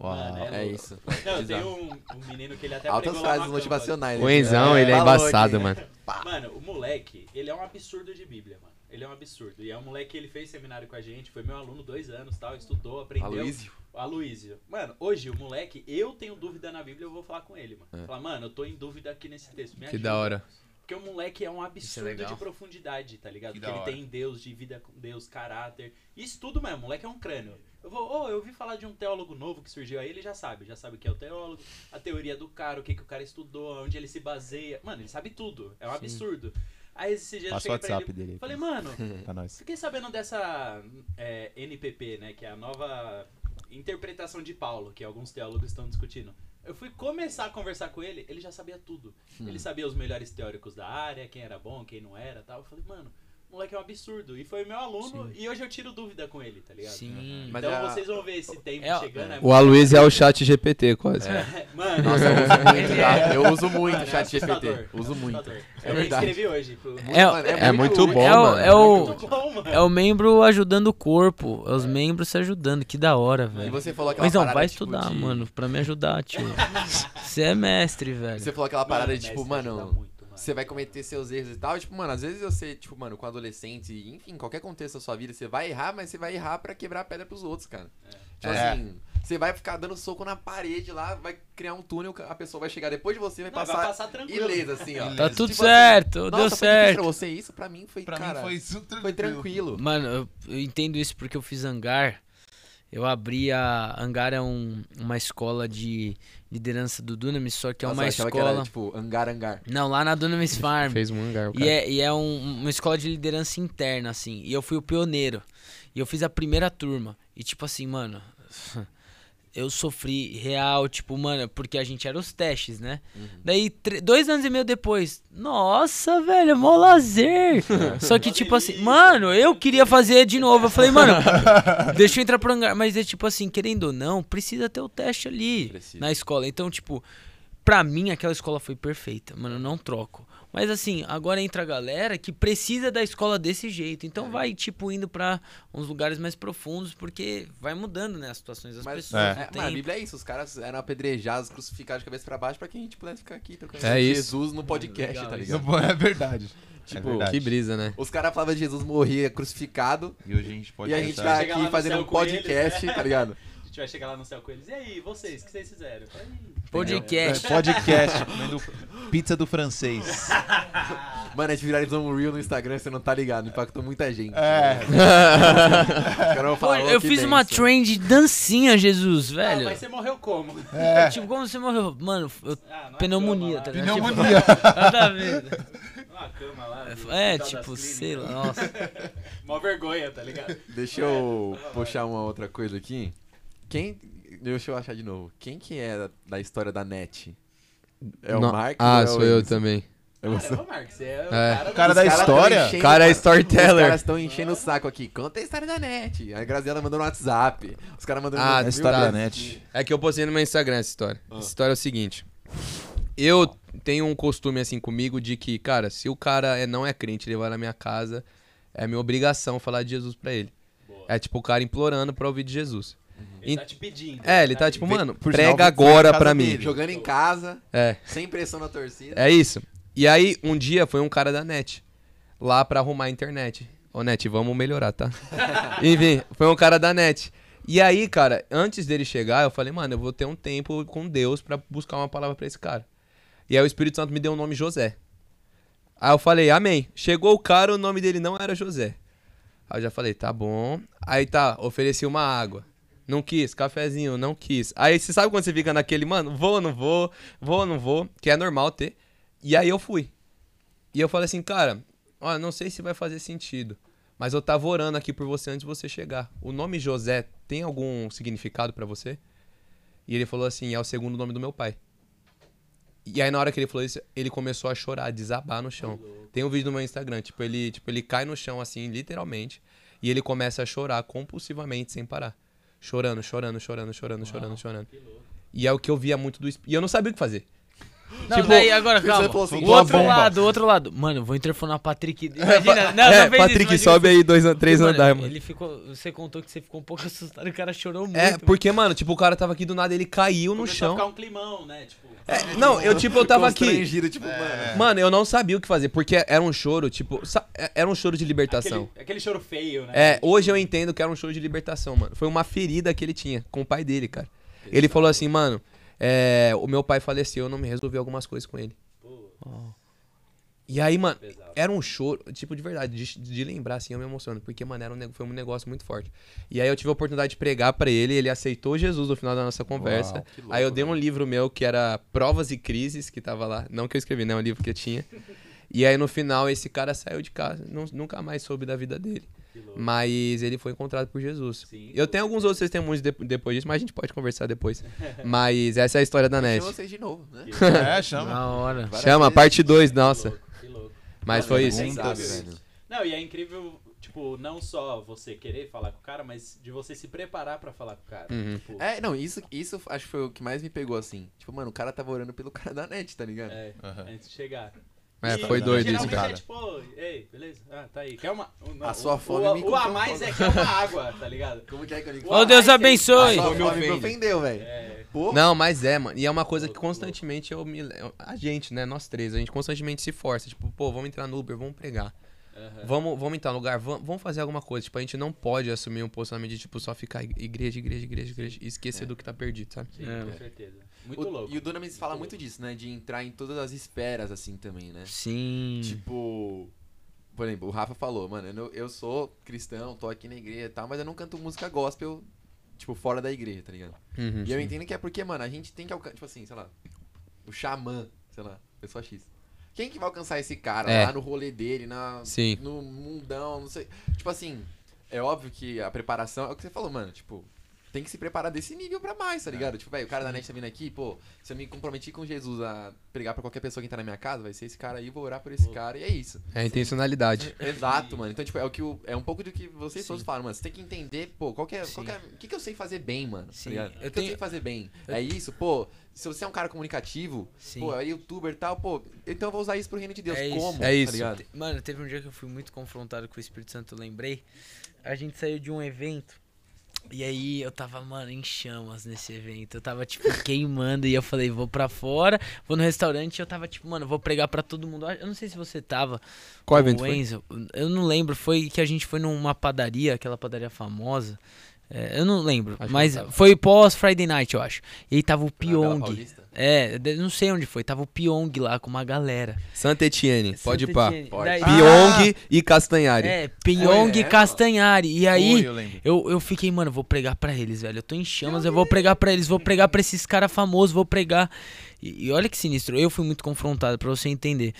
Uau. Mano, É louco. isso. Não, tem um, um menino que ele até Altas frases motivacionais. O né? Enzão, ele é falou embaçado, mano. Mano, o moleque, ele é um absurdo de Bíblia, mano. Ele é um absurdo. E é um moleque que ele fez seminário com a gente, foi meu aluno dois anos, tal, estudou, aprendeu. Aloysio. Aloysio. Mano, hoje o moleque, eu tenho dúvida na Bíblia, eu vou falar com ele, mano. É. Falar, mano, eu tô em dúvida aqui nesse texto. Me Que ajuda. da hora. Porque o moleque é um absurdo legal. de profundidade, tá ligado? Que ele hora. tem Deus, de vida com Deus, caráter. Isso tudo mesmo, o moleque é um crânio. Eu vou, oh, eu ouvi falar de um teólogo novo que surgiu aí, ele já sabe, já sabe o que é o teólogo, a teoria do cara, o que, que o cara estudou, onde ele se baseia. Mano, ele sabe tudo. É um absurdo. Aí esse dia eu Passa o cheguei pra WhatsApp ele, dele falei, mano, <laughs> Pra nós. Fiquei sabendo dessa é, NPP, né? Que é a nova interpretação de Paulo, que alguns teólogos estão discutindo. Eu fui começar a conversar com ele, ele já sabia tudo. Ele sabia os melhores teóricos da área, quem era bom, quem não era tal. Eu falei, mano, o moleque é um absurdo. E foi meu aluno, e hoje eu tiro dúvida com ele, tá ligado? Sim. Mas então é a- vocês vão ver esse tempo É, chegando. O Aloysio é o chat GPT, quase. Mano, Nossa, eu uso muito, tá? é- Eu uso muito mano, o é chat GPT. Uso é muito. É eu verdade. escrevi hoje. Pro... É, É muito bom, é o, mano. é o, é membro ajudando o corpo, é os membros se ajudando, que da hora, E velho. você falou aquela Mas não, vai tipo, estudar, de- mano, pra me ajudar, tio. <laughs> Você é mestre, velho. Você falou aquela parada de, tipo, mano. Você vai cometer seus erros e tal. E, tipo, mano, às vezes você, tipo, mano, com adolescente, enfim, qualquer contexto da sua vida, você vai errar, mas você vai errar pra quebrar a pedra pros outros, cara. Tipo É. assim, você vai ficar dando soco na parede lá, vai criar um túnel, a pessoa vai chegar depois de você, vai Não, vai passar, passar tranquilo. ilesa, assim, ó. Tá Beleza. tudo Tipo assim, certo, Nossa, deu certo. pra você isso? Pra mim foi, Pra cara, mim foi super foi tranquilo. Mano, eu, eu entendo isso porque eu fiz hangar. Eu abri a. Hangar é um- uma escola de liderança do Dunamis, só que é Nossa, uma escola. Que era, tipo, hangar, hangar. Não, lá na Dunamis <laughs> Farm. Fez um hangar, o E cara. é, e é um- uma escola de liderança interna, assim. E eu fui o pioneiro. E eu fiz a primeira turma. E tipo assim, mano. Eu sofri real, tipo, mano, porque a gente era os testes, né? Daí, tre- dois anos e meio depois, nossa, velho, mó lazer. <laughs> Só que, tipo assim, mano, eu queria fazer de novo. Eu falei, mano, <laughs> deixa eu entrar pro hangar. Mas é tipo assim, querendo ou não, precisa ter o teste ali Precisa. na escola. Então, tipo, pra mim aquela escola foi perfeita, mano, eu não troco. Mas assim, agora entra a galera que precisa da escola desse jeito. Então É. vai, tipo, indo pra uns lugares mais profundos, porque vai mudando, né, as situações das Mas, pessoas. É. é, mano, a Bíblia é isso, os caras eram apedrejados, crucificados de cabeça pra baixo pra que a gente pudesse ficar aqui trocando É isso. Jesus no podcast, Legal tá isso. ligado? <laughs> É verdade. <laughs> Tipo, é verdade. Que brisa, né? Os caras falavam de Jesus morria crucificado E hoje a gente pode e a gente tá aqui fazendo um com eles, podcast, né? tá ligado? <laughs> A gente vai chegar lá no céu com eles. E aí, vocês, o que vocês fizeram? Falei, Podcast. É, podcast, <laughs> comendo pizza do francês. <laughs> Mano, a gente viralizou um reel no Instagram, você não tá ligado, impactou muita gente. É. Vão Pô, falar, "Oh, eu fiz uma bênção." trend de dancinha, Jesus, Ah, velho. mas você morreu como? Tipo, como você morreu? Mano, eu- Ah, numa pneumonia, cama tá ligado? Pneumonia. Tipo, nada a ver. Cama lá. É, das tipo, sei lá, nossa. <laughs> Mó vergonha, tá ligado? Deixa eu puxar uma outra coisa aqui. Quem. Deixa eu achar de novo. Quem que é da, da história da net? É o Não- Marcos? Ah, ou é o sou eu também. É você. Caramba, Marcos, você é o É. cara, Cara da Os caras história? enchendo- Cara é Os storyteller. caras estão enchendo o saco aqui. Conta a história da net. A Graziela mandou no WhatsApp. Os caras mandando Ah, no A história Tá. da net. É que eu postei no meu Instagram essa história. Ah. Essa história é o seguinte. Eu tenho um costume assim comigo de que, cara, se o cara é, não é crente e levar na minha casa, é minha obrigação falar de Jesus pra ele. Boa. É tipo o cara implorando pra ouvir de Jesus. Ele tá te pedindo. É, ele tá tipo, Vem- mano, prega agora pra dele. mim. Jogando em casa, É, sem pressão na torcida. é isso. E aí, um dia foi um cara da net lá pra arrumar a internet. Ô, net, vamos melhorar, tá? <laughs> Enfim, foi um cara da net. E aí, cara, antes dele chegar, eu falei, mano, eu vou ter um tempo com Deus pra buscar uma palavra pra esse cara. E aí o Espírito Santo me deu o nome José. Aí eu falei, amém. Chegou o cara, o nome dele não era José. Aí eu já falei, tá bom. Aí tá, ofereci uma água. Não quis, cafezinho, não quis. Aí você sabe quando você fica naquele, mano, vou ou não vou, vou ou não vou, que é normal ter. E aí eu fui. E eu falei assim, cara, não sei se vai fazer sentido, mas eu tava orando aqui por você antes de você chegar. O nome José tem algum significado pra você? E ele falou assim, é o segundo nome do meu pai. E aí na hora que ele falou isso, ele começou a chorar, a desabar no chão. Tem um vídeo no meu Instagram, tipo, ele, tipo, ele cai no chão assim, literalmente, e ele começa a chorar compulsivamente sem parar. Chorando, chorando, chorando, chorando, chorando, chorando. E é o que eu via muito do Esp- E eu não sabia o que fazer. Não, Tipo, daí agora, calma. assim, o uma outro bomba. lado, o outro lado. Mano, eu vou interfonar o Patrick. <laughs> Imagina, não, é, não Patrick, isso, sobe aí dois, três mano, andares, mano. Ele ficou, você contou que você ficou um pouco <laughs> assustado e o cara chorou muito. É, porque, mano, tipo, o cara tava aqui do nada, ele caiu no Começou a chão. ficar um climão, né? Tipo, É, não, eu, tipo, eu tava aqui. Tipo, mano. Mano, eu não sabia o que fazer, porque era um choro, tipo, sa- era um choro de libertação. aquele, aquele choro feio, né? É, hoje eu entendo que era um choro de libertação, mano. Foi uma ferida que ele tinha com o pai dele, cara. Ele falou assim, mano, é, o meu pai faleceu, eu não me resolvi algumas coisas com ele. Pô, E aí, mano, pesado. era um choro, tipo, de verdade, de, de lembrar, assim, eu me emociono, porque, mano, era um, foi um negócio muito forte. E aí eu tive a oportunidade de pregar pra ele, ele aceitou Jesus no final da nossa conversa. Uau, louco, aí eu dei um livro meu que era Provas e Crises, que tava lá. Não que eu escrevi, né? Um livro que eu tinha. <laughs> E aí no final esse cara saiu de casa, não- nunca mais soube da vida dele. Mas ele foi encontrado por Jesus. Sim. Eu tenho alguns outros testemunhos de- depois disso, mas a gente pode conversar depois. <laughs> mas essa é a história da Chama Net. vocês de novo, né? <laughs> É, chama. Na hora. Várias Chama, parte 2, Que nossa. Mas foi é isso. velho. Não, e é incrível, tipo, não só você querer falar com o cara, mas de você se preparar pra falar com o cara. Uhum. Tipo, É, não, isso, isso acho que foi o que mais me pegou, assim. Tipo, mano, o cara tava orando pelo <laughs> cara da net, tá ligado? é, Aham. antes de chegar. É, E foi doido isso, cara. É tipo, ei, beleza? Ah, tá aí. Quer uma. não, A sua fome o, me o a mais é que é uma água, tá ligado? Como que é que eu digo? O Ô, Deus a mais abençoe. A sua me fome me ofende. ofendeu, velho. É, Não, mas é, mano. E é uma coisa que constantemente eu me. A gente, né? Nós três, a gente constantemente se força. Tipo, pô, vamos entrar no Uber, vamos pregar. aham. Vamos, vamos entrar no lugar, vamos, vamos fazer alguma coisa. Tipo, a gente não pode assumir um posicionamento de, tipo, só ficar igreja, igreja, igreja, igreja e esquecer do que tá perdido, sabe? Sim, É. com certeza. Muito o- louco. E o Dunamis fala muito disso, né? De entrar em todas as esferas, assim, também, né? Sim. Tipo. Por exemplo, o Rafa falou, mano, eu, eu sou cristão, tô aqui na igreja e tal, mas eu não canto música gospel, tipo, fora da igreja, tá ligado? Uhum, E eu sim. entendo que é porque, mano, a gente tem que alcançar, tipo assim, sei lá, o xamã, sei lá, pessoa X. Quem que vai alcançar esse cara É. lá no rolê dele, na, Sim. no mundão, não sei. Tipo assim, é óbvio que a preparação é o que você falou, mano, tipo, tem que se preparar desse nível pra mais, tá ligado? Tipo, velho, o cara da net tá vindo aqui, pô, se eu me comprometi com Jesus a pregar pra qualquer pessoa que tá na minha casa, vai ser esse cara aí, vou orar por esse cara, e é isso. É a intencionalidade. Exato, mano. Então, tipo, é o que o, é um pouco do que vocês Sim. todos falam, mano. Você tem que entender, pô, qual que é, qual que é- o que, que eu sei fazer bem, mano. tá Sim, ligado? eu o que eu tenho- sei fazer bem. eu- É isso, pô. Se você é um cara comunicativo, Sim. pô, é youtuber e tal, pô, então eu vou usar isso pro reino de Deus. É isso. Como? É isso. Tá ligado? Te- Mano, teve um dia que eu fui muito confrontado com o Espírito Santo, eu lembrei. A gente saiu de um evento. E aí eu tava, mano, em chamas nesse evento. Eu tava, tipo, queimando. E eu falei, vou pra fora, vou no restaurante. E eu tava, tipo, mano, vou pregar pra todo mundo. Eu não sei se você tava. Qual o evento foi? Enzo. Eu não lembro. Foi que a gente foi numa padaria, aquela padaria famosa. É, eu não lembro. Acho mas foi pós Friday Night, eu acho. E aí tava o Pyong. É, não sei onde foi. Tava o Pyong lá com uma galera. Santa Etienne, pode ir Santa pá. Pode. Daí- Pyong e Castanhari. É, Pyong e é, Castanhari. E aí, eu eu, eu fiquei, mano, vou pregar pra eles, velho. Eu tô em chamas, eu vou pregar pra eles, vou pregar pra esses caras famosos, vou pregar. E, e olha que sinistro, eu fui muito confrontado, pra você entender.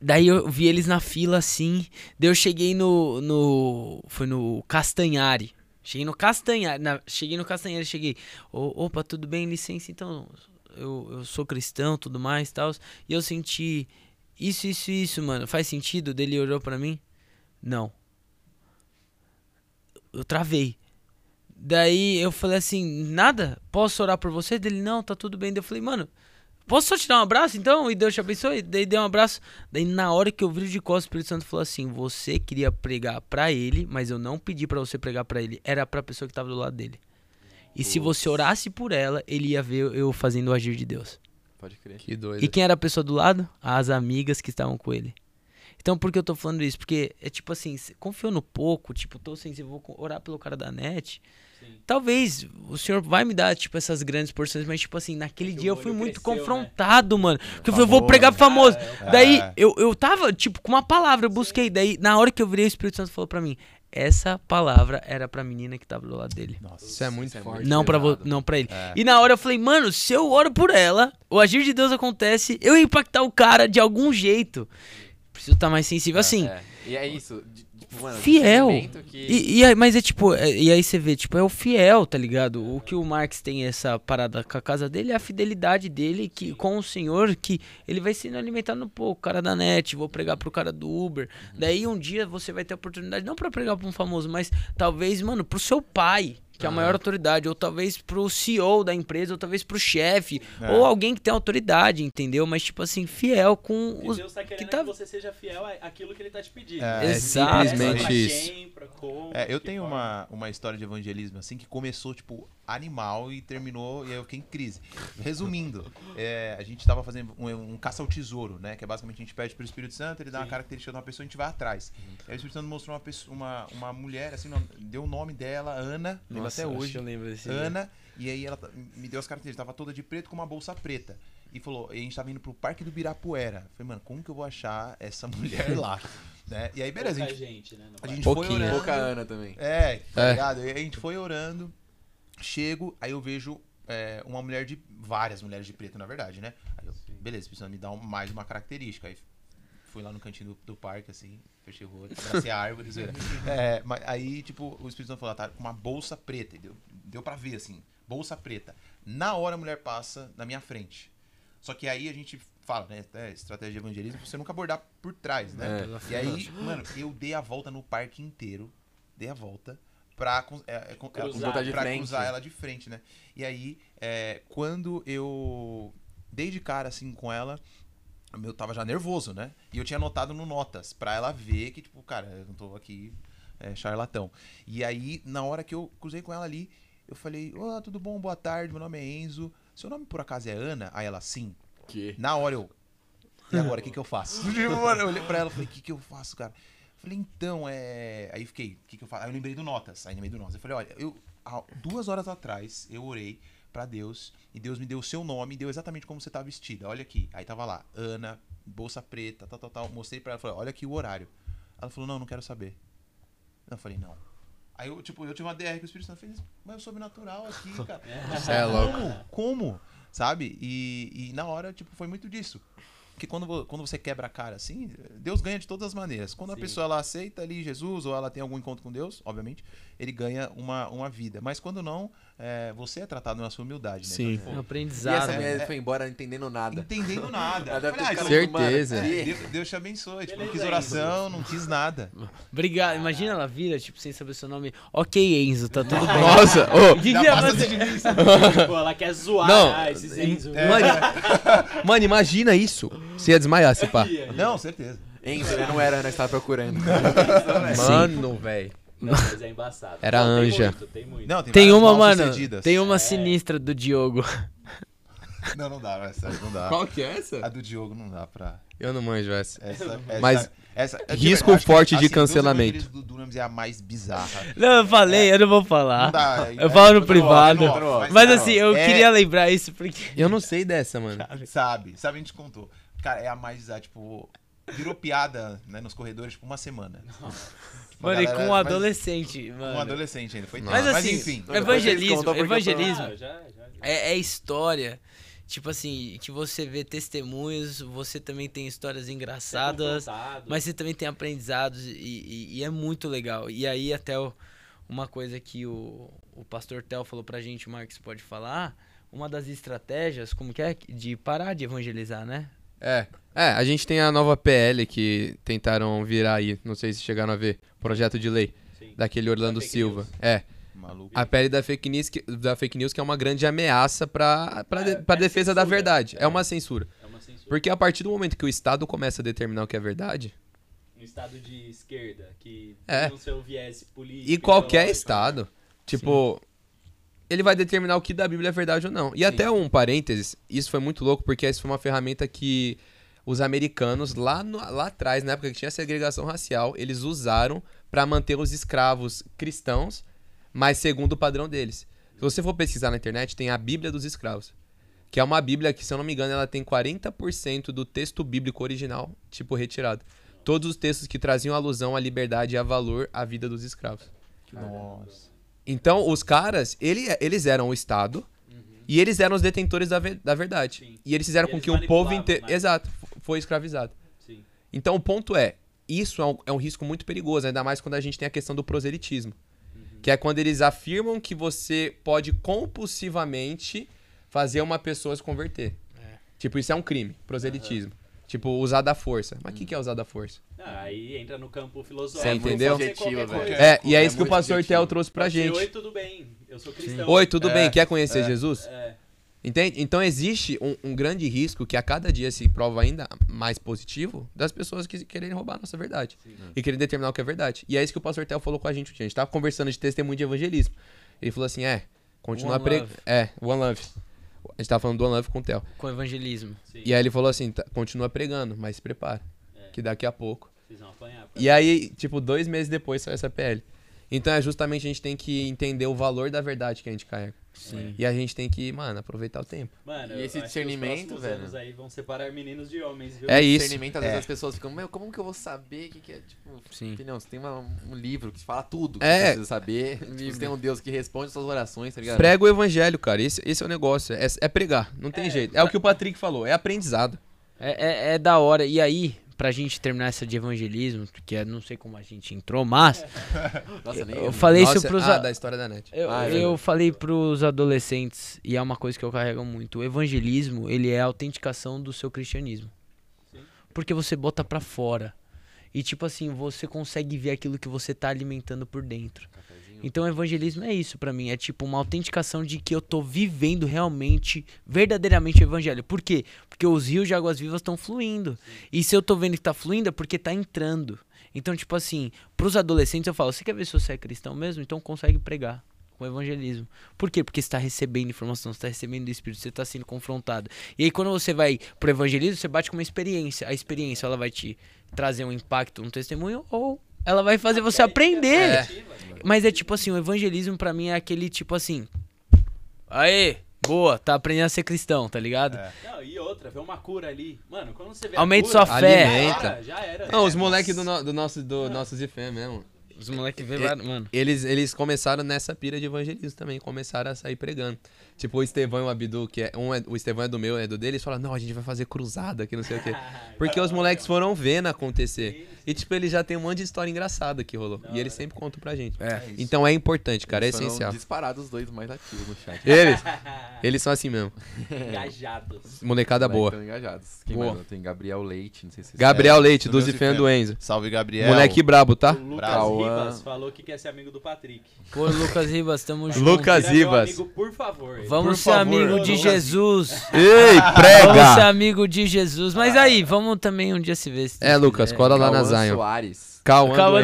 Daí eu vi eles na fila assim. Daí eu cheguei no. no foi no Castanhari. Cheguei no Castanhari. na- cheguei no Castanhari, cheguei. "Ô, opa, tudo bem, licença. Então, eu, eu sou cristão, tudo mais tal. E eu senti. Isso, isso, isso, mano. Faz sentido? Dele olhou pra mim? Não. Eu travei. Daí eu falei assim, nada? Posso orar por você? Dele, não, tá tudo bem. Daí eu falei, mano, posso só te dar um abraço então? E Deus te abençoe. Daí dei um abraço. Daí na hora que eu viro de costas, o Espírito Santo falou assim: Você queria pregar pra ele, mas eu não pedi pra você pregar pra ele. Era pra pessoa que tava do lado dele. E se você orasse por ela, ele ia ver eu fazendo o agir de Deus. Pode crer. Que doido. E quem era a pessoa do lado? As amigas que estavam com ele. Então, por que eu tô falando isso? Porque é tipo assim, confiou no pouco, tipo, tô sensível, vou co- orar pelo cara da net. Sim. Talvez o senhor vai me dar, tipo, essas grandes porções, mas, tipo assim, naquele dia eu fui muito cresceu, né? confrontado, mano. Porque eu falei, eu vou Famoso. pregar pro famoso. Ah, Daí, eu, eu tava, tipo, com uma palavra, eu busquei. Daí, na hora que eu virei, o Espírito Santo falou pra mim: essa palavra era pra menina que tava do lado dele. Nossa. Isso é muito Isso é forte. Não pra, vo- não pra ele. É. E na hora eu falei, mano, se eu oro por ela, o agir de Deus acontece, eu ia impactar o cara de algum jeito. Preciso estar mais sensível. Assim, É. E é isso. Mano, Fiel. Que... E, e aí- mas é tipo, é- e aí você vê, tipo, é o fiel, tá ligado? O que o Marx tem essa parada com a casa dele é a fidelidade dele que, com o senhor, que ele vai sendo alimentado, pô, o cara da net, vou pregar pro cara do Uber. Daí um dia você vai ter a oportunidade, não pra pregar pra um famoso, mas talvez, mano, pro seu pai. Que é a maior autoridade, ou talvez pro CEO da empresa, ou talvez pro chefe, É. ou alguém que tem autoridade, entendeu? Mas, tipo assim, fiel com E os. Deus tá querendo que, tá- você seja fiel àquilo que ele tá te pedindo. É, Exato. simplesmente Pra isso. quem, pra como, É, eu que tenho uma, uma história de evangelismo assim que começou, tipo, animal e terminou e aí eu fiquei em crise. Resumindo, <laughs> é, a gente tava fazendo um, um caça ao tesouro, né? Que é basicamente a gente pede pro Espírito Santo, ele dá uma Sim. característica de uma pessoa e a gente vai atrás. Aí o Espírito Santo mostrou uma, pessoa, uma, uma mulher, assim, não- deu o nome dela, Ana, lembro Até hoje. eu lembro desse dia. Ana, e aí ela tá- me deu as características, tava toda de preto com uma bolsa preta. E falou, e a gente tava indo pro Parque do Birapuera. Falei, mano, como que eu vou achar essa <laughs> mulher lá? né? E aí, beleza, a Pouca gente, gente, né? a gente foi Pouquinho. orando. Pouca Ana também. É, tá É. ligado? E aí a gente foi orando, chego, aí eu vejo é, uma mulher de. várias mulheres de preto, na verdade, né? Aí eu, beleza, precisa me dar um- mais uma característica. Aí fui lá no cantinho do, do parque, assim, fechei o rosto, abracei a árvore, zoeira. <laughs> É, mas aí, tipo, o Espírito Santo falou, tá com uma bolsa preta. e Deu, deu pra ver, assim, bolsa preta. Na hora a mulher passa na minha frente. Só que aí a gente fala, né? É, estratégia de evangelismo, você nunca abordar por trás, né? É. E aí, mano, eu dei a volta no parque inteiro. Dei a volta pra, é, é, é, Cruzar. pra de frente. cruzar ela de frente, né? E aí, é, quando eu dei de cara assim com ela, eu tava já nervoso, né? E eu tinha anotado no Notas, pra ela ver que, tipo, cara, eu não tô aqui é, charlatão. E aí, na hora que eu cruzei com ela ali, eu falei, ô, tudo bom, boa tarde, meu nome é Enzo. Seu nome por acaso é Ana? Aí ela, sim. Que? Na hora eu. E agora, o que, que eu faço? <laughs> Tipo, eu olhei pra ela e falei, o que, que eu faço, cara? Falei, então, é. Aí fiquei, o que, que eu faço? Aí eu lembrei do Notas. Aí lembrei do Notas. Eu falei, olha, eu, há duas horas atrás, eu orei pra Deus e Deus me deu o seu nome e deu exatamente como você tá vestida. Olha aqui. Aí tava lá, Ana, bolsa preta, tal, tal, tal. Mostrei pra ela, falei, olha aqui o horário. Ela falou, não, não quero saber. Eu falei, não. Aí eu, tipo, eu tive uma DR com o Espírito Santo, eu falei, mas eu sobrenatural aqui, <laughs> cara. Cê é louco. Como? Como? Sabe? E, e na hora, tipo, foi muito disso. Porque quando, quando você quebra a cara assim, Deus ganha de todas as maneiras. Quando a Sim. pessoa ela aceita ali Jesus ou ela tem algum encontro com Deus, obviamente, ele ganha uma, uma vida. Mas quando não, é, você é tratado na sua humildade, né? Sim. Então, É um pô, E aprendizado. essa né? mulher foi embora não entendendo nada. entendendo nada. Ela deve Falei, ah, Certeza. que- é, Deus, Deus te abençoe. Tipo, não quis oração, não quis nada. Obrigado. Imagina ela vira, tipo, sem saber seu nome. Ok, Enzo, tá tudo bem. Nossa, ô, <laughs> Que passa você- de mim, <laughs> Pô, ela quer zoar Não. ah, esses Enzo. Mano, <laughs> mano, imagina isso. Você ia desmaiar, se pá. Não, certeza. Enzo, né? Não era, nós tava procurando. Mano, velho. Não, mas é <laughs> embaçado. Era Não, tem anja. muito, tem muito. Não, tem, Tem uma, mano. sucedidas. Tem uma É. sinistra do Diogo. <laughs> Não, não dá, essa não dá. que é A essa? do Diogo não dá pra. Eu não manjo essa. Essa, essa, <laughs> Mas essa, é risco verdade, forte de assim, cancelamento. do Dunamis é a mais bizarra. Não, eu falei, eu não vou falar. Não dá. Eu falo no é, privado. é, não, Mas não, assim, eu é- queria lembrar isso porque. Eu não sei dessa, mano. Sabe, sabe, a gente contou. Cara, é a mais bizarra, tipo, virou piada né, nos corredores por uma semana. Tipo, a Mano, e com um mas- adolescente, Com mano. um adolescente ainda, foi Mas tenso. assim, enfim. evangelismo, evangelismo Ah, já, já, já. é, é história. Tipo assim, que você vê testemunhos, você também tem histórias engraçadas, confrontado. mas você também tem aprendizados e, e- e é muito legal. E aí até o- uma coisa que o, o pastor Tel falou pra gente, o Marcos pode falar, uma das estratégias, como que é? De parar de evangelizar, né? É. É, a gente tem a nova PL que tentaram virar aí. Não sei se chegaram a ver. Projeto de lei. Sim. Daquele Orlando fake Silva. news. É. Maluco. A PL da fake news, que, da fake news que é uma grande ameaça pra, de- É, pra é defesa da censura. verdade. É. É. uma censura. É uma censura. Porque a partir do momento que o Estado começa a determinar o que é verdade, Um estado de esquerda que É. tem o seu viés político. e qualquer Estado, tipo, ele vai determinar o que da Bíblia é verdade ou não. E até um parênteses, isso foi muito louco, porque isso foi uma ferramenta que os americanos, lá, no- lá atrás, na época que tinha segregação racial, eles usaram pra manter os escravos cristãos, mas segundo o padrão deles. Se você for pesquisar na internet, tem a Bíblia dos Escravos. Que é uma Bíblia que, se eu não me engano, ela tem 40% do texto bíblico original, tipo, retirado. Todos os textos que traziam alusão à liberdade e a valor à vida dos escravos. Nossa. Então, os caras, ele, eles eram o Estado e eles eram os detentores da, ve- da verdade. Sim. E eles fizeram E com eles que o povo inteiro. mais. Exato, foi escravizado. Sim. Então, o ponto é: isso é um, é um risco muito perigoso, ainda mais quando a gente tem a questão do proselitismo. Que é quando eles afirmam que você pode compulsivamente fazer uma pessoa se converter. Tipo, isso é um crime, proselitismo. Tipo, usar da força. Mas o que, que é usar da força? Ah, aí entra no campo filosófico. Você entendeu? Velho. É, e é, é isso que o pastor subjetivo. Theo trouxe pra gente. Oi, tudo bem. Eu sou cristão. Oi, tudo É, bem? Quer conhecer é. Jesus? É. Entende? Então existe um, um grande risco que a cada dia se prova ainda mais positivo das pessoas que querem roubar a nossa verdade. E querem determinar o que é verdade. E é isso que o pastor Theo falou com a gente. A gente tava conversando de testemunho de evangelismo. Ele falou assim: é, continua One pregando. É, One Love. A gente tava falando do One Love com o Theo. Com evangelismo. Sim. E aí ele falou assim: tá, continua pregando, mas se prepara. É. Que daqui a pouco. Vocês vão apanhar. pra- E aí, tipo, dois meses depois saiu essa PL. Então é justamente a gente tem que entender o valor da verdade que a gente carrega. Sim. E a gente tem que, mano, aproveitar o tempo. Mano, E eu esse discernimento, velho? anos aí vão separar meninos de homens, viu? É isso. discernimento, às vezes É. as pessoas ficam, meu, como que eu vou saber o que, que é? Tipo, Sim. opinião, você tem uma- um livro que fala tudo que É. você precisa saber. <laughs> Tipo, você tem um Deus que responde suas orações, tá ligado? Prega o evangelho, cara. Esse, esse é o negócio. É, é pregar. Não tem É, jeito. É o que o Patrick falou. É aprendizado. É, é, é da hora. E aí, pra gente terminar essa de evangelismo, que eu não sei como a gente entrou, mas <laughs> Nossa, nem eu falei Nossa, isso pros. ah, a- da história da net. Eu, Ah, é eu falei pros adolescentes, e é uma coisa que eu carrego muito, o evangelismo, ele é a autenticação do seu cristianismo. Sim. Porque você bota pra fora. E tipo assim, você consegue ver aquilo que você tá alimentando por dentro. Então evangelismo é isso pra mim, é tipo uma autenticação de que eu tô vivendo realmente, verdadeiramente o evangelho. Por quê? Porque os rios de águas vivas estão fluindo. E se eu tô vendo que tá fluindo é porque tá entrando. Então, tipo assim, pros adolescentes eu falo, você quer ver se você é cristão mesmo? Então consegue pregar com o evangelismo. Por quê? Porque está recebendo informação, está recebendo do Espírito, você está sendo confrontado. E aí quando você vai pro evangelismo, você bate com uma experiência. A experiência ela vai te trazer um impacto, um testemunho, ou ela vai fazer você aprender. É. Mas é tipo assim, o evangelismo pra mim é aquele tipo assim. Aê, boa, tá aprendendo a ser cristão, tá ligado? É. Não, e outra, vê uma cura ali. Mano, quando você vê Aumenta a cura, sua fé. Já Alimenta. era, já era. Não, É, os moleques do, no, do nosso, do nosso IFEM mesmo. Os moleques vê, mano. Eles, eles começaram nessa pira de evangelismo também, começaram a sair pregando. Tipo, o Estevão e o Abdu, que é, um é, o Estevão é do meu, é do dele, eles falam, não, a gente vai fazer cruzada, que não sei o quê. <laughs> Porque os moleques foram vendo acontecer. E, tipo, ele já tem um monte de história engraçada que rolou. E eles sempre contam pra gente. É. Então é importante, cara, é Foram essencial. disparados os dois mais ativos no chat. <laughs> Eles, <laughs> eles são assim mesmo. Engajados. Molecada boa. tão engajados. Quem Boa. mais? Tem Gabriel Leite, não sei se Gabriel É, Leite, do Zifan do Enzo. Salve, Gabriel. Moleque brabo, O tá? Lucas Cauã. Ribas falou que quer ser amigo do Patrick. Pô, Lucas Ribas, tamo junto. Lucas Ribas. amigo, por favor. Vamos Por ser favor. amigo de. Jesus. Ei, Vamos ser prega! amigo de Jesus. Mas aí, vamos também um dia se ver. se É, Lucas, quiser. cola lá na Cauã Zion. Soares. Cauã Cauã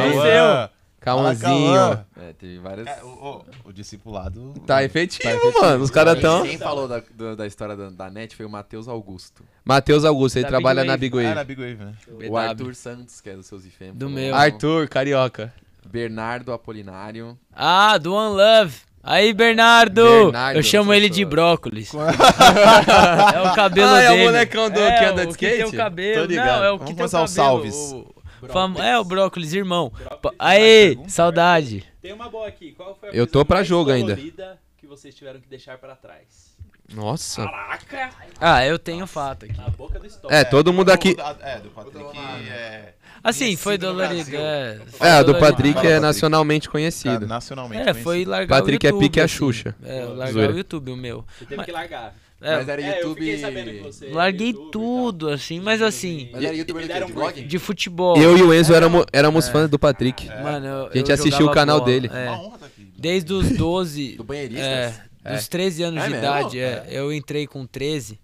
do. É, teve várias... É, o, o- o discipulado. Tá efetivo, mano. Os caras tão. Quem falou da, do- da história da, da net foi o Matheus Augusto. Matheus Augusto, ele Da trabalha Big na Wave. Big Ah, Wave. na Big Wave, né? O BW. Arthur Santos, que é do seus IFEM. Do meu. Arthur, carioca. Bernardo Apolinário. Ah, do One Love. Aí, Bernardo. Bernardo, Eu chamo ele de brócolis. <laughs> é o cabelo Ah, é o dele. molecão do é, que anda de o que tem o skate? cabelo. Não, é o Vamos que tem o cabelo. salves. o famo- É, o brócolis, irmão. Brócolis. Aê, saudade. Tem uma boa aqui. Qual foi a Eu tô pra jogo ainda. que vocês tiveram que deixar pra trás? Nossa. Caraca! Ah, eu tenho fato aqui. Na boca do estômago. É, todo mundo aqui. É, do Patrick é. Assim, foi dolorido. É, É, a do. Patrick é Patrick. nacionalmente conhecido. nacionalmente. É, foi largar Patrick o é YouTube, pique a assim. Xuxa. É, largar Zoeira. o YouTube, o meu. Você teve que largar. É, Mas era É, eu YouTube... que você... larguei YouTube tudo, assim, mas assim, Mas era youtuber De um blog? de futebol. Eu e o Enzo éramos, éramos fãs do Patrick. Mano, eu, A gente eu assistiu o canal bola, dele. é. Uma honra tá aqui. Desde os 12. Do <laughs> banheiristas? é, dos 13 anos É de idade, é, eu entrei com 13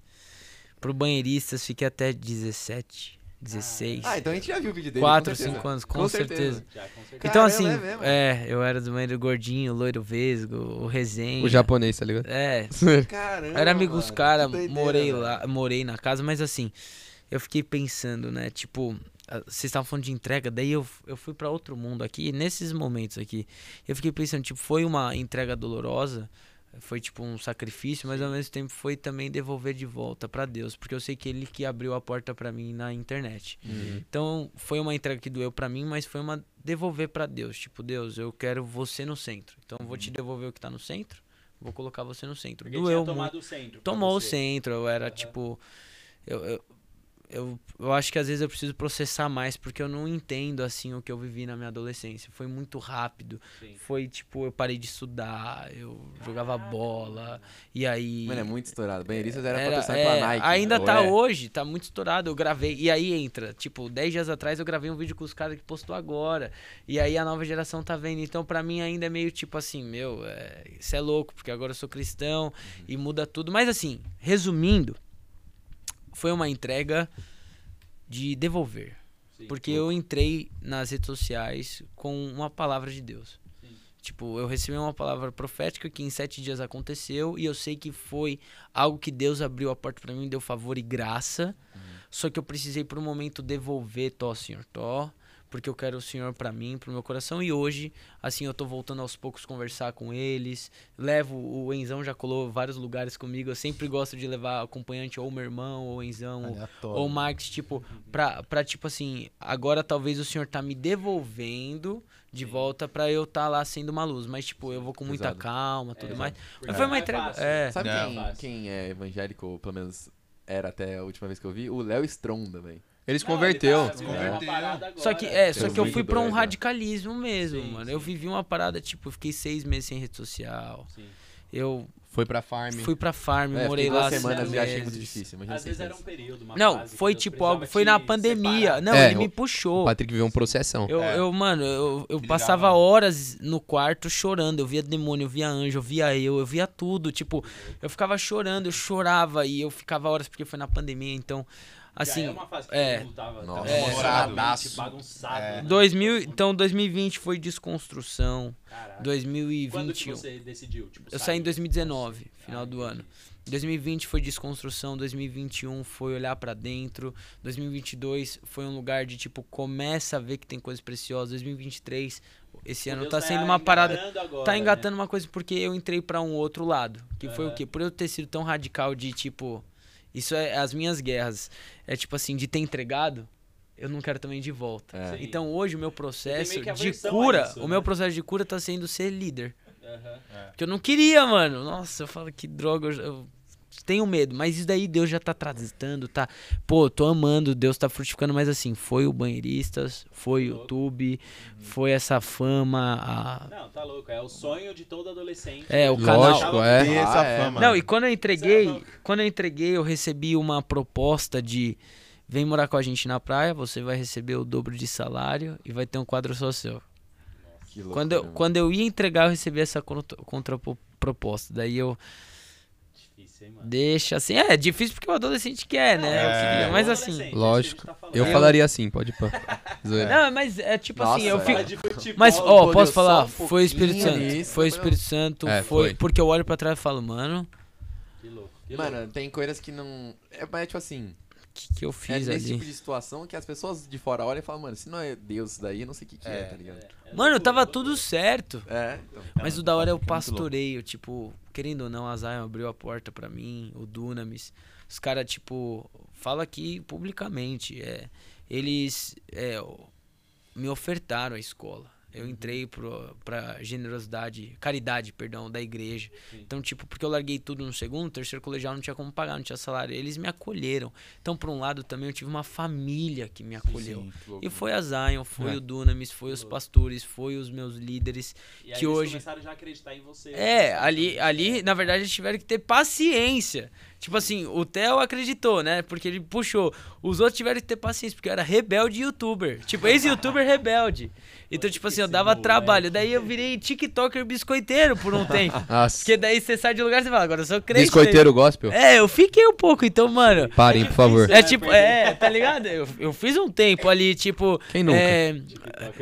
pro banheiristas, fiquei até 17, 16. Ah, então a gente já viu o vídeo dele. 4, com certeza. 5 anos, com, certeza. Já, com certeza. Então, Caramba, assim, é mesmo? é, eu era do banheiro gordinho, loiro vesgo, o resenha. O japonês, tá ligado? É, <laughs> Caramba, Eu era amigo dos mano, caras, morei velho. lá, morei na casa, mas assim, eu fiquei pensando, né? Tipo, vocês estavam falando de entrega, daí eu, eu fui pra outro mundo aqui, nesses momentos aqui. Eu fiquei pensando, tipo, foi uma entrega dolorosa, foi tipo um sacrifício, mas ao mesmo tempo foi também devolver de volta pra Deus, porque eu sei que ele que abriu a porta pra mim na internet. Então, foi uma entrega que doeu pra mim, mas foi uma devolver pra Deus, tipo, Deus, eu quero você no centro. Então, eu vou te devolver o que tá no centro. Vou colocar você no centro. Porque Doeu tinha muito tomado o centro. tomou o você. centro. Eu era tipo. Eu, eu, eu, eu acho que às vezes eu preciso processar mais porque eu não entendo assim o que eu vivi na minha adolescência. Foi muito rápido. Sim. Foi tipo, eu parei de estudar, eu jogava bola. E aí. Mano, é muito estourado. Banheiristas era, Era- patrocinado é, pela Nike. ainda né? tá é? hoje, tá muito estourado. Eu gravei. E aí entra, tipo, 10 dias atrás eu gravei um vídeo com os caras que postou agora. E aí a nova geração tá vendo. Então, pra mim, ainda é meio tipo assim, meu, é, isso é louco, porque agora eu sou cristão Uhum. e muda tudo. Mas assim, resumindo, foi uma entrega de devolver. Sim. Porque eu entrei nas redes sociais com uma palavra de Deus. Sim. Tipo, eu recebi uma palavra profética que em sete dias aconteceu e eu sei que foi algo que Deus abriu a porta pra mim, deu favor e graça. Só que eu precisei por um momento devolver, Tó, Senhor, Tó, porque eu quero o Senhor pra mim, pro meu coração. E hoje, assim, eu tô voltando aos poucos conversar com eles. Levo, o Enzão já colou vários lugares comigo. Eu sempre gosto de levar acompanhante ou meu irmão, ou o Enzão, ou Aleatório. ou o Max, tipo, pra, pra, tipo assim, agora talvez o senhor tá me devolvendo de volta pra eu tá lá sendo uma luz. Mas, tipo, eu vou com muita Exato. calma, tudo É, mais. Mas foi uma é entrega. É. Sabe Não. quem, quem é evangélico, ou pelo menos era até a última vez que eu vi? O Léo Stronda, velho. Não, ele tá uma Converteu. agora. Só que, é, só que eu fui pra um né? radicalismo mesmo, Sim, mano. Eu sim. vivi uma parada, tipo, eu fiquei seis meses sem rede social. Sim. Eu Foi pra farm. fui pra farm, É, morei lá duas semanas já achei muito difícil. Imagina Às vezes era um período, uma Não, foi tipo algo, foi na pandemia. separar. Não, É, ele o- me O puxou. Patrick viu uma processão. Eu, É. eu, mano, eu, eu passava dava- horas no quarto chorando. Eu via demônio, eu via anjo, eu via eu, eu via tudo. Tipo, eu ficava chorando, eu chorava e eu ficava horas porque foi na pandemia. Então, assim. Já é uma fase que é. tava, Nossa. tava É. bagunçado. É. né? 2000, então 2020 foi desconstrução. Caraca. Quando que 2021. você decidiu? Tipo, Eu saí em 2019, final Ah, do entendi. ano. 2020 foi desconstrução, 2021 foi olhar pra dentro, 2022 foi um lugar de tipo começa a ver que tem coisas preciosas, 2023 esse ano Deus tá sendo uma parada engatando agora, tá né? engatando uma coisa porque eu entrei pra um outro lado, que foi o quê? Por eu ter sido tão radical de tipo isso é as minhas guerras. É tipo assim, de ter entregado, eu não quero também de volta. É. Então hoje o meu processo de cura, isso, o né? meu processo de cura tá sendo ser líder. Aham. Porque eu não queria, mano. Nossa, eu falo que droga, eu, eu tenho medo. Mas isso daí Deus já tá tratando, tá? Pô, tô amando, Deus tá frutificando, mas assim, foi o Banheiristas, foi o Louco. YouTube, foi essa fama, a... Não, tá louco. É o sonho de todo adolescente. É, o Lógico, canal. é. Ter essa Ah, é, fama. Não, e quando eu é entreguei, louco. quando eu entreguei, eu recebi uma proposta de vem morar com a gente na praia, você vai receber o dobro de salário e vai ter um quadro só seu. Que loucura, Quando eu, mano. quando eu ia entregar, eu recebi essa contra- contraproposta. Daí eu Difícil, hein, mano? deixa assim. É, difícil porque o adolescente quer, né? É, é, mas assim. Lógico. é isso gente tá. Eu falaria assim, pode pôr. <laughs> Não, mas é tipo Nossa, assim, eu é. fico. Futebol, Mas, ó, deu posso falar? um foi o Espírito Santo. ali, Foi o. Espírito Santo. É, foi. foi. Porque eu olho pra trás e falo, mano, Que louco. Que louco. Mano, tem coisas que não. É, mas, tipo assim, o que, que eu é fiz nesse ali? tipo de situação que as pessoas de fora olham e falam, mano, se não é Deus isso daí, eu não sei o que, que é, É, tá ligado? É, é Mano, tava tudo certo. É, então. Mas o da hora é o pastoreio, tipo, querendo ou não, a Zion abriu a porta pra mim, o Dunamis. Os caras, tipo, fala aqui publicamente, é, eles é, me ofertaram a escola. Eu entrei pro, pra generosidade, caridade, perdão, da igreja. Sim. Então, tipo, porque eu larguei tudo no segundo, terceiro colegial, não tinha como pagar, não tinha salário. Eles me acolheram. Então, por um lado, também eu tive uma família que me acolheu. sim. louco. E foi a Zion, foi É. o Dunamis, foi os pastores, foi os meus líderes. E aí que eles hoje- começaram já a acreditar em você. É, Você ali, ali, na verdade, eles tiveram que ter paciência. Tipo assim, o Theo acreditou, né? Porque ele puxou. Os outros tiveram que ter paciência, porque eu era rebelde youtuber. Tipo, ex-youtuber rebelde. Então, tipo assim, eu dava trabalho. Daí eu virei TikToker biscoiteiro por um tempo. <laughs> Nossa. Porque daí você sai de lugar e você fala, agora eu sou crente. Biscoiteiro gospel? É, eu fiquei um pouco, então, mano. Parem, por favor. É tipo, é, tá ligado? Eu, eu fiz um tempo ali, tipo. Quem nunca? é,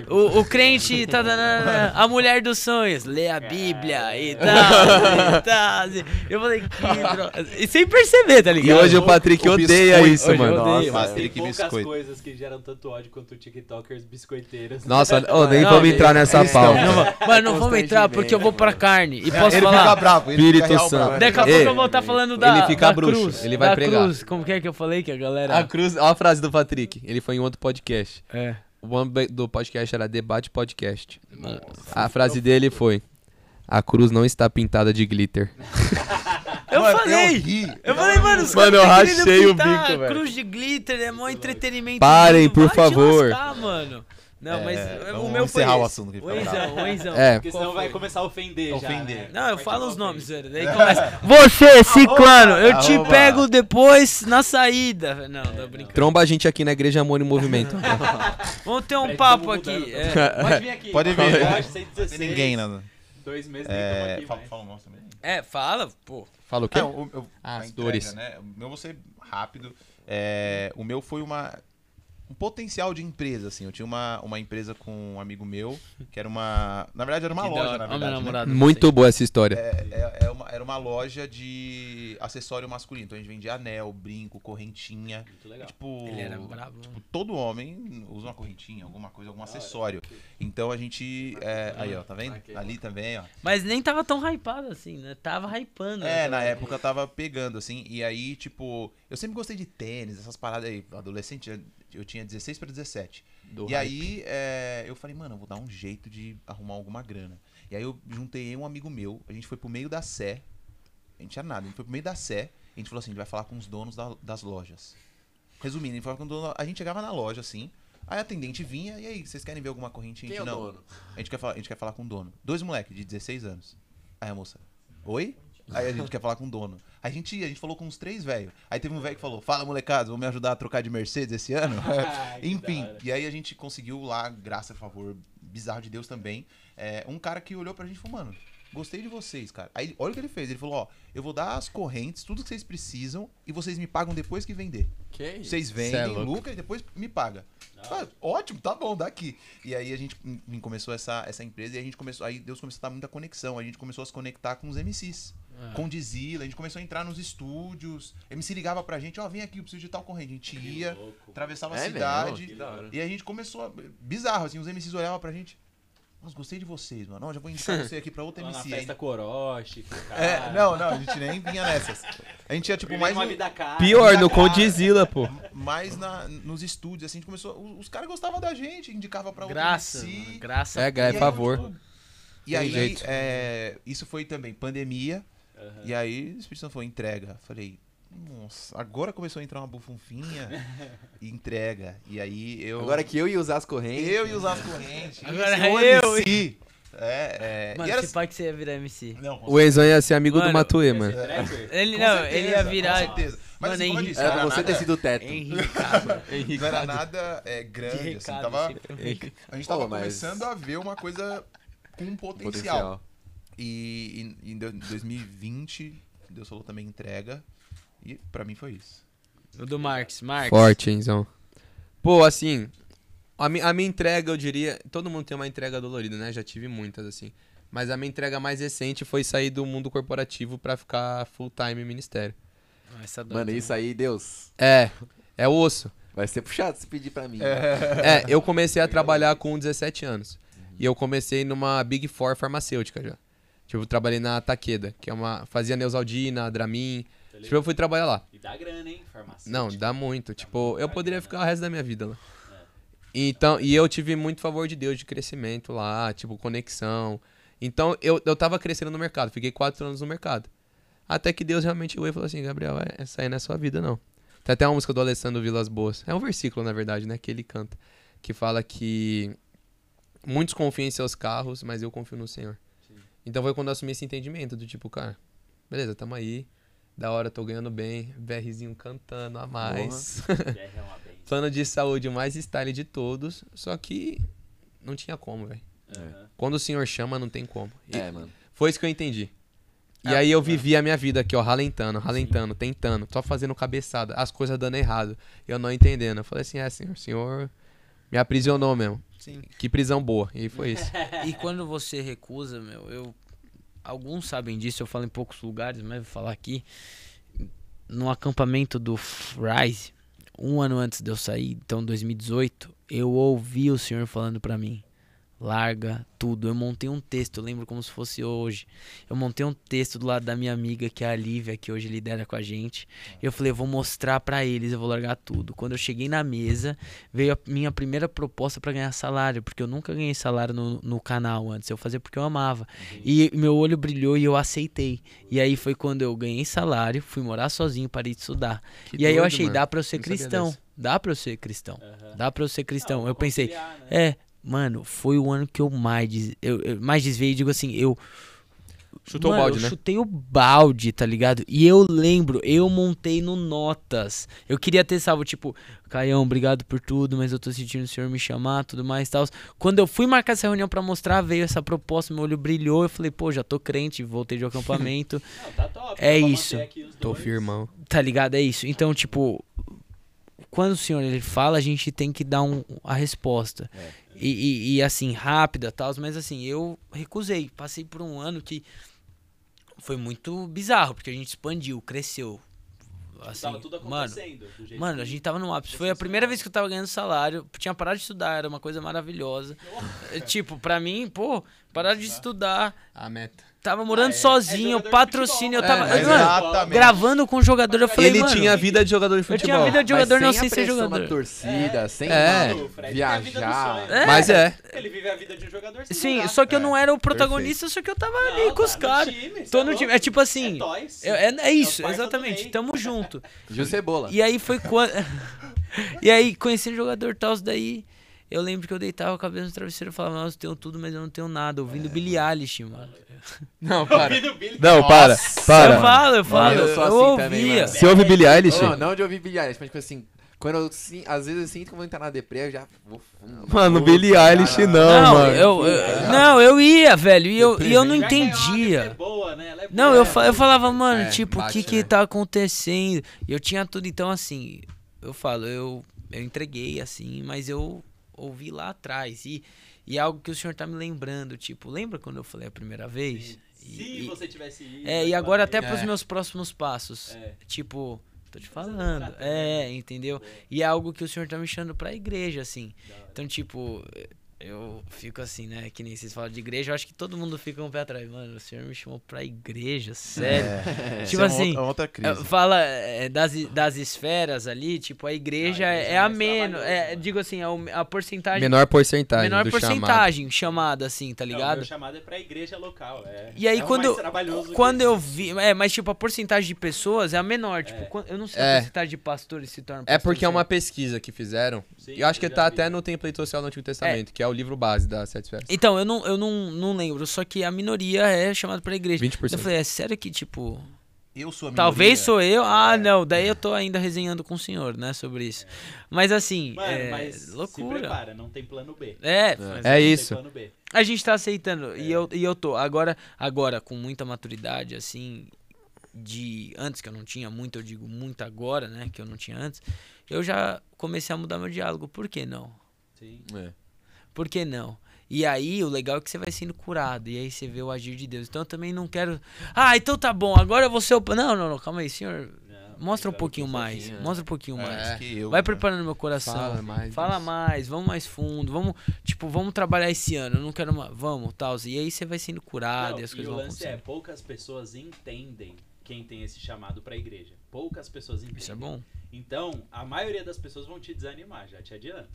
o, o crente, tá, tá, tá, tá, a mulher dos sonhos, lê a Bíblia e tal, e tal. e- Eu falei, que droga. E sem perceber, tá E ligado? hoje o Patrick o odeia biscoito, isso, mano. odeio. Nossa, Mas tem Patrick poucas Biscoito. coisas que geram tanto ódio quanto tiktokers biscoiteiros. Nossa, <laughs> ô, nem Não, vamos entrar nessa é- pauta. Não, mano, mas não vamos entrar porque eu vou pra carne. E posso ele falar? fica bravo, ele Espírito fica Santo. bravo. Daqui a pouco eu vou estar falando da, ele fica da bruxo, cruz. ele vai da pregar. cruz. Como que é que eu falei que a galera... A cruz, ó a frase do Patrick. Ele foi em outro podcast. É. O nome do podcast era Debate Podcast. A frase dele foi: A cruz não está pintada de glitter. <laughs> Eu Mano, falei! Eu ri. Eu falei, mano, os Mano, eu rachei o bico, velho. Cruz de glitter, é mó entretenimento. Parem, por favor. lascar, mano. Não, mas É, o meu foi encerrar o assunto que O ele fica Enzão, o Enzão. É. Porque senão vai começar a ofender, já. Ofender. né? Não, eu falo os nomes, velho. Daí <laughs> começa. Você, ciclano, eu te Arroba. pego depois na saída. Não, tô brincando. Tromba a gente aqui na Igreja Amor em Movimento. <laughs> Vamos ter um papo aqui. é. Pode vir aqui. Pode vir. Eu acho 116. Tem ninguém, né? Dois meses nem É, aqui, fala, fala o nosso também. É, fala, pô. Fala o quê? Não, o, o, Ah, as entrega, dores. né? O meu vou ser rápido. É, o meu foi uma um potencial de empresa, assim. Eu tinha uma, uma empresa com um amigo meu, que era uma. Na verdade, era uma Que loja, na verdade. né? Muito boa essa história. É, é- é uma- era uma loja de acessório masculino. Então a gente vendia anel, brinco, correntinha. Muito legal. E, tipo, Ele era brabo. tipo, todo homem usa uma correntinha, alguma coisa, algum acessório. Então a gente. é, aí, ó, tá vendo? Ali também, ó. Mas nem tava tão hypado assim, né? Tava hypando. É, né? na época tava pegando, assim, e aí, tipo, eu sempre gostei de tênis, essas paradas aí, adolescente, eu- tinha 16 pra 17. Do e aí, é, eu falei, mano, eu vou dar um jeito de arrumar alguma grana. E aí eu juntei um amigo meu, a gente foi pro meio da Sé, a gente tinha nada, a gente foi pro meio da Sé, a gente falou assim, a gente vai falar com os donos da- das lojas. Resumindo, a gente, falava com o dono, a gente chegava na loja, assim, aí a atendente vinha, e aí, vocês querem ver alguma correntinha? Quem é A o gente, não. dono? A gente, quer falar, a gente quer falar com o dono. Dois moleques de 16 anos. Aí a moça, oi? Aí a gente quer falar com o dono. A gente, a gente falou com uns três velhos. Aí teve um velho que falou: Fala, molecada, vão me ajudar a trocar de Mercedes esse ano? <laughs> Ah, <laughs> Enfim, e aí a gente conseguiu lá, graças a favor, bizarro de Deus também, é, um cara que olhou pra gente e falou: Mano, gostei de vocês, cara. Aí olha o que ele fez: Ele falou: Ó, eu vou dar as correntes, tudo que vocês precisam, e vocês me pagam depois que vender. Que isso? Vocês Cê é vendem, louco. lucra e depois me paga. Ah, ótimo, tá bom, dá aqui. E aí a gente começou essa, essa empresa e a gente começou. Aí Deus começou a dar muita conexão. A gente começou a se conectar com os MCs. Com o Dizila, a gente começou a entrar nos estúdios. MC ligava pra gente, ó, vem aqui, eu preciso de tal corrente. A gente ia, louco. atravessava a É cidade. mesmo? Da hora. E a gente começou a. Bizarro, assim, os MCs olhavam pra gente. Nossa, gostei de vocês, mano. Ó, já vou indicar <laughs> você aqui pra outra Lá na MC. festa hein?" Coroche, com o cara. É, não, não, a gente nem vinha nessas. A gente tinha, tipo, Vivendo mais. vida cara. Pior, no. Condizila, pô. mais na, nos estúdios, assim, a gente começou. Os, os caras gostavam da gente, indicava pra outro Graça, MC. mano, graça. É, é aí, favor. tipo, E Tem aí, é, isso foi também pandemia. Aham. E aí o Espírito Santo falou, entrega. Falei, nossa, agora começou a entrar uma bufunfinha e <laughs> entrega. E aí eu. Agora que eu ia usar as correntes. eu e usar as correntes. Agora é eu MC. É, é. Mano, e era... esse pai que você ia virar MC. Não, O Enzão ia ser amigo do Mano, Matuê, Esse mano. Ele não, certeza, ele ia virar. Com certeza. Mas Mano, assim, como eu Henrique. disse, Era pra você nada- ter sido o teto. Henrique. <laughs> Não era nada é, De grande, assim. Tava, sempre. a gente tava Pô, mas- começando a ver uma coisa com potencial. Potencial. E em, em do- 2020, Deus falou também entrega. E pra mim foi isso. O do Marx. Marx. Forte, Enzão. Pô, assim, a, mi- a minha entrega, eu diria. Todo mundo tem uma entrega dolorida, né? Já tive muitas, assim. Mas a minha entrega mais recente foi sair do mundo corporativo pra ficar full time em ministério. Ah, Essa dói Mano, isso aí, Deus. É, é osso. Vai ser puxado se pedir pra mim. É, eu comecei a trabalhar com 17 anos. E eu comecei numa Big Four farmacêutica já. Tipo, eu trabalhei na Takeda, que é uma. Fazia Neusaldina, Dramin. Tipo, eu fui trabalhar lá. E dá grana, hein? Farmácia. Não, dá muito. Tipo, eu poderia ficar o resto da minha vida lá. Então, e eu tive muito favor de Deus de crescimento lá, tipo, conexão. Então, eu, eu tava crescendo no mercado, fiquei quatro anos no mercado. Até que Deus realmente chegou e falou assim, Gabriel, é- essa aí não é sua vida, não. Tem até uma música do Alessandro Vilas Boas. É um versículo, na verdade, né, que ele canta. Que fala que muitos confiam em seus carros, mas eu confio no Senhor. Então foi quando eu assumi esse entendimento do tipo, cara, beleza, tamo aí. Da hora, tô ganhando bem. BRzinho cantando a mais. <laughs> É. Plano de saúde mais style de todos. Só que não tinha como, velho. Aham. Quando o senhor chama, não tem como. E É, mano. Foi isso que eu entendi. E Ah, aí eu vivi a minha vida aqui, ó, ralentando, ralentando, tentando, só fazendo cabeçada, as coisas dando errado. Eu não entendendo. Eu falei assim, é, senhor, o senhor me aprisionou mesmo. Sim. Que prisão boa. E foi isso. <laughs> E quando você recusa, meu, eu. Alguns sabem disso, eu falo em poucos lugares, mas vou falar aqui. No acampamento do Rise, um ano antes de eu sair, então 2018, eu ouvi o senhor falando pra mim: larga tudo. Eu montei um texto, eu lembro como se fosse hoje. Eu montei um texto do lado da minha amiga, que é a Lívia, que hoje lidera com a gente. Eu falei: eu vou mostrar pra eles, eu vou largar tudo. Quando eu cheguei na mesa, veio a minha primeira proposta pra ganhar salário, porque eu nunca ganhei salário no, no canal antes, eu fazia porque eu amava. E meu olho brilhou e eu aceitei. E aí foi quando eu ganhei salário, fui morar sozinho, parei de estudar. Que e aí eu doido, achei, mano. dá pra eu ser Não cristão. Dá pra eu ser cristão. Aham. Dá pra eu ser cristão. Não, eu pensei, né? é, mano, foi o ano que eu mais, des... eu, eu mais desviei. Digo assim, eu. Chutou Mano, o balde, eu né? chutei o balde, tá ligado? E eu lembro, eu montei no Notas. Eu queria ter salvo, tipo, Caião, obrigado por tudo, mas eu tô sentindo o senhor me chamar, tudo mais e tal. Quando eu fui marcar essa reunião pra mostrar, veio essa proposta, meu olho brilhou. Eu falei, pô, já tô crente, voltei de <laughs> acampamento. Não, tá top. É isso. Tô firmão. Tá ligado? É isso. Então, tipo, quando o senhor ele fala, a gente tem que dar um, a resposta. É. E, e- e, assim, rápida tal, mas assim, eu recusei. Passei por um ano que foi muito bizarro, porque a gente expandiu, cresceu. Assim, Tava tudo mano, acontecendo. do jeito Mano, a gente tava no ápice. Foi a primeira vez que eu tava ganhando salário. Tinha parado de estudar, era uma coisa maravilhosa. É, Tipo, pra mim, pô, parar de estudar. A meta. Tava morando é- é sozinho, de patrocínio. Eu tava né? mano, Exatamente. gravando com o jogador. Eu falei, Ele mano, tinha a vida de jogador de eu futebol. tinha a vida de jogador, não sem sei ser jogador. da torcida, sem É. O Fred tem a vida do viajar. sonho. É. Mas é. Ele vive a vida de um jogador sem Sim, jogar. só que eu não era o protagonista, só que eu tava Não, ali com tá os no caras. Tô é no time. É tipo assim. É. É, é- é isso, É exatamente. Tamo junto. <laughs> Gil Cebola. E aí foi quando. <laughs> e aí, conhecendo o jogador tal, daí. Eu lembro que eu deitava a cabeça no travesseiro e falava, nossa, eu tenho tudo, mas eu não tenho nada. Ouvindo Billie Eilish, mano. Não, para. Não, para. Eu Para. falo, eu falo. eu Eu, sou assim ouvia. também, mano. Você ouve Billie Eilish? Não, não de ouvir Billie Eilish, mas tipo assim, quando eu, sim, às vezes eu sinto que eu vou entrar na deprê, eu já vou. Mano, Puta, Billie Eilish não, Não, mano. eu, eu- não, eu ia, velho, e eu, e eu não Já é entendia. boa, né? Ela é Não, boa. eu, fa- eu falava, mano, É, tipo, o bate, que que né? tá acontecendo? E eu tinha tudo, então, assim, eu falo, eu, eu entreguei, assim, mas eu ouvi lá atrás. E, e é algo que o senhor tá me lembrando, tipo, lembra quando eu falei a primeira vez? Se E- e- você tivesse ido. É, e agora até para pros É. meus próximos passos. É. Tipo, tô te falando. tratar, É, entendeu? E é algo que o senhor tá me chamando pra igreja, assim. Então, tipo, eu fico assim, né? Que nem vocês falam de igreja, eu acho que todo mundo fica um pé atrás. Mano, o senhor me chamou pra igreja, sério. É, Tipo essa é uma assim, outra- outra crise. É, Fala é, das, das esferas ali, tipo, a igreja, Ah, a igreja é é a menos. É, digo assim, é o- a porcentagem. Menor porcentagem menor do chamado. porcentagem chamada, assim, tá Não, ligado? meu chamado é pra igreja local. É, E aí, é quando, quando eu vi. É, mas tipo, a porcentagem de pessoas é a menor. Tipo, É. eu não sei É. a porcentagem de pastores se tornam É porque é uma pesquisa que fizeram. Sim, eu acho que tá vi. até no template social do Antigo Testamento, que é o livro base das sete esferas. Então, eu não, eu não, não lembro, só que a minoria é chamada pra igreja. 20%. Eu falei, é sério que, tipo. Eu sou a Talvez minoria. sou eu. Ah, É. não. Daí eu tô ainda resenhando com o senhor, né, sobre isso. Mas assim, Mano, é mas se loucura. prepara, não tem plano B. É, É. É Não tem isso. plano B. A gente tá aceitando. É. E, eu, e eu tô. Agora, agora, com muita maturidade, assim, de. Antes que eu não tinha muito, eu digo muito agora, né? Que eu não tinha antes. Eu já comecei a mudar meu diálogo. Por que não? Sim. É. Por que não? E aí, o legal é que você vai sendo curado. E aí você vê o agir de Deus. Então eu também não quero. Ah, então tá bom, agora eu vou ser o. Não, não, não, calma aí, senhor. Não, Mostra um pouquinho um mais. né? Mostra um pouquinho É, mais. eu, Vai né? preparando meu coração. Fala mais. Fala mais, vamos mais fundo, vamos, tipo, vamos trabalhar esse ano, eu não quero mais, vamos, tal, e aí você vai sendo curado Não, e as e coisas o vão lance é, poucas pessoas entendem quem tem esse chamado pra igreja. Poucas pessoas entendem. Isso é bom, Então, a maioria das pessoas vão te desanimar, já te adianto.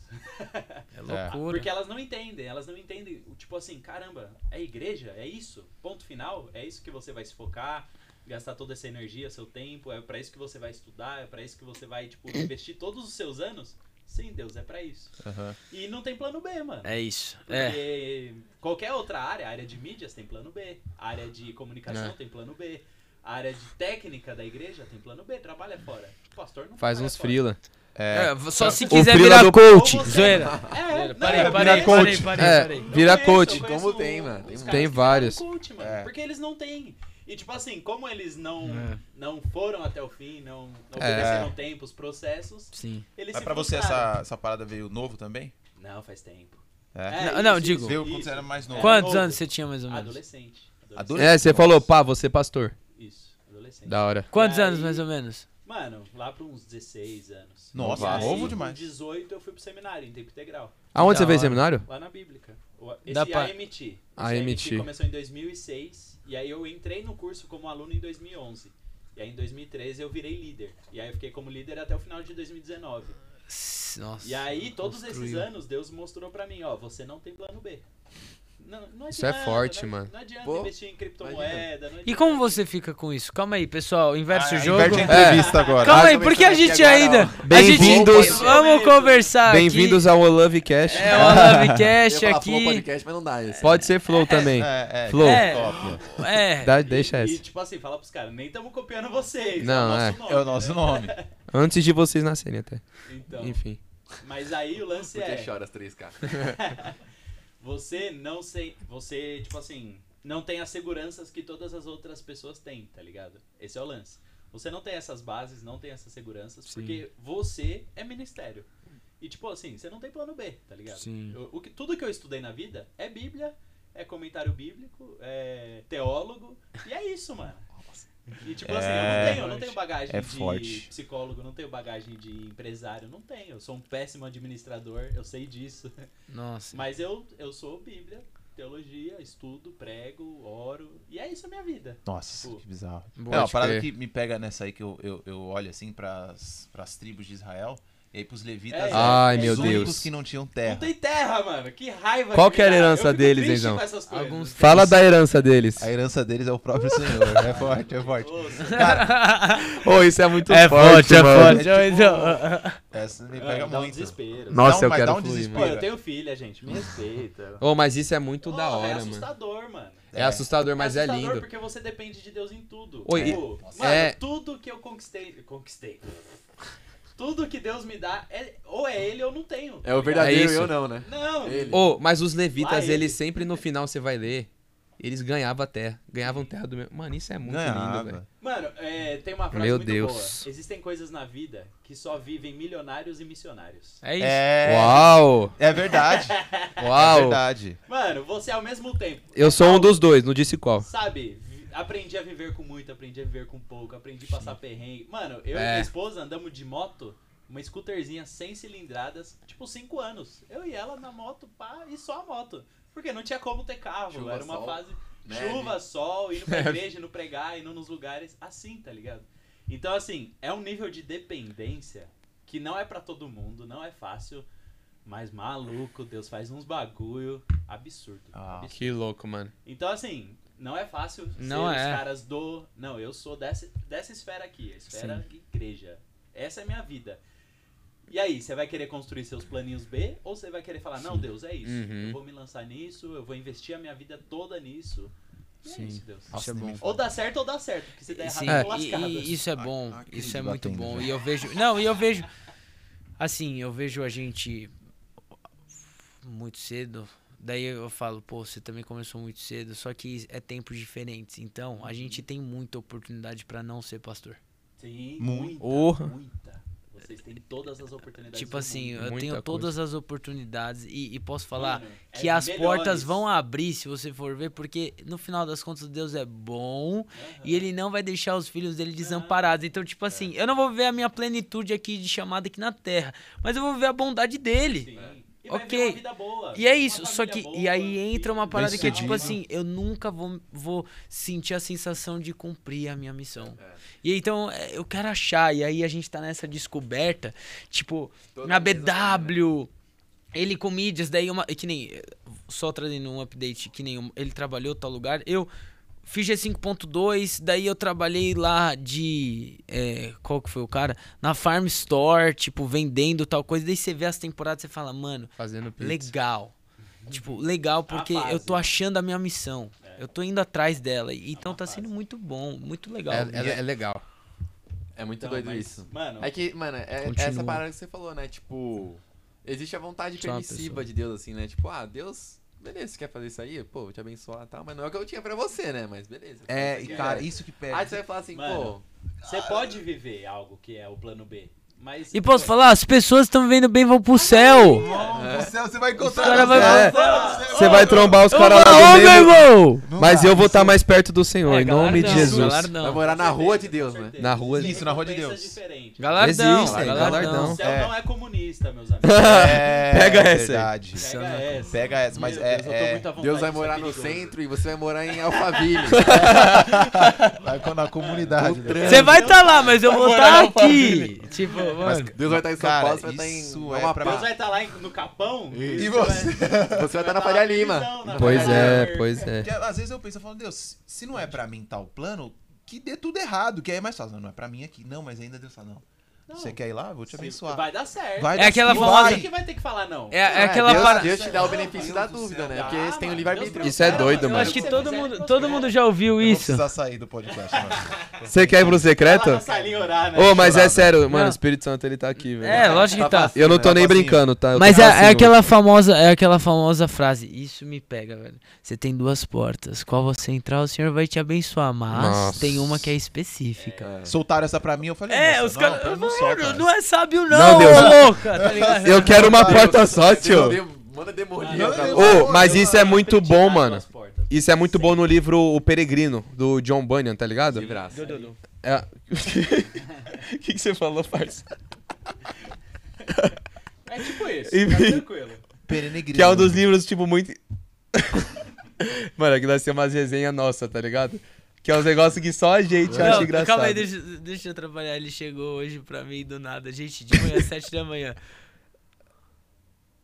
é <laughs> loucura. Porque elas não entendem, elas não entendem, tipo assim, caramba, é igreja? É isso? Ponto final? É isso que você vai se focar? Gastar toda essa energia, seu tempo? É pra isso que você vai estudar? É pra isso que você vai, tipo, investir todos os seus anos? Sim, Deus, é pra isso. Aham. E não tem plano B, mano. É isso, é, Porque qualquer outra área, área de mídias tem plano B, área de comunicação É. tem plano B, a área de técnica da igreja tem plano B, trabalha fora. O pastor não Faz uns fora. freela. É, É, só se o quiser frila virar do- coach, zoeira. É, não, Parei, parei, parei, parei, É, parei. vira coach. Como tem, mano, tem vários. coach, mano, É. Porque eles não têm. E tipo assim, como eles não, É. não foram até o fim, não, não É. obedeceram tempo, os processos, Sim. eles Mas se pra você essa, essa parada veio novo também? Não, faz tempo. É. Não, não, digo- Veio quando você era mais novo. Quantos novo. anos você tinha mais ou menos? Adolescente. Adolescente. É, você falou, pá, você é pastor. Adolescente. Da hora. Quantos Aí- anos mais ou menos? Mano, lá pra uns 16 anos. Nossa, aí, novo com demais. 18 eu fui pro seminário, em tempo integral. Aonde Da você fez hora. seminário? Lá na Bíblica. O- Esse Dá pra- AMT. Esse AMT. começou em 2006. E aí eu entrei no curso como aluno em 2011. E aí em 2013 eu virei líder. E aí eu fiquei como líder até o final de 2019. S- Nossa. E aí, todos esses construiu. anos, Deus mostrou pra mim, ó, você não tem plano B. Não, não Isso é forte, não, mano. Não adianta Pô, investir em criptomoeda. E como você fica com isso? Calma aí, pessoal, inverte Ah, o jogo. inverte a entrevista agora. Calma Ah, aí, porque a aqui gente ainda. gente- Bem-vindos- Vamos conversar. aqui. Bem-vindos ao Olove Cash. É o Lovecast <laughs> ia falar Flow aqui. podcast, mas não dá esse. Pode ser Flow também. É, é. Flow. É. Top. É. Dá- deixa E, essa. e, tipo assim, fala pros caras, nem estamos copiando vocês. Não, é é. o nosso nome. É o nosso né? nome. <laughs> Antes de vocês nascerem até. Então, Enfim. mas aí o lance Porque é, chora as três, cara. <laughs> você não sei, você, tipo assim, não tem as seguranças que todas as outras pessoas têm, tá ligado? Esse é o lance. Você não tem essas bases, não tem essas seguranças, Sim. porque você é ministério. E tipo assim, você não tem plano B, tá ligado? Sim. Eu- o que, tudo que eu estudei na vida é Bíblia, é comentário bíblico, é teólogo, e é isso, mano. E tipo assim, eu não É. tenho, eu não tenho bagagem É de forte. psicólogo, não tenho bagagem de empresário, não tenho. Eu sou um péssimo administrador, eu sei disso. Nossa. Mas eu, eu sou Bíblia, teologia, estudo, prego, oro, e é isso a minha vida. Nossa, Pô. que bizarro. Boa, É, uma parada que me pega nessa aí que eu, eu, eu olho assim pras, pras tribos de Israel. E aí pros levitas, É, é, Ai, é meu os isso. únicos Deus. que não tinham Não terra. tem terra, mano. Que raiva. Qual que era a dá. herança deles, coisas. Alguns Fala da herança deles. A herança deles é o próprio Senhor. É <laughs> forte, é forte. Nossa, Ô, isso é muito É forte, forte, é mano. forte. É tipo- Então, Essa me mano, pega dá um muito. desespero. Nossa, um- eu quero dá um fluir, desespero. Pô, eu tenho filha, gente. Me respeita. Ô, mas isso é muito da Pô, hora, é mano. assustador, mano. É assustador, mas é assustador lindo. porque você depende de Deus em tudo. Oi, Tipo, mano, é- tudo que eu conquistei. Conquistei. Tudo que Deus me dá, é, ou é Ele ou não tenho. É o tá verdadeiro É eu não, né? Não. Ele. Ô, mas os levitas, ele. eles sempre no final, você vai ler, eles ganhavam terra. Ganhavam terra do meu. Mano, isso é muito lindo, velho. Ganhava. Mano, é, tem uma frase Meu muito Deus. boa. Existem coisas na vida que só vivem milionários e missionários. É isso. É, Uau! é verdade. <laughs> É Uau! verdade. Mano, você ao mesmo tempo. Eu sou um dos dois, não disse qual. Sabe, aprendi a viver com muito, aprendi a viver com pouco, aprendi a passar perrengue. Mano, eu e É. minha esposa andamos de moto uma scooterzinha sem cilindradas, tipo 5 anos. Eu e ela na moto, pá, e só a moto. Porque não tinha como ter carro, Chuva, era uma sol, fase neve. chuva, sol, indo pra <laughs> igreja, indo pregar, indo nos lugares, assim, tá ligado? Então, assim, é um nível de dependência que não é pra todo mundo, não é fácil, mas maluco, Deus faz uns bagulho absurdo. Ah. absurdo. Que louco, mano. Então, assim, não é fácil Não ser é. os caras do. Não, eu sou dessa, dessa esfera aqui, a esfera igreja. Essa é a minha vida. E aí, você vai querer construir seus planinhos B ou você vai querer falar, não, Deus, é isso. Uhum. Eu vou me lançar nisso, eu vou investir a minha vida toda nisso. E é Sim. isso, Deus. Isso é bom. Ou dá certo ou dá certo, porque se der errado, Sim, eu tô e- lascado. e isso é bom, Ah, isso é muito batendo bom. já. E eu vejo. Não, e eu vejo. Assim, eu vejo a gente muito cedo. Daí eu falo, pô, você também começou muito cedo, só que é tempos diferentes. Então, a gente tem muita oportunidade pra não ser pastor. Sim, muita, Porra. muita. Vocês têm todas as oportunidades Tipo assim, mundo. eu Muita tenho todas as oportunidades e, e posso falar Mano, que é as melhores. portas vão abrir se você for ver, porque no final das contas Deus é bom e ele não vai deixar os filhos dele desamparados. Então, tipo assim, eu não vou ver a minha plenitude aqui de chamada aqui na terra, mas eu vou ver a bondade dele. Sim. E Ok. ver uma vida boa. E é isso, só que. boa, E aí entra uma parada que é tipo assim: eu nunca vou, vou sentir a sensação de cumprir a minha missão. É. E então é, eu quero achar, e aí a gente tá nessa descoberta, tipo, Toda na BW, ele com mídias, daí uma. Que nem. Só trazendo um update, que nem ele trabalhou tal lugar, eu. Fiz G5.2, daí eu trabalhei lá de. é, qual que foi o cara? Na Farm Store, tipo, vendendo tal coisa. Daí você vê as temporadas e você fala, mano, Fazendo pizza. legal. Tipo, legal porque eu tô achando a minha missão. Eu tô indo atrás dela. e Então tá sendo muito bom, muito legal. É, é- é legal. É muito Então, doido mas, isso. Mano, É que, mano, é Continua. essa parada que você falou, né? Tipo, existe a vontade Só permissiva de Deus, assim, né? Tipo, ah, Deus, beleza, você quer fazer isso aí? Pô, vou te abençoar e tal, mas não é o que eu tinha pra você, né? Mas beleza. É, e cara, isso que pega. Aí você vai falar assim, Mano, pô, você pode viver algo que é o plano B. Mas. E posso falar, as pessoas estão vivendo bem vão pro céu. No céu você vai Os encontrar. caras no vão céu. É. pro céu. Você vai trombar os caras lá ô, do meu meio. irmão! Mas eu vou estar mais perto do Senhor, É, em nome de Jesus. vai morar na rua de Deus, né? Na rua- Isso, na rua de Deus. Galardão, Existem, galardão. galardão. O céu É. não é comunista, meus <laughs> amigos. É, Pega essa. Pega essa. Pega essa, mas é- Deus, é- Deus vai é morar no centro e você vai morar em Alphaville. <laughs> Vai na comunidade. Você vai estar lá, mas eu vou estar aqui. Tipo, mano. Deus vai estar em São Cara, Paulo, você vai estar em isso é. Deus vai estar lá em- no Capão. E você você? vai- <laughs> Você vai estar na Faria Lima. na Pois Faria é, Lima. pois é. Porque às vezes eu penso, eu falo, Deus, se não é pra mim tal plano, que dê tudo errado, que aí é mais fácil. Não, não é pra mim aqui. Não, mas ainda Deus fala, não. Não. Você quer ir lá? Vou te abençoar. Vai dar certo. Vai É dar aquela certo. famosa- Quem que vai ter que falar não? É, é aquela Deus, parada. Deus te dá o benefício Deus da dúvida, né? Porque Ah, eles têm o livre-arbítrio. Isso é doido, mano. Eu acho que todo mundo, todo mundo já ouviu Eu isso. precisar sair do podcast, mano. <laughs> Você quer ir pro Vai secreto? né? Ô, mas é Chorar, sério, mano, Não. o Espírito Santo ele tá aqui, velho. É, lógico que tá. Eu não tô Tá nem brincando, tá? Mas é, é aquela famosa, é aquela famosa frase. Isso me pega, velho. Você tem duas portas. Qual você entrar, o Senhor vai te abençoar. Mas Nossa. tem uma que é específica. Soltaram essa pra mim, eu falei, É, os não, caras. Pra mim Não, é sábio, não, Não, Deus. ô louca, tá ligado? Eu quero uma porta só, tio. Manda demolir. Mas isso é muito bom, mano. Isso é muito bom no livro O Peregrino, do John Bunyan, tá ligado? De graça. É. O <laughs> que, que você falou, parça? É tipo isso, E- tá tranquilo. Perenegrino. Que é um dos livros, tipo, muito. <laughs> Mano, aquilo vai ser umas resenhas nossa, tá ligado? Que é uns negócios que só a gente acha Não, engraçado. calma aí, deixa, deixa eu trabalhar. Ele chegou hoje pra mim do nada. Gente, de manhã, sete da manhã.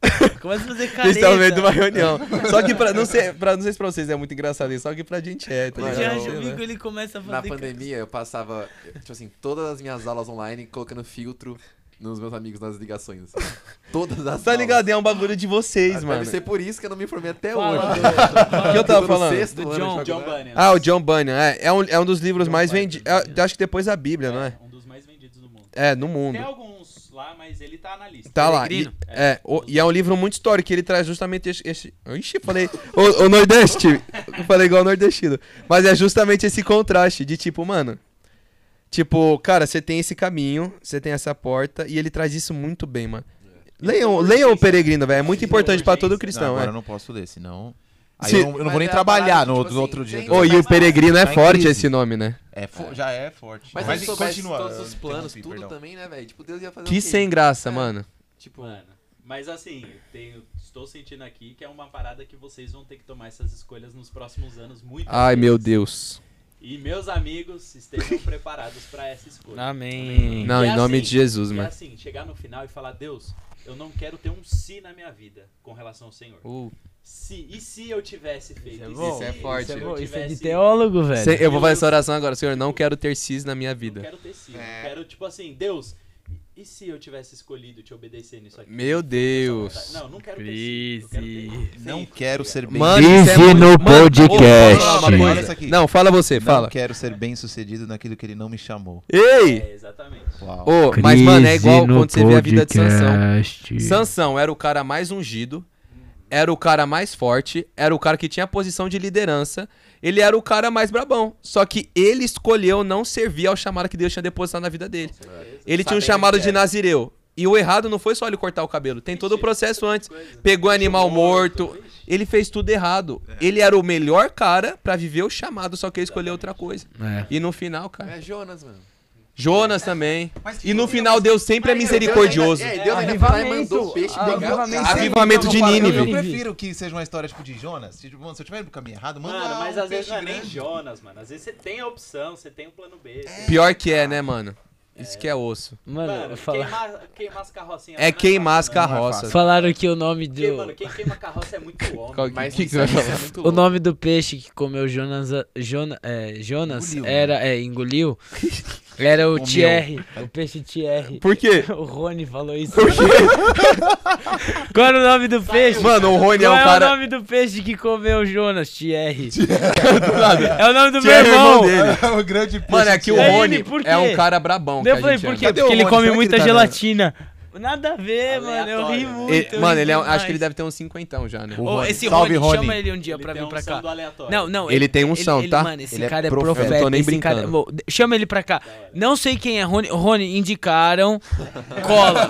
<laughs> Começa a fazer caneta. tá no meio de uma reunião. Só que pra não, ser, pra, não sei se pra vocês é muito engraçado isso, só que pra gente é, tá ligado? eu- o bico, ele começa a fazer Na pandemia, eu passava, tipo assim, todas as minhas aulas online colocando filtro nos meus amigos nas ligações. <laughs> Todas as Tá ligado? É um bagulho de vocês, Deve mano. ser por isso que eu não me formei até Fala hoje. <laughs> O que eu tava falando? sexto Do John-. John Bunyan. Ah, o John Bunyan. É, é, um, é um dos livros John mais vendidos. Bunyan. Acho que depois da Bíblia, não é? Um dos mais vendidos do mundo. É, no mundo. Tem alguns lá, mas ele tá na lista. Tá lá. E, é, o- e é um livro muito histórico, que ele traz justamente esse. esse ixi, falei. O, o Nordeste. <laughs> Falei igual o nordestino. Mas é justamente esse contraste de tipo, mano. Tipo, cara, você tem esse caminho, você tem essa porta, e ele traz isso muito bem, mano. Leiam, leiam o Peregrino, velho. É muito importante pra todo Não, cristão, agora é. eu não posso ler, senão... Aí Se- eu não, eu não vou nem é trabalhar no, tipo outro- no assim, outro dia. Ô, e o peregrino é Tá em forte crise. esse nome, né? É fo- já é forte. Mas, Mas se soubesse continua. todos os planos, interrompi, tudo perdão. também, né, velho? Tipo, Deus ia fazer Que o quê? sem graça, É. mano. Tipo, Mano, mas assim, tenho, estou sentindo aqui que é uma parada que vocês vão ter que tomar essas escolhas nos próximos anos muito. Ai, meu Deus. E meus amigos estejam <laughs> preparados pra essa escolha. Amém. Não, em nome assim, de Jesus, E mano. assim, chegar no final e falar, Deus, eu não quero ter um se na minha vida com relação ao Senhor. Uh, Se, e se eu tivesse feito? é bom. se- Isso é forte. se Isso é, eu bom, isso é de tivesse- teólogo, velho. se- eu vou fazer essa oração agora, Senhor. Não quero ter cis na minha Não vida. quero ter sido. Quero, tipo assim, Deus, e se eu tivesse escolhido te obedecer nisso aqui? Meu Deus. Não, não quero ter. Eu quero ter feito, Não quero ser bem Crise no Mano, podcast. Não, fala você, Não fala. quero ser bem sucedido naquilo que ele não me chamou. Ei! É, exatamente. Uau. Ô, mas, mano, é igual Crise quando você vê a vida de Sansão. Sansão era o cara mais ungido, era o cara mais forte, era o cara que tinha posição de liderança, ele era o cara mais brabão. Só que ele escolheu não servir ao chamado que Deus tinha depositado na vida dele. Ele tinha um chamado de é. Nazireu. E o errado não foi só ele cortar o cabelo, tem todo o processo antes. Pegou animal morto, ele fez tudo errado. Ele era o melhor cara pra viver o chamado, só que ele escolheu outra coisa. É. E no final, cara. é Jonas, mano. Jonas também. E no final, Deus sempre é misericordioso. É, Deus ainda e Avivamento, mandou o peixe pegar. avivamento. Avivamento de Eu, Nínive. eu prefiro que seja uma história tipo de Jonas. Tipo, mano, se eu tiver no caminho errado, manda Mano, mas um às vezes não é nem. Jonas, mano. Às vezes você tem a opção, você tem o plano B. você- Pior que é, né, mano? Isso que é osso. Mano, Mano, fala- queimar, queimar as carrocinhas. É queimar as carroças. falaram que o nome Porque, do. mano, quem queima carroça é muito homem. Qual- Mas que que você vai falar? é muito O nome do peixe que comeu Jonas, Jona, é, Jonas Engoliu, era, é, engoliu, <laughs> era o Comeu. Thierry, o peixe Thierry. Por quê? <laughs> O Rony falou isso. <laughs> Qual era o nome do peixe? Mano, o Rony é Qual é cara. o nome do peixe que comeu Jonas? Thierry. <laughs> é o nome do meu Thierry é irmão. irmão dele. o grande peixe. Mano, é que o Rony por quê? é um cara brabão. Eu falei, por quê? Porque o ele come muita tá gelatina. Nada a ver, mano. Eu ri Aleatório, né? muito. Ele- eu mano, ri ele é, um- acho que ele deve ter uns cinquentão já, né? O Ô, Rony. esse Salve, Rony, Rony. chama ele um dia Ele pra tem vir um pra cá. aleatório. Não, não. Ele tem unção, ele- tá? Mano, esse Ele é cara é profeta. profeta. Eu tô nem esse cara- brincando. Bom, chama ele pra cá. Não sei quem é Rony. Rony, indicaram. <laughs> Cola.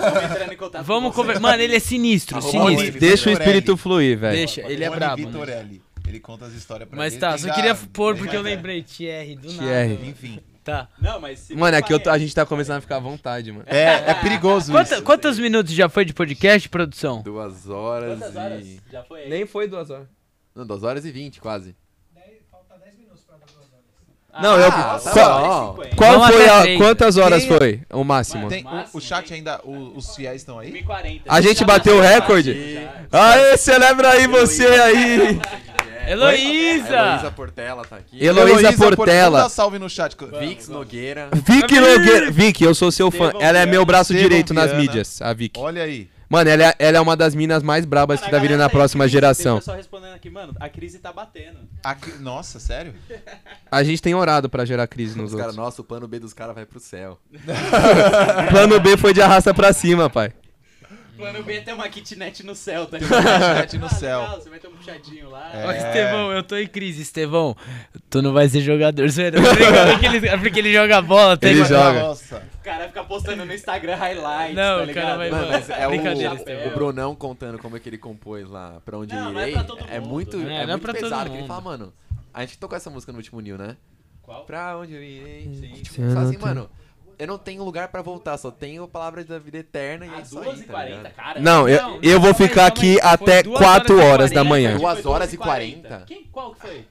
Vamos conversar. Mano, ele é sinistro, sinistro. Rony. Deixa o espírito fluir, velho. Deixa, ele é brabo. Ele conta as histórias pra Mas ele. tá, só queria pôr porque eu lembrei. Thierry, do nada. Thierry. Enfim. Tá. Não, mas se Mano, é que eu tô- a parece- gente tá começando a ficar à vontade, mano. É, é perigoso Quanta- isso. quantos minutos já foi de podcast, produção? Duas horas Quantas horas? e... Já foi aí? Nem foi duas horas. Não, duas horas e vinte, quase. Ah, Não, eu- ah, tá qual- bom, 50. Qual foi a. três. Quantas horas Quem é- foi o máximo? Tem, o, o chat ainda, o- os fiéis estão aí? 1h40. A gente Já bateu o tá- recorde? Já. Aê, celebra aí você aí! Heloísa! Heloísa Portela tá aqui. Heloísa Por- Portela. Dar salve no chat. Vix Nogueira. Vicky Nogueira. Vicky, eu sou seu fã. Ela é meu braço direito nas mídias, a Vicky. Olha aí. Mano, ela é, ela é uma das minas mais brabas que tá vindo na próxima crise, geração. Tem pessoal respondendo aqui, mano, a crise tá batendo. Nossa, sério? <laughs> A gente tem orado pra gerar crise nos Os outros. nossa, o plano B dos caras vai pro céu. <laughs> Plano B foi de arrasta pra cima, pai. Plano B tem uma kitnet no céu, tá kitnet no Ah, céu. legal, Você vai ter um puxadinho lá. É. Ô, Estevão, eu tô em crise, Estevão. Tu não vai ser jogador, brincando, <laughs> porque ele, é porque ele joga bola. Tem Ele joga. Nossa. O cara fica postando no Instagram highlights, Não, tá o ligado? cara vai- Mano, mas é Brincadeira, o, Estevão. o Brunão contando como é que ele compôs lá, pra onde Não, eu não é irei. pra todo é muito, é, É, não é muito pesado. Que ele fala, mano, a gente tocou essa música no último New, né? Qual? Pra onde eu irei. Sim. Tipo, assim, mano, eu não tenho lugar pra voltar, só tenho palavras da vida eterna e é isso aí, 2h40, tá ligado? cara. Não, eu, Não, eu calma vou aí, ficar calma aqui. Foi até duas 4 horas e horas da 40. manhã. Duas Foi horas e 12h40. 40. Quem? Qual que foi?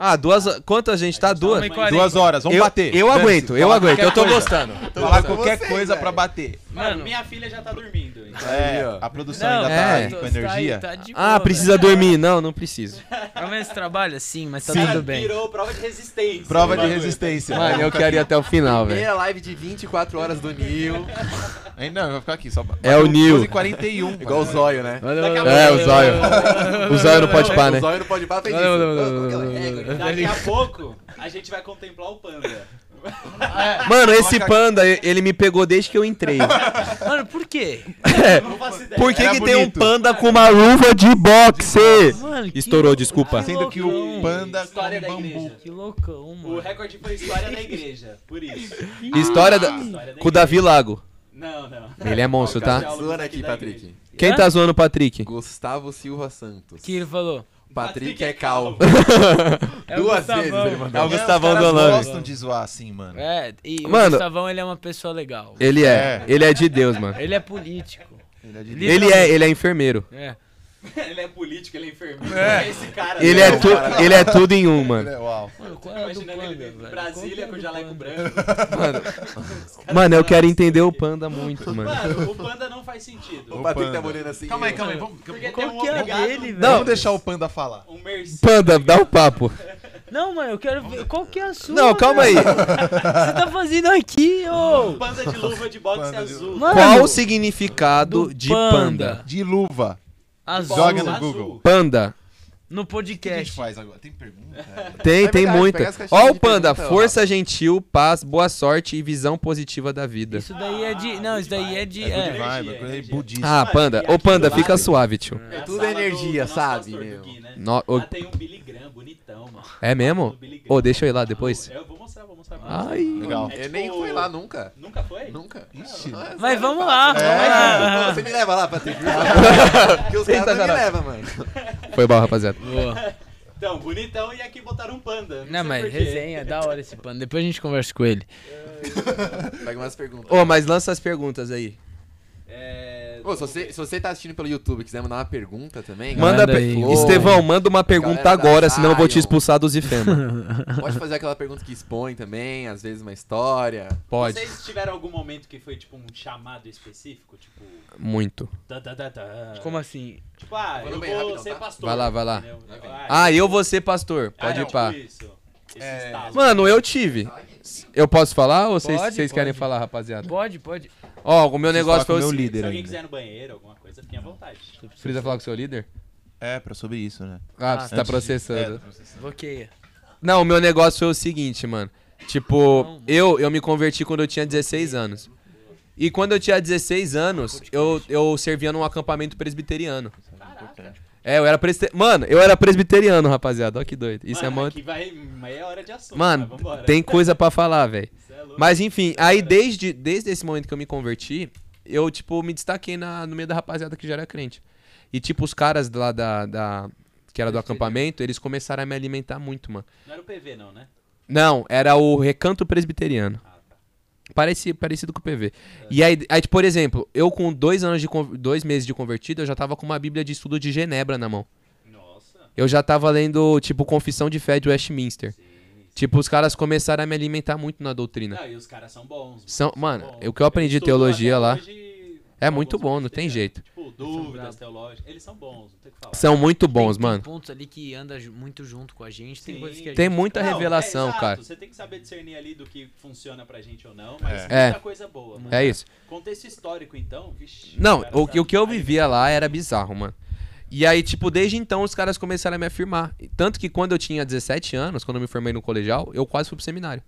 Ah, duas. Quantas a gente tá? Duas? Duas horas, vamos Eu, bater. eu aguento, eu aguento. Eu tô gostando. Falar qualquer coisa pra bater. Mano, Mano. minha filha já tá dormindo. então. É, Aí, ó. a produção Não, ainda tá é. aí com energia. Tá, tá de Ah, boa, precisa dormir? Não, não preciso. Pelo menos trabalha sim, mas tá Cara, tudo bem. virou prova de resistência. Prova o de resistência. Mano, eu quero ir até o final, velho. Primeira live de 24 horas do Nil. Hein, Não, eu vou ficar aqui só. É o Nil. 41. Igual o Zóio, né? É, o zóio. O zóio não pode pá, O né? Zóio não pode parar, fez isso. Daqui a pouco, a gente vai contemplar o panda. Mano, esse panda, ele me pegou desde que eu entrei. Mano, por quê? Ideia. Por que, Era que tem um panda com uma luva de boxe? Mano, que Estourou, louco- desculpa. Sendo que o panda História come da bambu. igreja. Que loucão, O mano. recorde foi história da igreja, por isso. <laughs> História da... História da com o Davi Lago. Não, não. Ele é monstro, tá? Suando aqui, Patrick. Quem tá zoando o Patrick? Gustavo Silva Santos. que ele falou? Patrick é calvo. <laughs> É o Duas Gustavão. vezes ele mandou. É o Os Gustavão do Olave. gostam de zoar assim, mano. É, e o Mano- Gustavão, ele é uma pessoa legal. Ele é. Ele é de Deus, mano. Ele é político. Ele é de Ele é, ele é enfermeiro. É. <laughs> ele é político, ele é enfermeiro. É esse cara. Ele né? é, tu, ele é tudo em um, mano. Uau. Mano, qual é do ele Panda, em velho? Brasília com que é do jaleco branco. Mano, eu quero entender o panda muito, mano. Mano, o panda não faz sentido. O Patrick tá assim. Calma aí, calma aí. Vamos, Porque Qual um que é dele, velho? Não. vamos deixar o Panda falar. um Mercedes. Panda, dá o papo. <laughs> Não, mano, eu quero ver. Qual que é a sua? Não, calma aí. velho? Você tá fazendo aqui, ô? Panda de luva de boxe Panda de- azul. Mano, Qual o significado do de panda. panda? De luva. Azul. Joga no Azul. Google. Panda. No O que a gente podcast. faz agora? Tem pergunta? <laughs> Tem, É tem verdade, muita. Ó o panda, pergunta força gentil, paz, boa sorte e visão positiva da vida. Isso daí é de. Não, isso daí é de. É É. vibe, é budista. Ah, panda. Ô, panda, fica suave, tio. É tudo energia, sabe, meu? No- Lá tem um Billy Graham, bonitão, mano. É mesmo? Graham. Ô, deixa eu ir lá depois. Eu vou mostrar, vou mostrar. Ai. Legal. É Eu nem tipo- fui lá nunca. Nunca foi? Nunca. Ixi. Não, é Mas sério, vamos lá. Pô, vamos Você me leva lá, Patrick. <laughs> Porque os caras não me levam, mano. Foi bom, rapaziada. Boa. Então, bonitão e aqui botaram um panda. Não, sei mas resenha, da hora esse pano. Depois a gente conversa com ele. <laughs> Pega umas perguntas. Ô, mas lança as perguntas aí. É... Ô, se você, se você tá assistindo pelo YouTube e quiser mandar uma pergunta também, Manda pe- aí. Estevão, manda uma pergunta Galera da agora, senão eu vou te Zion. expulsar dos IFEMA. <laughs> pode fazer aquela pergunta que expõe também, às vezes uma história. Pode. Vocês tiveram algum momento que foi tipo um chamado específico? Tipo. Muito. tá, tá, tá, tá. Como assim? Tipo, ah, Falando eu bem vou rapidão, ser tá? pastor. Vai lá, vai lá. entendeu? Ah, eu vou ser pastor. Ah, Pode não, ir pá. tipo Isso. Esse É, estalo. Mano, eu tive. Eu posso falar ou vocês Pode, vocês querem pode. falar, rapaziada? Pode, pode. Ó, o meu negócio foi o meu seguinte. líder Se alguém ainda. quiser ir no banheiro, alguma coisa, fiquem à vontade. Precisa falar com o seu líder? É, pra sobre isso, né? Ah, Ah, você tá Antes de- processando. É, tô processando. Bloqueia. Não, o meu negócio foi o seguinte, mano. Tipo, eu, eu me converti quando eu tinha 16 anos. E quando eu tinha 16 anos, eu, eu servia num acampamento presbiteriano. É, eu era presbiteriano. Mano, eu era presbiteriano, rapaziada. Olha que doido. Isso é Mano, mó. aqui vai meia hora de assunto. Mano, vambora. tem coisa pra falar, velho. É. Mas enfim, aí desde, desde esse momento que eu me converti, eu, tipo, me destaquei na, no meio da rapaziada que já era crente. E, tipo, os caras lá da. da que era do acampamento, eles começaram a me alimentar muito, mano. Não era o PV, não, né? Não, era o recanto presbiteriano. Ah, tá. Parecido, com o PV. E aí, aí, por exemplo, eu com dois anos de dois meses de convertido, eu já tava com uma Bíblia de estudo de Genebra na mão. Nossa. Eu já tava lendo, tipo, Confissão de Fé de Westminster. Sim. Tipo, os caras começaram a me alimentar muito na doutrina. Não, e os caras são bons. São- mano, bons. o que eu aprendi de estudo teologia lá hoje, é muito bom, não tem presbiterianos. jeito. Tipo, dúvidas teológicas. Eles são bons, não tem o que falar. São muito bons, tem, mano. Tem pontos ali que anda muito junto com a gente. Tem coisas que a Tem gente... muita Não, revelação, é exato, cara. Você tem que saber discernir ali do que funciona pra gente ou não, mas É. muita coisa boa. mano. É isso. Contexto histórico, então, vixi. Não, o, que- o que eu vivia lá era bizarro, mano. E aí, tipo, desde então os caras começaram a me afirmar. Tanto que quando eu tinha 17 anos, quando eu me formei no colegial, eu quase fui pro seminário.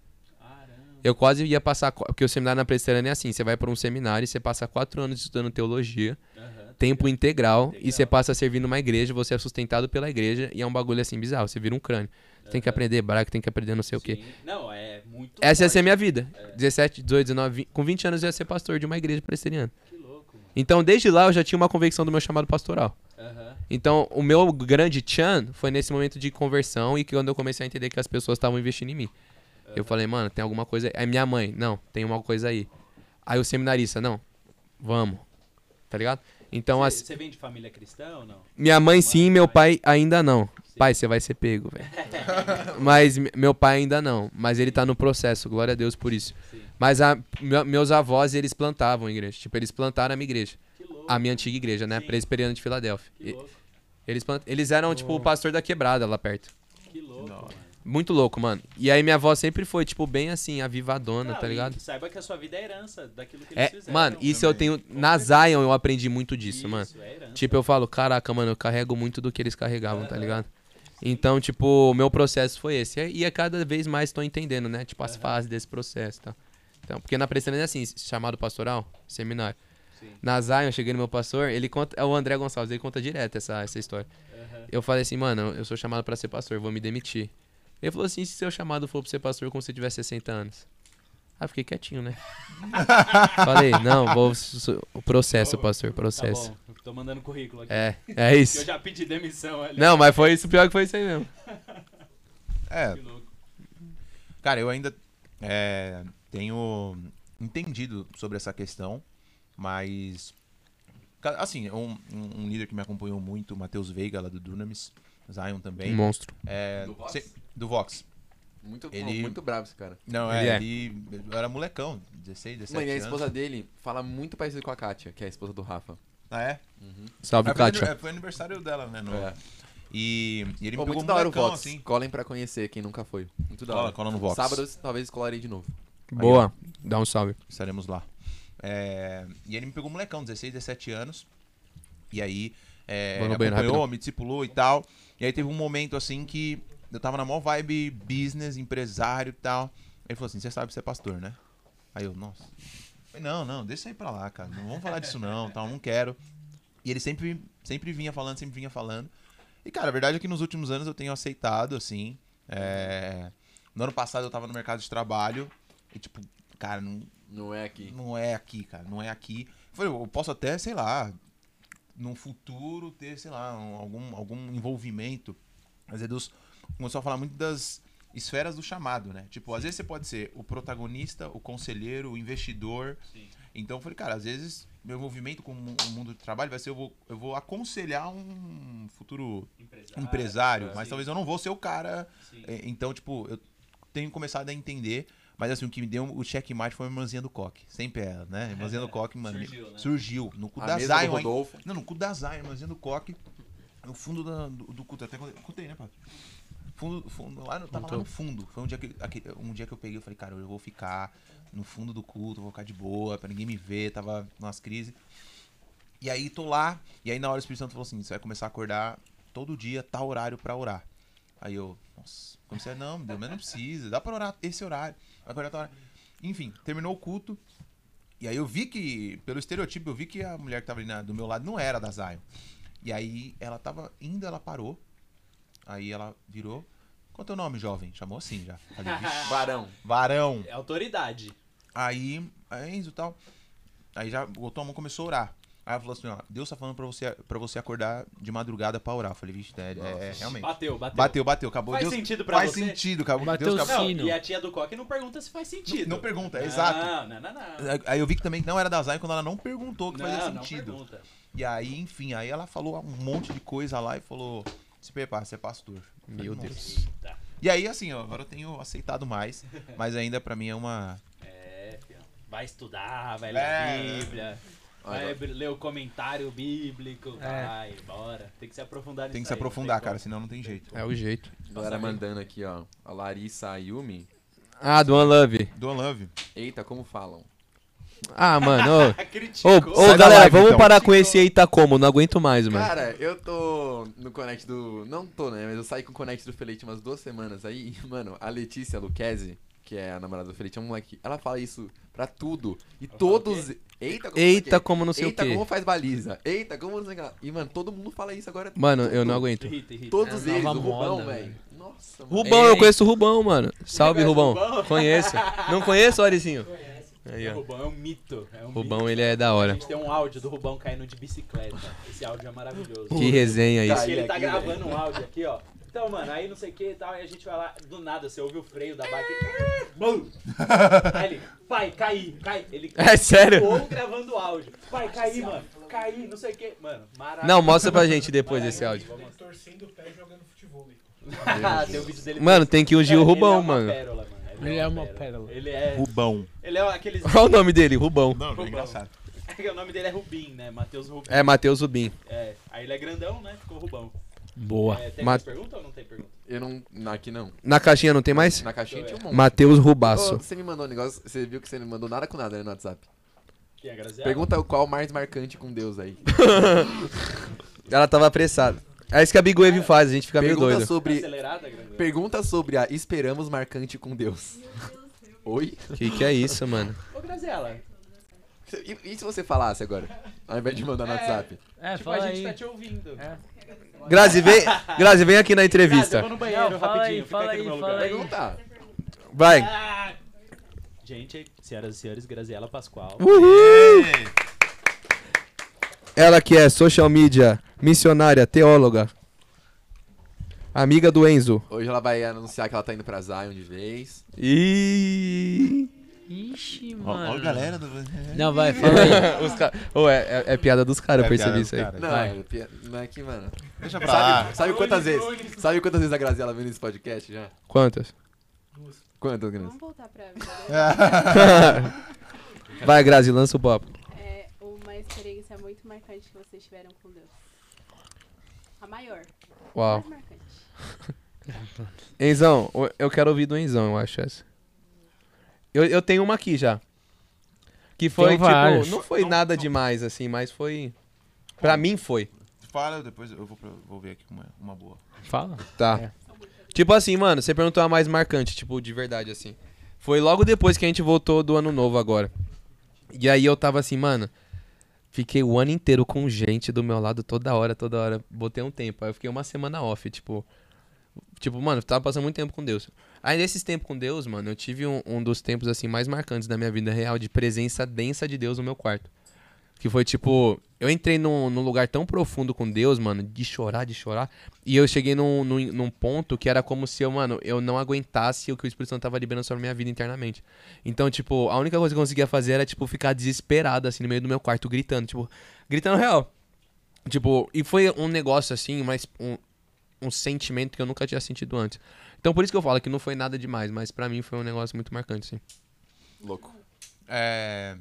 Eu quase ia passar. qu- Porque o seminário na presbiteriana é assim: você vai pra um seminário e você passa quatro anos estudando teologia, Aham, tempo integral, e Integral. você passa a servir numa igreja, você é sustentado pela igreja, e é um bagulho assim bizarro. Você vira um crânio. Você tem que aprender hebraico, tem que aprender não sei o quê. sim. Não, é muito. Essa ia ser forte. minha vida. 17, 18, 19, 20, com 20 anos eu ia ser pastor de uma igreja presbiteriana. Que louco, mano. Então, desde lá eu já tinha uma convicção do meu chamado pastoral. Então, o meu grande tchan foi nesse momento de conversão e que quando eu comecei a entender que as pessoas estavam investindo em mim. Eu falei, mano, tem alguma coisa. Aí minha mãe, não, tem uma coisa aí. Aí o seminarista, não, vamos. Tá ligado? Então, Você as- você vem de família cristã ou não? minha mãe sim, meu pai. ainda não. Sim. Pai, você vai ser pego, velho. <laughs> Mas meu pai ainda não. Mas ele tá no processo, glória a Deus por isso. Sim. Mas a- me- meus avós, eles plantavam a igreja. Tipo, eles plantaram a minha igreja. Que louco. A minha antiga igreja, né? Sim. Presbiteriana de Filadélfia. Que E- louco. Eles, plant- eles eram, tipo, o pastor da quebrada lá perto. Que louco, mano. Muito louco, mano. E aí minha avó sempre foi, tipo, bem assim, avivadona, Não, tá ligado? Saiba que a sua vida é herança daquilo que É, eles fizeram. mano, isso eu tenho. Na Zion eu aprendi muito disso, mano. Isso, é herança. Tipo, eu falo, caraca, mano, eu carrego muito do que eles carregavam, tá ligado? Então, tipo, o meu processo foi esse. E é cada vez mais tô entendendo, né? Tipo, as fases desse processo, tá? Então, porque na presbiteriana é assim, chamado pastoral, seminário. Sim. Na Zion, eu cheguei no meu pastor, ele conta, é o André Gonçalves, ele conta direto essa, essa história. Aham. Eu falei assim, mano, eu sou chamado pra ser pastor, vou me demitir. Ele falou assim, se seu chamado for pra ser pastor quando você tiver 60 anos. Aí eu fiquei quietinho, né? <laughs> Falei, não, vou. O processo, pastor, Tá processo. bom, tô mandando currículo aqui. É, é Que eu isso. já pedi demissão ali. Não, mas foi isso, pior que foi isso aí mesmo. <laughs> É, Que louco. Cara, eu ainda é, tenho entendido sobre essa questão, mas. Assim, um, um- líder que me acompanhou muito, o Matheus Veiga, lá do Dunamis, Zion também. Um monstro. é, Do Vox? se- do Vox. Muito, Ele- muito bravo esse cara. Não, Ele é, é. ele eu era molecão, 16, 17 Mano, e a anos. esposa dele fala muito parecido com a Kátia, que é a esposa do Rafa. Ah, é? Salve, É, foi, Kátia. foi aniversário dela, né? no- É. E, e ele Pô, me pegou muito da hora o molecão, Vox. assim. Colhem pra conhecer quem nunca foi. Muito da Cola, hora. cola no Vox. Sábado talvez colarei de novo. Boa. Dá um salve. Estaremos lá. É, e ele me pegou molecão, 16, 17 anos. E aí, é, acompanhou, rapidão. me discipulou e tal. E aí teve um momento assim que eu tava na maior vibe business, empresário e tal. Ele falou assim: Você sabe que você é pastor, né? Aí eu, nossa. Não, não, deixa aí pra lá, cara. Não vamos falar disso não, tal, não quero. E ele sempre, sempre vinha falando, sempre vinha falando. E, cara, a verdade é que nos últimos anos eu tenho aceitado, assim. é, No ano passado eu tava no mercado de trabalho e, tipo, cara, não, Não é aqui. não é aqui, cara, não é aqui. Eu falei, eu posso até, sei lá, num futuro ter, sei lá, um- algum, algum envolvimento. Mas é Deus começou a falar muito das esferas do chamado, né? Tipo, às vezes você pode ser o protagonista, o conselheiro, o investidor. Sim. Então eu falei, cara, às vezes meu envolvimento com o mundo do trabalho vai ser eu vou, eu vou aconselhar um futuro Empresário. empresário, mas sim. talvez eu não vou ser o cara Sim. é, Então, tipo, eu tenho começado a entender. Mas assim, o que me deu o checkmate foi a irmãzinha do Coque. Sempre ela, né? A <laughs> irmãzinha do Coque, mano. Surgiu, né? Surgiu. No cu A da do Zion. Não, no cu da Zion, a irmãzinha do Coque. No fundo da- do, do culto. Até contei, né, Pato? Fundo, fundo, lá, no- tava lá no fundo. Foi um dia, que, um dia que eu peguei eu falei, cara, eu vou ficar no fundo do culto, vou ficar de boa, pra ninguém me ver, tava umas crises. E aí tô lá, e aí na hora o Espírito Santo falou assim: você vai começar a acordar todo dia, tal horário pra orar. Aí eu, nossa, comecei a, não, Deus, mas não precisa, dá pra orar esse horário. Vai acordar tal horário. Enfim, terminou o culto. E aí eu vi que, pelo estereotipo, eu vi que a mulher que tava ali na- do meu lado não era da Zion. E aí ela tava indo, ela parou. Aí ela virou. Qual é o teu nome, jovem? Chamou assim já. <laughs> Falei, "Vixe, Varão. varão. É autoridade. Aí, a Enzo e tal. Aí já botou a mão e começou a orar. Aí ela falou assim, ó, Deus tá falando pra você, pra você acordar de madrugada pra orar. Eu falei, vixe, é, é, é, realmente. Bateu, bateu. Bateu, bateu, acabou. Faz Deus, sentido pra faz você? sentido, acabou. Bateu Deus o acabou. Não, e a tia do Coque não pergunta se faz sentido. Não pergunta, é não, exato. Não, não, não. Aí eu vi que também não era da Zion quando ela não perguntou que não, fazia não sentido. pergunta. E aí, enfim, aí ela falou um monte de coisa lá e falou: se prepara, você é pastor. Meu "Nossa." Deus. E aí, assim, ó, agora eu tenho aceitado mais, <laughs> mas ainda pra mim é uma. É, filho. Vai estudar, vai ler É. a Bíblia. Vai ler o comentário bíblico. Vai, bora. Tem que se aprofundar nisso Tem que se aprofundar, cara, como. senão não tem jeito. É o jeito. Galera mandando aqui, ó. A Larissa Ayumi. Ah, do One Love. Do Love. Eita, como falam? Ah, mano. Ô, <laughs> ô, ô, galera, live, vamos então. parar com esse Eita Como. Não aguento mais, mano. Cara, eu tô no Connect do. Não tô, né? Mas eu saí com o Connect do Felete umas duas semanas aí. E, mano, a Letícia Luquezzi, que é a namorada do Felete, é um moleque. Ela fala isso pra tudo. E todos. Eita, como Eita, não sei o quê. como não sei o Eita, quê. como faz baliza. Eita, como não sei o que. E, mano, todo mundo fala isso agora. Mano, eu Tudo. não aguento. Irrita, irrita. Todos É eles, o Rubão, velho. Nossa, mano. Rubão, Ei. eu conheço o Rubão, mano. Salve, o Rubão. Rubão? Conheço. Não conheço, Oricinho? Aí, O. Rubão é um mito. É um Rubão, mito. ele é da A hora. gente tem um áudio do Rubão caindo de bicicleta. Esse áudio é maravilhoso. Que resenha Porque isso. Ele tá aqui, gravando um áudio aqui, ó. Então, mano, aí não sei o que e tal, aí a gente vai lá, do nada, você ouve o freio da bike. Bum! Aí ele, pai, caí, cai. Ele <laughs> É sério? ou gravando áudio. Pai, caí, mano. Caí, não sei o que. Mano, maravilhoso. Não, mostra pra gente depois desse áudio. Vamos- torcendo o pé jogando futebol. <laughs> tem o vídeo dele. Mano, tem que ungir o Cara, Rubão, é uma mano. pérola, mano. Ele é uma pérola. Ele é. Rubão. Ele é aqueles. Qual o nome dele? Rubão. Não, Rubão. <laughs> é engraçado. o nome dele é Rubim, né? Matheus Rubim. É Matheus Rubim. É. Aí ele é grandão, né? Ficou Rubão. Boa. É, tem Ma- mais pergunta ou não tem pergunta? Eu não. não, Aqui não. Na caixinha não tem mais? Na caixinha tinha um monte. Matheus Ô, Rubaço. você me mandou um negócio. Você viu que você não mandou nada com nada né, no WhatsApp. Quem é? Pergunta qual o mais marcante com Deus aí. <laughs> Ela tava apressada. É isso que a Big Wave faz, a gente fica meio Pergunta doido. Sobre. Pergunta sobre a esperamos marcante com Deus. Oi? Que que é isso, mano? Ô, Graziela. E, e se você falasse agora? Ao invés de mandar no É. WhatsApp? É, tipo, fala a gente aí. tá te ouvindo. É. Grazi, vem, Grazi, vem aqui na Grazi, eu entrevista. vou no banheiro Não, fala rapidinho. aí, Fica fala aqui no aí, meu fala lugar. aí. Pergunta. Vai. Ah! Gente, senhoras e senhores, Graziela Pascoal. Uhul! Ela que é social media, missionária, teóloga. Amiga do Enzo. Hoje ela vai anunciar que ela tá indo pra Zion de vez. E Ixi, mano. ó, a galera do. Não, vai, fala aí. <laughs> Os ca... Ô, é, é- é piada dos caras, É eu percebi isso aí. caras. Não, é pi- não é que, mano. Deixa pra lá. Sabe, sabe quantas vezes? Sabe quantas vezes a Graziela veio nesse podcast já? Quantas? Quantas, Grazi? Vamos voltar pra <laughs> vida. <laughs> Vai, Grazi, lança o papo. É uma experiência muito marcante que vocês tiveram com Deus. A maior. Uau. Mais marcante. <laughs> Enzão, eu quero ouvir do Enzão, eu acho essa. Eu, eu tenho uma aqui já. Que foi, tipo, não foi nada demais, assim, mas foi. Pra mim foi. Fala, depois eu vou, vou ver aqui uma, uma boa. Fala. Tá. É. Tipo assim, mano, você perguntou a mais marcante, tipo, de verdade, assim. Foi logo depois que a gente voltou do ano novo agora. E aí eu tava assim, mano. Fiquei o ano inteiro com gente do meu lado toda hora, toda hora. Botei um tempo. Aí eu fiquei uma semana off, tipo. Tipo, mano, eu tava passando muito tempo com Deus. Aí nesses tempos com Deus, mano, eu tive um, um dos tempos, assim, mais marcantes da minha vida real de presença densa de Deus no meu quarto. Que foi tipo, eu entrei num, num lugar tão profundo com Deus, mano, de chorar, de chorar. E eu cheguei num, num, num ponto que era como se eu, mano, eu não aguentasse o que o Espírito Santo tava liberando sobre a minha vida internamente. Então, tipo, a única coisa que eu conseguia fazer era, tipo, ficar desesperado, assim, no meio do meu quarto, gritando, tipo, gritando real. Tipo, e foi um negócio, assim, mas um, um sentimento que eu nunca tinha sentido antes. Então, por isso que eu falo que não foi nada demais, mas pra mim foi um negócio muito marcante, sim. Louco. É,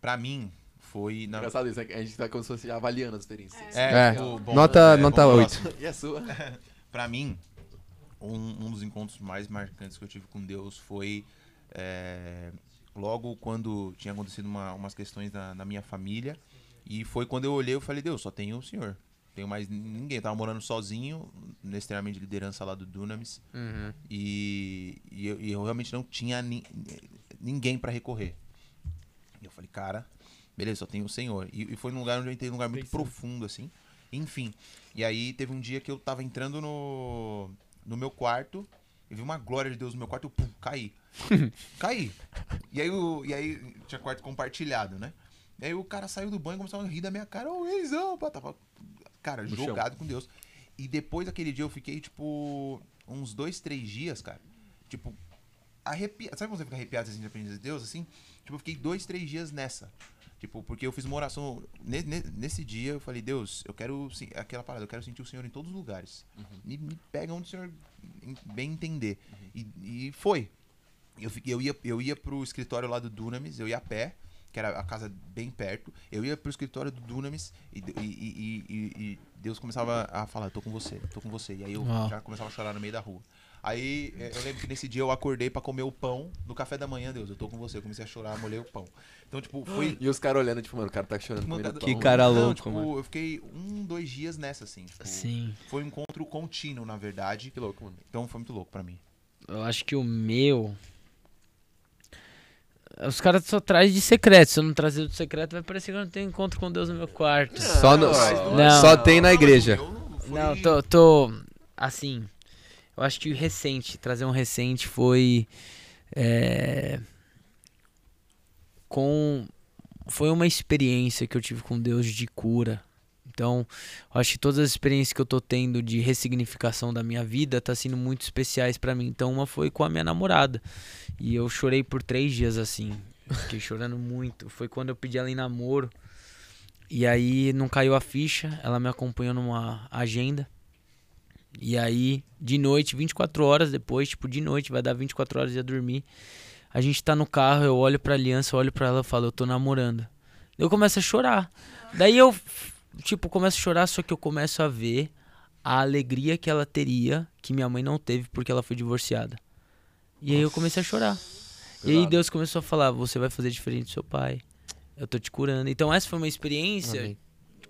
pra mim, foi. Na... Engraçado isso, né? a gente tá como se fosse avaliando as experiências. É. tipo, bom, Nota, é, nota vamos 8. próximo. E a sua? <laughs> Pra mim, um, um dos encontros mais marcantes que eu tive com Deus foi é, logo quando tinha acontecido uma- umas questões na, na minha família. E foi quando eu olhei e falei, Deus, só tenho o Senhor. Não Tenho mais ninguém. Eu tava morando sozinho, nesse treinamento de liderança lá do Dunamis. Uhum. E, e eu, e eu realmente não tinha ni- ninguém pra recorrer. E eu falei, cara, beleza, só tenho o Senhor. E, e foi num lugar onde eu entrei num lugar muito profundo, assim. Enfim. E aí teve um dia que eu tava entrando no, no meu quarto, e vi uma glória de Deus no meu quarto, eu pum, caí. <laughs> caí. E aí, e aí tinha quarto compartilhado, né? E aí o cara saiu do banho e começou a rir da minha cara, ô Eizão, pá, tava, cara, No chão. jogado com Deus. E depois daquele dia eu fiquei, tipo, uns dois, três dias, cara. Tipo, arrepiado. Sabe quando você fica arrepiado assim de de Deus, assim? Tipo, eu fiquei dois, três dias nessa. Tipo, porque eu fiz uma oração. ne- ne- Nesse dia eu falei, Deus, eu quero. Aquela parada, eu quero sentir o Senhor em todos os lugares. Me, me pega onde o Senhor en- bem entender. E, e foi. Eu, fiquei, eu, ia, eu ia pro escritório lá do Dunamis, eu ia a pé, que era a casa bem perto. Eu ia pro escritório do Dunamis e, e, e- e- e Deus começava a falar, tô com você, tô com você. E aí eu Uau. já começava a chorar no meio da rua. Aí eh, eu lembro que nesse dia eu acordei pra comer o pão no café da manhã, Deus, eu tô com você. Eu comecei a chorar, molhei o pão. Então, tipo, foi. <gasps> E os caras olhando, tipo, mano, o cara tá chorando Mano, comendo Que pão. cara Não, louco, tipo, mano. eu fiquei um, dois dias nessa, assim. Tipo, Sim. Foi um encontro contínuo, na verdade. Que louco, mano. Então foi muito louco pra mim. Eu acho que o meu. Os caras só trazem de secreto. Se eu não trazer do secreto, vai parecer que eu não tenho encontro com Deus no meu quarto. Só, no- Não. só tem na igreja. Não, Não, tô, tô. Assim. Eu acho que recente, trazer um recente foi. É, com. Foi uma experiência que eu tive com Deus de cura. Então, acho que todas as experiências que eu tô tendo de ressignificação da minha vida tá sendo muito especiais pra mim. Então, uma foi com a minha namorada. E eu chorei por três dias assim. Fiquei chorando muito. Foi quando eu pedi ela em namoro. E aí não caiu a ficha. Ela me acompanhou numa agenda. E aí, de noite, 24 horas depois, tipo, de noite, vai dar 24 horas e ia dormir. A gente tá no carro, eu olho pra aliança, olho pra ela e falo, eu tô namorando. Eu começo a chorar. Daí eu, tipo, começo a chorar, só que eu começo a ver a alegria que ela teria, que minha mãe não teve porque ela foi divorciada. E aí eu comecei a chorar. E aí. Deus começou a falar, você vai fazer diferente do seu pai. Eu tô te curando. Então essa foi uma experiência Amém.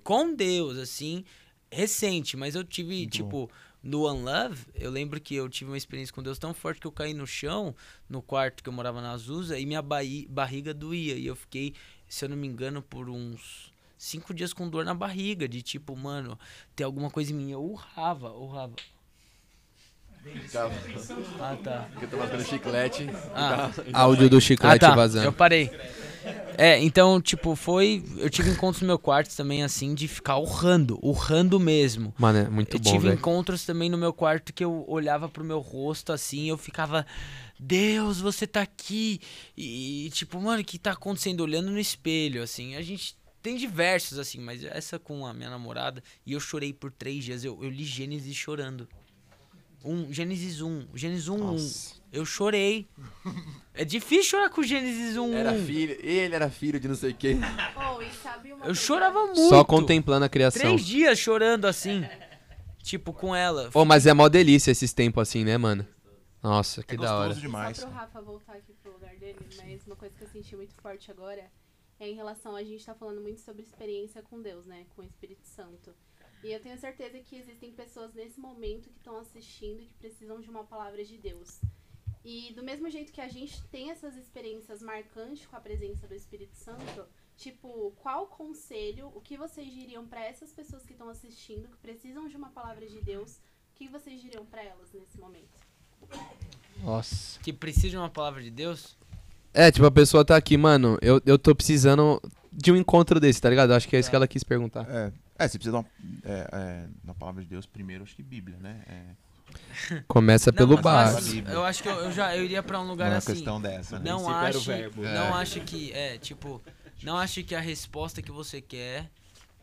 com Deus, assim, recente, mas eu tive, tipo, no One Love, eu lembro que eu tive uma experiência com Deus tão forte que eu caí no chão, no quarto que eu morava na Azusa, e minha barriga doía. E eu fiquei, se eu não me engano, por uns cinco dias com dor na barriga, de tipo, mano, tem alguma coisa em mim. Eu urrava, urrava. Ficava, Ah, tá. porque eu tô mascando chiclete. Ah. Áudio do chiclete ah, tá. vazando. Eu parei. É, então, tipo, foi. Eu tive encontros no meu quarto também, assim, de ficar urrando, urrando mesmo. Mano, é muito eu bom, tive velho. encontros também no meu quarto que eu olhava pro meu rosto assim, e eu ficava, Deus, você tá aqui. E, e, tipo, mano, o que tá acontecendo? Olhando no espelho, assim. A gente tem diversos, assim, mas essa com a minha namorada, e eu chorei por três dias. Eu, eu li Gênesis chorando. Um, Gênesis 1, Gênesis 1, 1. Eu chorei. É difícil chorar com Gênesis 1. Era 1. filho, ele era filho de não sei quem. Oh, Eu chorava muito. Só contemplando a criação. Três dias chorando assim. Tipo, com ela. Ô, mas é mó delícia esses tempos assim, né, mano? Nossa, que É da hora. demais. Só pro Rafa voltar aqui pro lugar dele, mas uma coisa que eu senti muito forte agora é em relação a gente tá falando muito sobre experiência com Deus, né? Com o Espírito Santo. E eu tenho certeza que existem pessoas nesse momento que estão assistindo e que precisam de uma palavra de Deus. E do mesmo jeito que a gente tem essas experiências marcantes com a presença do Espírito Santo, tipo, qual conselho, o que vocês diriam para essas pessoas que estão assistindo, que precisam de uma palavra de Deus, o que vocês diriam para elas nesse momento? Nossa. Que precisa de uma palavra de Deus? É, tipo, a pessoa tá aqui, mano, eu, eu tô precisando de um encontro desse, tá ligado? Acho que é isso que ela quis perguntar. É, é, você precisa dar uma, é, é, na palavra de Deus primeiro, acho que Bíblia, né? É, <laughs> Começa Não, pelo básico. eu acho que eu, eu já eu iria pra um lugar não é assim. questão dessa, né? Não acho, verbo. não É. acho que é tipo, não acho que a resposta que você quer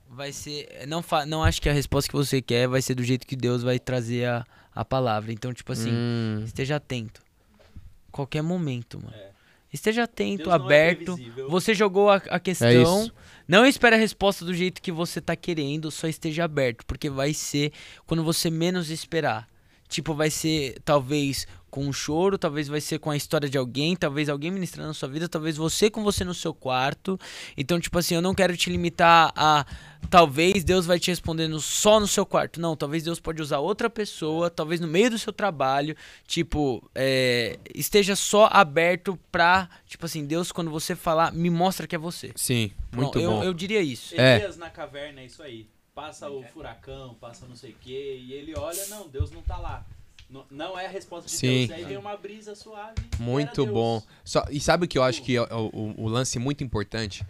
vai ser, não fa, não acho que a resposta que você quer vai ser do jeito que Deus vai trazer a, a palavra. Então, tipo assim, Hum, esteja atento. Qualquer momento, mano. É. Esteja atento, é aberto. previsível. você jogou a, a questão. É. Não espere a resposta do jeito que você tá querendo, só esteja aberto, porque vai ser quando você menos esperar. Tipo, vai ser talvez com um choro, talvez vai ser com a história de alguém, talvez alguém ministrando na sua vida, talvez você com você no seu quarto. Então, tipo assim, eu não quero te limitar a talvez Deus vai te respondendo só no seu quarto. Não, talvez Deus pode usar outra pessoa, talvez no meio do seu trabalho. Tipo, é, esteja só aberto pra, tipo assim, Deus, quando você falar, me mostra que é você. sim, muito Pronto, eu, bom. eu diria isso. É. Elias na caverna, é isso aí. Passa o furacão, passa não sei o quê, e ele olha, não, Deus não tá lá. Não, é a resposta de Sim. Deus. Aí vem uma brisa suave. Muito bom. Só, e sabe o que eu acho que é o, o- o lance muito importante?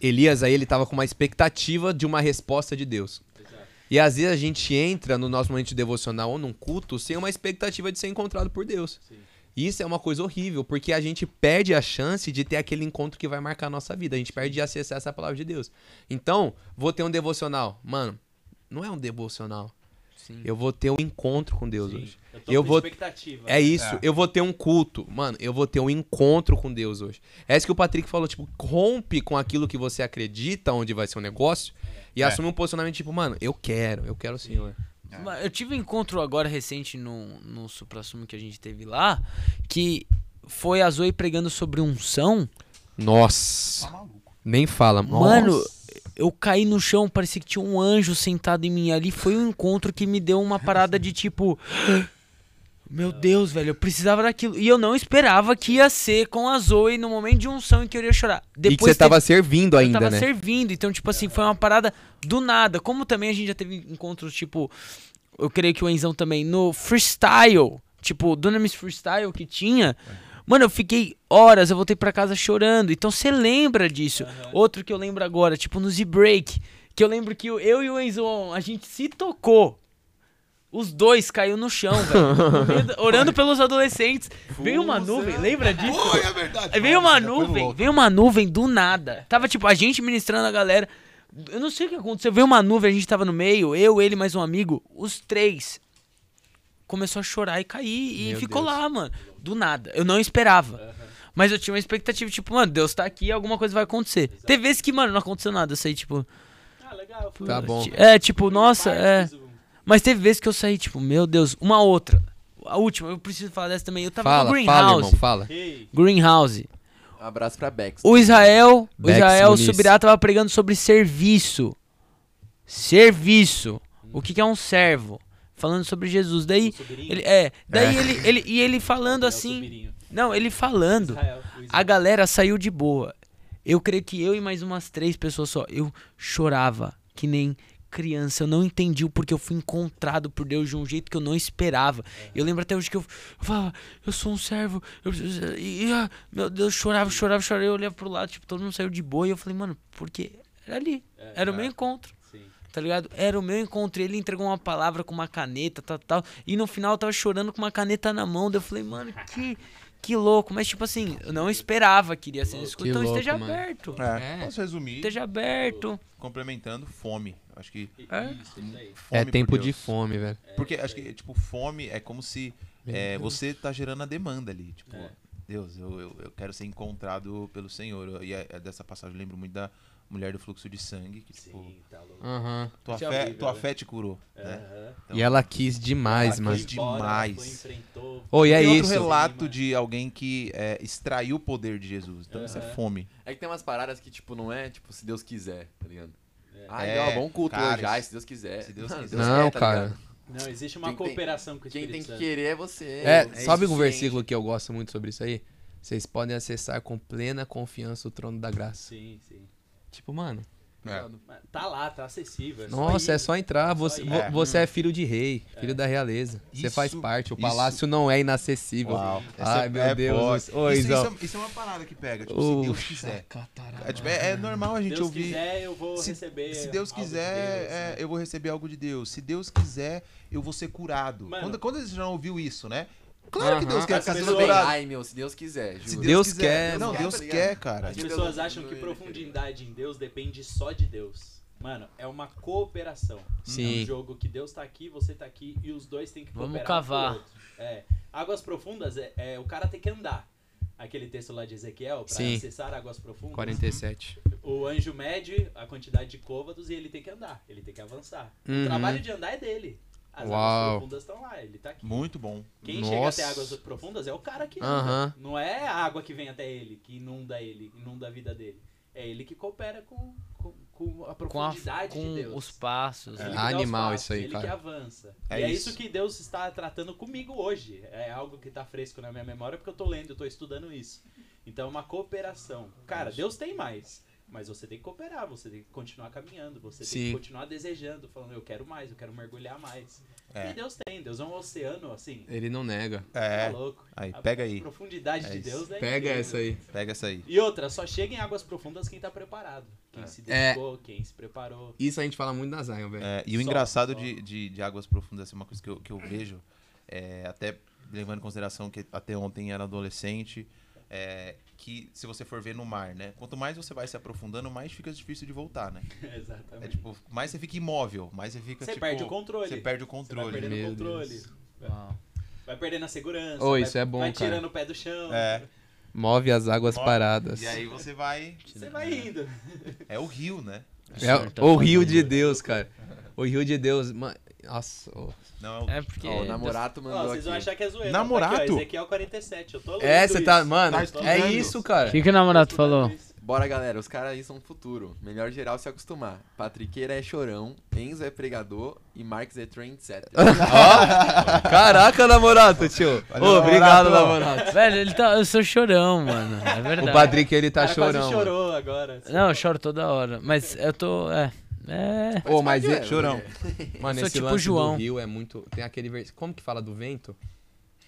Elias aí, ele tava com uma expectativa de uma resposta de Deus. Exato. E às vezes a gente entra no nosso momento de devocional ou num culto sem uma expectativa de ser encontrado por Deus. Sim. E Isso é uma coisa horrível, porque a gente perde a chance de ter aquele encontro que vai marcar a nossa vida. A gente perde de acessar essa palavra de Deus. Então, vou ter um devocional. Mano, não é um devocional. Sim. Eu vou ter um encontro com Deus Sim. hoje. Eu tô Eu com vou- expectativa. É isso, É. eu vou ter um culto. Mano, eu vou ter um encontro com Deus hoje. É isso que o Patrick falou, tipo, rompe com aquilo que você acredita, onde vai ser o negócio, e É. assume um posicionamento tipo, mano, eu quero, eu quero o Senhor. Mas Eu tive um encontro agora recente no, no Supra-Sumo que a gente teve lá, que foi a Zoe pregando sobre unção. Nossa, Tá maluco. nem fala. Mano, Nossa. Eu caí no chão, parecia que tinha um anjo sentado em mim ali. Foi um encontro que me deu uma parada de tipo. <gasps> Meu Deus, velho, eu precisava daquilo. E eu não esperava que ia ser com a Zoe no momento de unção em que eu iria chorar. e que você tava teve- servindo eu ainda, tava né? servindo. Então, tipo assim, foi uma parada do nada. Como também a gente já teve encontros, tipo, eu creio que o Enzão também, no freestyle. Tipo, Dunamis Freestyle que tinha. Mano, eu fiquei horas, eu voltei pra casa chorando. Então você lembra disso. Outro que eu lembro agora, tipo no Z-Break. Que eu lembro que eu eu e o Enzão, a gente se tocou. Os dois caiu no chão, velho. <laughs> Orando pelos adolescentes. Veio uma nuvem, lembra disso? Foi, é verdade. Aí veio uma Foi nuvem, louco. veio uma nuvem do nada. Tava tipo a gente ministrando a galera. Eu não sei o que aconteceu. Veio uma nuvem, a gente tava no meio, eu, ele, mais um amigo, os três. Começou a chorar e cair e Meu ficou Deus. lá, mano. Do nada. Eu não esperava. Mas eu tinha uma expectativa, tipo, mano, Deus tá aqui, alguma coisa vai acontecer. Teve vezes que, mano, não aconteceu nada. Eu saí, tipo. Ah, legal. Fui Tá bom. É, tipo, nossa, é. O- Mas teve vezes que eu saí, tipo, meu Deus, uma outra. A última, eu preciso falar dessa também. Eu tava no Fala, fala, Greenhouse. irmão, fala. Greenhouse. Um abraço pra Bex. O Israel, o Bex Israel Muniz. Subirá tava pregando sobre serviço. Serviço. O que, que é um servo? Falando sobre Jesus. Daí, ele é, daí ele, ele e ele <laughs> falando É assim, não, ele falando. Israel, A galera saiu de boa. Eu creio que eu e mais umas três pessoas só, eu chorava que nem criança, eu não entendi o porquê eu fui encontrado por Deus de um jeito que eu não esperava. Eu lembro até hoje que eu, eu falava, eu sou um servo, eu, e, ah, meu Deus, chorava, chorava, chorava, eu olhava pro lado, tipo, todo mundo saiu de boa e eu falei, mano, porque era ali, É, era o é. meu encontro. Tá ligado? Era o meu encontro. Ele entregou uma palavra com uma caneta, tal, tal. E no final eu tava chorando com uma caneta na mão. Daí eu falei, mano, que, que louco. Mas, tipo assim, eu não esperava que iria ser isso. Que Então louco, esteja mano. aberto. É, É. posso resumir Esteja aberto. complementando fome. Acho que É? É tempo de fome, velho. Porque acho que, tipo, fome é como se é, você tá gerando a demanda ali. Tipo, É. Deus, eu, eu, eu quero ser encontrado pelo Senhor. E é, é dessa passagem eu lembro muito da mulher do fluxo de sangue. Que, tipo, Sim, tá louco. Aham. tua, é fé, horrível, tua né? fé te curou. Né? Então, E ela quis demais, Ela mano. quis embora, demais. foi, enfrentou. Ô, e é Tem outro isso. relato Sim, de alguém que é, extraiu o poder de Jesus. Então isso é fome. É que tem umas paradas que, tipo, não é, tipo, se Deus quiser, tá ligado? É. Ah, É, um bom culto cara, hoje, se- Deus quiser. se Deus quiser. Não, quer, tá cara. ligado? Não, existe uma Quem tem- cooperação com o Quem Espírito tem que querer é você. É, é sabe um versículo que eu gosto muito sobre isso aí? Vocês podem acessar com plena confiança o trono da graça. Sim, sim. Tipo, mano, É. Tá lá, tá acessível. é nossa, é só entrar. Você, vo- É. você é filho de rei, filho da realeza. Você Isso- faz parte. O isso- palácio não é inacessível. Uau. Ai, meu é, Deus. Ô, isso, é, isso é uma parada que pega. Tipo, se Deus quiser. É, tipo, é- é normal a gente Deus ouvir. quiser, eu vou se, receber. se Deus algo de quiser, Deus, é, né? eu vou receber algo de Deus. Se Deus quiser, eu vou ser curado. Mano. quando, quando você já ouviu isso, né? Claro que. Deus quer As ficar curado. Ai, meu, se Deus quiser, juro. Se Deus, Deus quiser. quer, Não, Deus Deus quer, tá quer, cara. As pessoas acham que profundidade em Deus depende só de Deus. Mano, é uma cooperação. É Sim. um jogo que Deus tá aqui, você tá aqui e os dois têm que Vamos cooperar. cavar. Um pro outro. É. Águas profundas é, é o cara tem que andar. Aquele texto lá de Ezequiel, pra Sim. acessar águas profundas. 47. O anjo mede a quantidade de côvados e ele tem que andar, ele tem que avançar. Uhum. O trabalho de andar é dele. As Uau. águas profundas estão lá, ele tá aqui. Muito bom. Quem Nossa. chega até águas profundas é o cara que anda. Não é a água que vem até ele, que inunda ele, inunda a vida dele. É ele que coopera com, com, com a Com, a, profundidade com É de Deus. os passos. Ele os Animal passos, isso aí, ele cara. que avança. É e é isso. isso que Deus está tratando comigo hoje. É algo que tá fresco na minha memória porque eu tô lendo, eu tô estudando isso. Então é uma cooperação. Cara, Deus tem mais. Mas você tem que cooperar, você tem que continuar caminhando, você tem Sim. que continuar desejando, falando, eu quero mais, eu quero mergulhar mais. É. E Deus tem, Deus é um oceano, assim, Ele não nega. É. tá louco. Aí, A pega aí. profundidade É de. Deus é Pega incrível. essa aí. Pega essa aí. E outra, só chega em águas profundas quem tá preparado. Quem se É. dedicou, quem se preparou. Isso a gente fala muito na Zion, velho. É, e o Só, engraçado só. de, de, de Águas Profundas, assim, uma coisa que eu, que eu vejo, é, até levando em consideração que até ontem era adolescente, é, que se você for ver no mar, né? Quanto mais você vai se aprofundando, mais fica difícil de voltar, né? <laughs> Exatamente. É tipo, mais você fica imóvel, mais você fica Você tipo, perde o controle. Você perde o Você vai controle. perdendo o controle. Uau. Vai perdendo a segurança. Vai, isso é bom, Vai cara. tirando o pé do chão. É. Move as águas Move. paradas. E aí você vai. Você vai indo. É o rio, né? É o rio de Deus, cara. O rio de Deus. Nossa. ô. Não é o. É porque. Ó, o namorato Ó, mandou vocês vão aqui. achar que é zoeira. Namorato? Tá aqui, ó, Ezequiel 47. Eu tô lendo É, você tá. isso. Mano, Tá é isso, cara. O que, que o namorado Tô falou? isso. Bora, galera, os caras aí são futuro. Melhor geral se acostumar. Patriqueira é chorão, Enzo é pregador e Marques é trendsetter. <laughs> Ó, caraca, namorado, tio. Valeu, Ô, obrigado, namorado. Velho, ele tá. Eu sou chorão, mano. É verdade. O Patrick, ele tá O cara quase chorando. mano. chorou agora. Não, eu choro toda hora. Mas eu tô. É. É. Ô, mas Mas, é, Chorão. Mano, Eu sou esse tipo lance João. do rio é muito. Tem aquele vers... Como que fala do vento?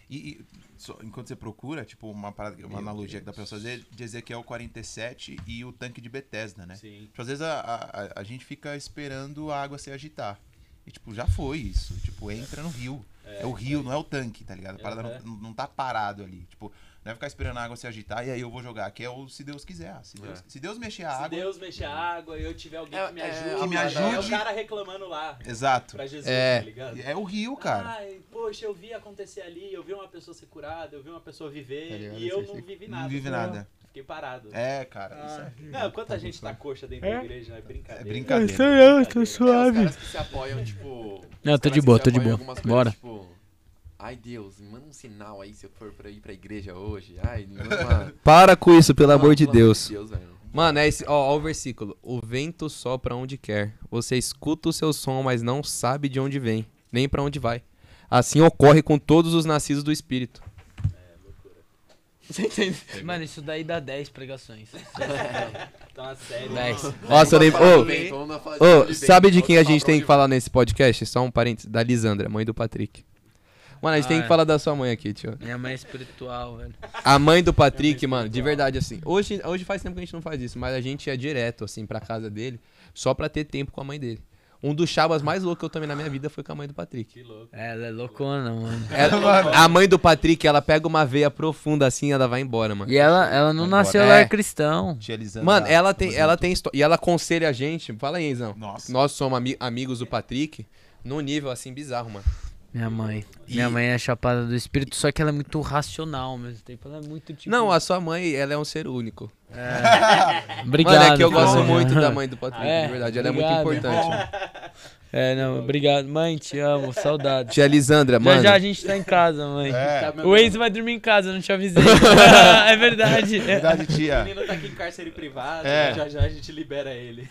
E, e só- enquanto você procura, tipo, uma, parada, uma analogia que dá pra fazer de Ezequiel 47 e o tanque de Bethesda, né? Sim. Tipo, às vezes a, a, a- gente fica esperando a água se agitar. E, tipo, já foi isso. Tipo, entra no rio. É, o rio, não é o tanque, tá ligado? A parada não, não tá parado ali. Tipo, não é ficar esperando a água se agitar e aí eu vou jogar. Que é o se Deus quiser. Se Deus, É. se Deus mexer a Se água. Deus mexer a água e eu tiver alguém É, que me é, ajude. que me É o ajude. cara reclamando lá Exato. pra Jesus, É. tá ligado? É o rio, cara. Ai, poxa, eu vi acontecer ali, eu vi uma pessoa ser curada, eu vi uma pessoa viver Tá ligado? e eu não vivi Não nada. vive nada. Fiquei parado. É, cara. Isso é, Não, quanta gente tá coxa dentro da igreja, é brincadeira. é brincadeira. eu, tô É, os caras que se apoiam, tipo. Não, tô de boa, se tô de boa. Bora. Tipo, ai Deus, me manda um sinal aí se eu for pra ir pra igreja hoje. Ai, me manda uma. <laughs> Para com isso, pelo Não, amor de Deus. velho. Mano, é esse, ó, ó o versículo. O vento sopra onde quer. Você escuta o seu som, mas não sabe de onde vem, nem pra onde vai. Assim ocorre com todos os nascidos do Espírito. <laughs> Mano, isso daí dá 10 pregações. Então, <laughs> a sério. 10. Nossa, eu lembro. Ô, sabe de quem a gente tem que falar nesse podcast? Só um parênteses. Da Lisandra, mãe do Patrick. Mano, a gente Ah, tem é. que falar da sua mãe aqui, tio. Minha mãe é espiritual, velho. A mãe do Patrick, mano, de verdade, assim. Hoje, hoje faz tempo que a gente não faz isso, mas a gente ia direto, assim, pra casa dele, só pra ter tempo com a mãe dele. Um dos chabas mais loucos que eu tomei na minha vida foi com a mãe do Patrick. Que louco. Ela é loucona, mano. <laughs> Ela- a mãe do Patrick, ela pega uma veia profunda assim e ela vai embora, mano. E ela, ela não Vai nasceu embora. lá É. cristão. Tia Lisandra, Mano, ela tem, ela tem história. E ela aconselha a gente. Fala aí, Enzão. Nossa. Nós somos ami- amigos do Patrick num nível assim bizarro, mano. Minha mãe. E- Minha mãe é chapada do espírito, só que ela é muito racional ao mesmo tempo. Ela é muito tipo. Não, a sua mãe, ela é um ser único. Obrigado. <laughs> Mano, é que eu gosto cara. muito da mãe do <laughs> Patrick, É, de verdade. Ela é muito importante. É, não, obrigado. Mãe, te amo, saudade. Tia Lisandra, Já mano. já a gente tá em casa, mãe. É, Tá, O Waze vai dormir em casa, eu não te avisei. <laughs> é verdade. verdade, O tia. menino tá aqui em cárcere privado, É. já já a gente libera ele.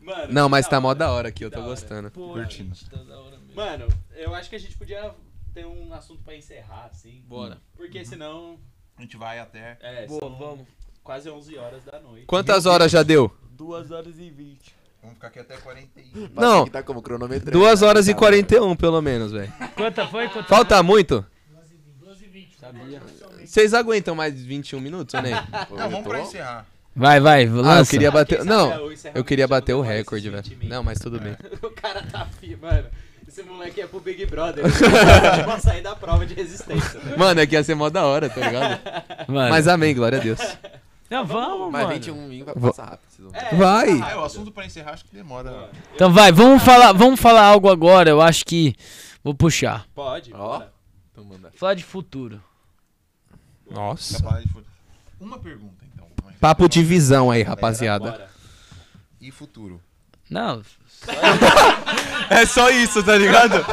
Mano, Não, mas que tá mó da hora aqui, que eu tô da hora. gostando. Pô, Curtindo. gente, tá da hora. Mano, eu acho que a gente podia ter um assunto pra encerrar, assim. Bora. Porque senão. A gente vai até. É, Boa, são vamos. quase 11 horas da noite. Quantas horas já deu? 2 horas e 20. Vamos ficar aqui até 41. Não. Tá como cronometrando. 2 horas e Tá, 41, pelo menos, velho. Quanta foi? Quanta Falta muito? Sabia. Vocês aguentam mais 21 minutos ou nem? <laughs> pô, Não, eu vamos pra encerrar. Vai, vai, Ah, eu lança. queria bater. Não, eu queria bater o recorde, velho. Não, mas tudo bem. <laughs> O cara tá fi, mano. Esse moleque é pro Big Brother. Ele <laughs> vai sair da prova de resistência. né? Mano, é que ia ser mó da hora, tá ligado? Mano. Mas amém, glória a Deus. Não, vamos, Mas mano. 21 vinho vai passar rápido. É, Vai. Ah, é, o assunto pra encerrar acho que demora. Então vai, vamos falar, vamos falar algo agora. Eu acho que vou puxar. Pode, Ó. Então manda. Falar de futuro. Nossa. Uma pergunta, então. Papo de visão aí, rapaziada. E futuro? Não, É só isso, tá ligado?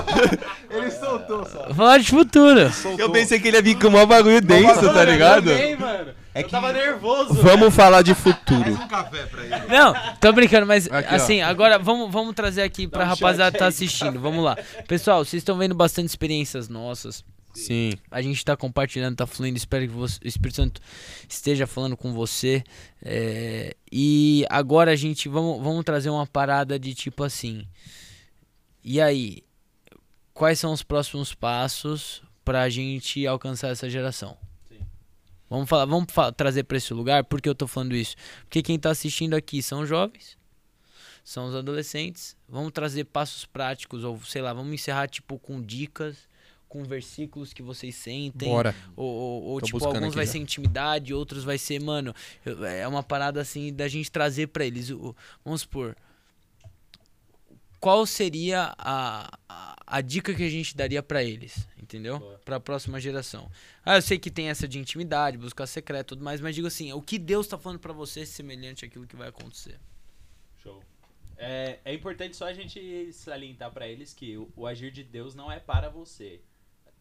Ele soltou só. falar de futuro. Eu pensei que ele ia vir com um bagulho denso, tá ligado? Eu, também, mano. É eu que- tava nervoso. Vamos falar de futuro. Um café pra ele. Não, tô brincando, mas Aqui, ó. assim, agora vamos, vamos trazer aqui pra um rapaziada que tá assistindo. Vamos lá. Pessoal, vocês estão vendo bastante experiências nossas. Sim. A gente tá compartilhando, tá fluindo. Espero que você- o Espírito Santo esteja falando com você. É, e agora a gente vamos, vamos trazer uma parada de tipo assim. E aí? Quais são os próximos passos pra gente alcançar essa geração? Sim. Vamos falar, vamos fa- trazer pra esse lugar. Por que eu tô falando isso? Porque quem tá assistindo aqui são jovens, são os adolescentes. Vamos trazer passos práticos ou sei lá, vamos encerrar tipo com dicas, com versículos que vocês sentem. Bora. Ou, ou- ou, tipo, alguns vai já. ser intimidade, outros vai ser, mano, é uma parada assim da gente trazer pra eles. vamos supor. Qual seria a, a, a dica que a gente daria pra eles, entendeu? Boa. Pra próxima geração. Ah, eu sei que tem essa de intimidade, buscar secreto e tudo mais, mas digo assim, o que Deus tá falando pra você é semelhante àquilo que vai acontecer. Show. É, é importante só a gente salientar pra eles que o, o agir de Deus não é para você.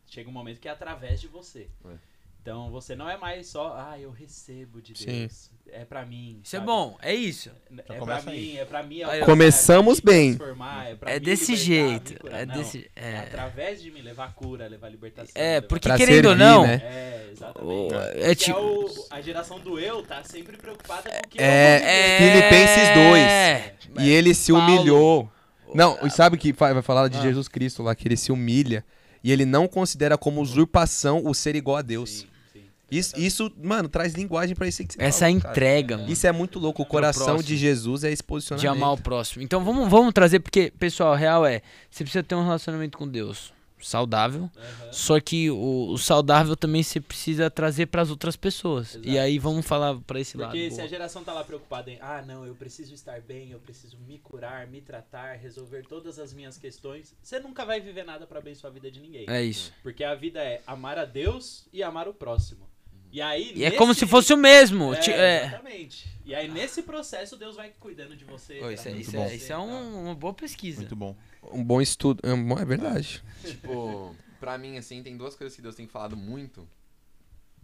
Chega um momento que é através de você. É. Então você não é mais só, ah, eu recebo de Sim. Deus. É pra mim. Isso é sabe? bom, é isso. É pra começa mim, aí. é pra mim. Começamos é pra mim bem. transformar, É, pra É mim desse jeito. É desse. É É, através de me levar cura, levar libertação. é porque Pra querendo ou servir, não. né? É, exatamente. é tipo. o- a geração do eu tá sempre preocupada com o que É, viver. Filipenses 2. É, E ele se Paulo- humilhou. Não, e sabe que vai vai falar de Ah. Jesus Cristo lá, que ele se humilha e ele não considera como usurpação o ser igual a Deus. Sim, sim. Isso, isso, mano, traz linguagem pra isso aí que você Essa falou, cara. entrega, mano. Isso é muito louco. O coração de Jesus é esse de posicionamento. amar o próximo. Então vamos, vamos trazer, porque, pessoal, a real é, você precisa ter um relacionamento com Deus saudável, Aham. só que o, o saudável também você precisa trazer para as outras pessoas. Exato. E aí vamos falar para esse Porque lado. se a boa. geração tá lá preocupada em, ah, não, eu preciso estar bem, eu preciso me curar, me tratar, resolver todas as minhas questões, você nunca vai viver nada pra abençoar a vida de ninguém. É isso. Porque a vida é amar a Deus e amar o próximo. E aí E é nesse- como se fosse o mesmo. É, ti- é. Exatamente. E aí nesse processo Deus vai cuidando de você. Ô, isso é, isso é- você isso é um- uma boa pesquisa. Muito bom. Um bom estudo. É, bom- é verdade. Tipo, pra mim, assim, tem duas coisas que Deus tem falado muito.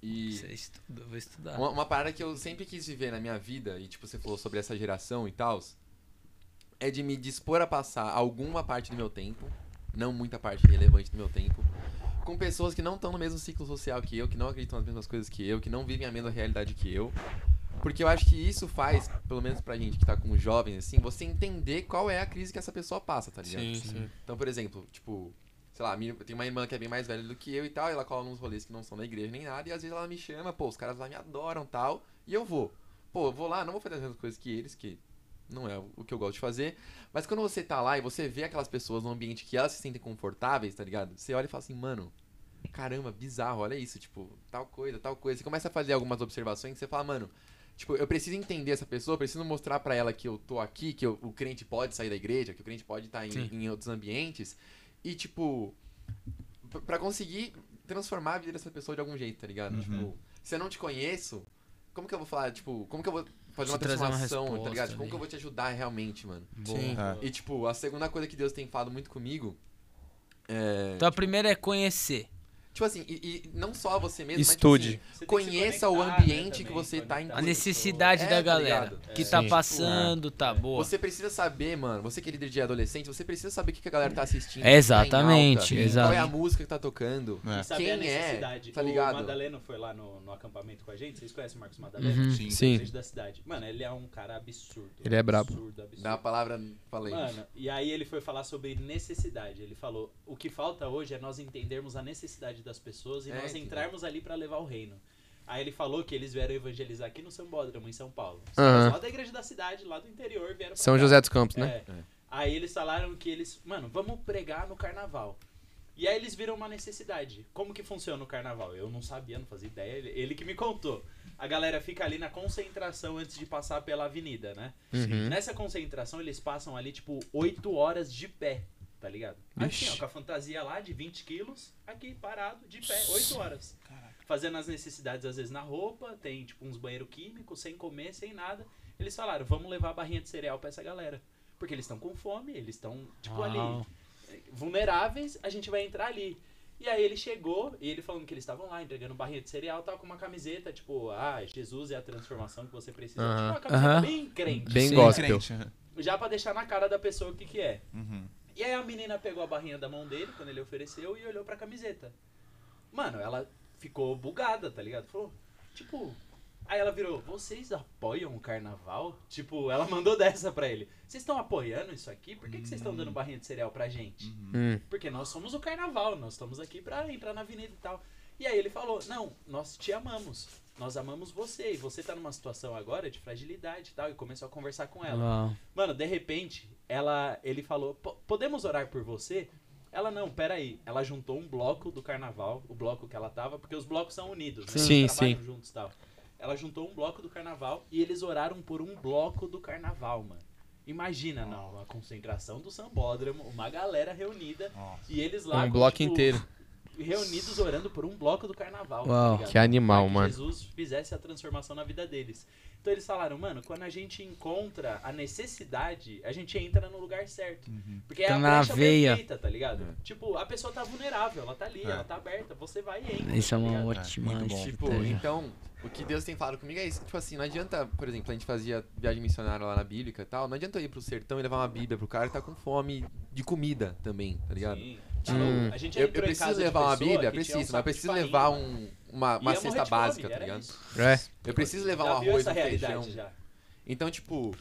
E Isso é estudo, eu vou estudar. uma, uma parada que eu sempre quis viver na minha vida, e tipo, você falou sobre essa geração e tal, é de me dispor a passar alguma parte do meu tempo, não muita parte relevante do meu tempo, com pessoas que não estão no mesmo ciclo social que eu, que não acreditam nas mesmas coisas que eu, que não vivem a mesma realidade que eu. Porque eu acho que isso faz, pelo menos pra gente que tá com jovens, assim, você entender qual é a crise que essa pessoa passa, tá ligado? Sim, sim. Então, por exemplo, tipo, sei lá, eu tenho uma irmã que é bem mais velha do que eu e tal, e ela cola nos rolês que não são da igreja nem nada, e às vezes ela me chama, pô, os caras lá me adoram tal, e eu vou. Pô, eu vou lá, não vou fazer as mesmas coisas que eles, que não é o que eu gosto de fazer, mas quando você tá lá e você vê aquelas pessoas num ambiente que elas se sentem confortáveis, tá ligado? Você olha e fala assim, mano, caramba, bizarro, olha isso, tipo, tal coisa, tal coisa. Você começa a fazer algumas observações que você fala, mano, tipo, eu preciso entender essa pessoa, preciso mostrar pra ela que eu tô aqui, que eu- o crente pode sair da igreja, que o crente pode estar em, em outros ambientes, e, tipo, p- pra conseguir transformar a vida dessa pessoa de algum jeito, tá ligado? Uhum. Tipo, se eu não te conheço, como que eu vou falar, tipo, como que eu vou fazer uma trazer uma transformação, tá resposta ligado? Como ali. que eu vou te ajudar realmente, mano? Sim. É. E, tipo, a segunda coisa que Deus tem falado muito comigo é. Então a primeira é conhecer. Tipo assim, e, e não só você mesmo, Estude. mas tipo assim, conheça o conectar, né, ambiente que você tá A com em. necessidade É, da tá galera. ligado? que É. tá Sim. passando, tá boa. Você precisa saber, mano, você que é líder de adolescente, você precisa saber o que que a galera tá assistindo. Exatamente, tá alta, exato. Qual é a música que tá tocando. É. E saber Quem a é, necessidade. tá ligado? O Madaleno foi lá no, no acampamento com a gente. Vocês conhecem o Marcos Madaleno? Uhum. Sim. Sim. Da cidade. Mano, ele é um cara absurdo. Ele é brabo. Absurdo, absurdo. Dá a palavra, falei. Mano, e aí ele foi falar sobre necessidade. Ele falou: o que falta hoje é nós entendermos a necessidade das pessoas e É, nós entrarmos ali pra levar o reino. Aí ele falou que eles vieram evangelizar aqui no Sambódromo, em São Paulo. Lá da igreja da cidade, lá do interior, vieram pra São cá. José dos Campos, né? É. Aí eles falaram que eles, mano, vamos pregar no carnaval. E aí eles viram uma necessidade. Como que funciona o carnaval? Eu não sabia, não fazia ideia. Ele, ele que me contou. A galera fica ali na concentração antes de passar pela avenida, né? Uhum. Nessa concentração, eles passam ali, tipo, 8 horas de pé, tá ligado? Assim, ó, Ixi. com a fantasia lá de 20 quilos, aqui parado, de pé, 8 horas. Fazendo as necessidades, às vezes, na roupa, tem, tipo, uns banheiros químicos, sem comer, sem nada. Eles falaram, vamos levar a barrinha de cereal pra essa galera. Porque eles estão com fome, eles estão, tipo, ali, Uau. eh, vulneráveis, a gente vai entrar ali. E aí ele chegou, e ele falando que eles estavam lá entregando barrinha de cereal, tava com uma camiseta, tipo, ah, Jesus é a transformação que você precisa. Aham. Tipo, uma camiseta Aham. bem crente Bem Sim. gospel. Crente. já pra deixar na cara da pessoa o que que é. Uhum. E aí a menina pegou a barrinha da mão dele quando ele ofereceu e olhou pra camiseta. Mano, ela ficou bugada, tá ligado? Falou, tipo. Aí ela virou, vocês apoiam o carnaval? Tipo, ela mandou <laughs> dessa pra ele. Vocês estão apoiando isso aqui? Por que, que vocês estão dando barrinha de cereal pra gente? Hum. Porque nós somos o carnaval, nós estamos aqui pra entrar na avenida e tal. E aí ele falou: Não, nós te amamos. Nós amamos você. E você tá numa situação agora de fragilidade e tal. E começou a conversar com ela. Uau. Mano, de repente, ela, ele falou: "Po- Podemos orar por você? Ela não, peraí. Ela juntou um bloco do carnaval, o bloco que ela tava, porque os blocos são unidos, né? Sim, Eles trabalham sim. juntos e tal. Ela juntou um bloco do carnaval e eles oraram por um bloco do carnaval, mano. Imagina, não, uma concentração do sambódromo, uma galera reunida Nossa. e eles lá Um com, bloco tipo, inteiro. reunidos orando por um bloco do carnaval. Uau, ligado? que animal, Pra que mano. Jesus fizesse a transformação na vida deles. Então eles falaram, mano, quando a gente encontra a necessidade, a gente entra no lugar certo. Porque é Tá a na brecha veia. perfeita, tá ligado? Tipo, a pessoa tá vulnerável, ela tá ali, É. ela tá aberta, você vai e entra. Isso é tá uma ligado? ótima bom. Tipo, então, o que Deus tem falado comigo é isso. Tipo assim, não adianta, por exemplo, a gente fazia viagem missionária lá na Bíblica e tal. Não adianta eu ir pro sertão e levar uma Bíblia pro cara que tá com fome de comida também, tá ligado? Sim. Tá Hum. louco. A gente Eu, eu preciso levar uma Bíblia? um Preciso, mas eu preciso levar um, uma, uma cesta básica, fome, tá ligado? É. Eu preciso levar Já um arroz, um feijão. já. Então, tipo,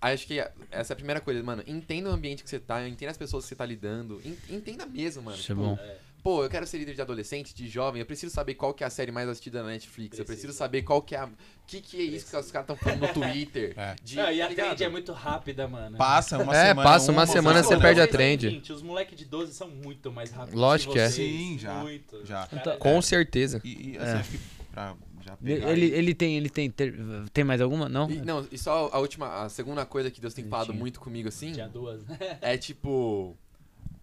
acho que essa é a primeira coisa, mano. Entenda o ambiente que você tá, entenda as pessoas que você tá lidando. en- Entenda mesmo, mano. Isso é Tipo, bom. Pô, eu quero ser líder de adolescente, de jovem, eu preciso saber qual que é a série mais assistida na Netflix. Eu preciso saber qual que é a. que, que é isso que os caras estão falando no Twitter. <laughs> É. De, Não, e a tá ligado? trend é muito rápida, mano. Passa uma É, semana. passa uma semana, outra, você perde a trend. 20, os moleques de 12 são muito mais rápidos. Lógico que é. vocês, Sim, já, Muito. já. Cara, Com certeza. E, e, assim, É. acho que pra Ele, ele tem, ele tem, ter- tem mais alguma? Não? E, não, e só a última, a segunda coisa que Deus tem falado muito comigo assim, Tinha duas, né? é tipo.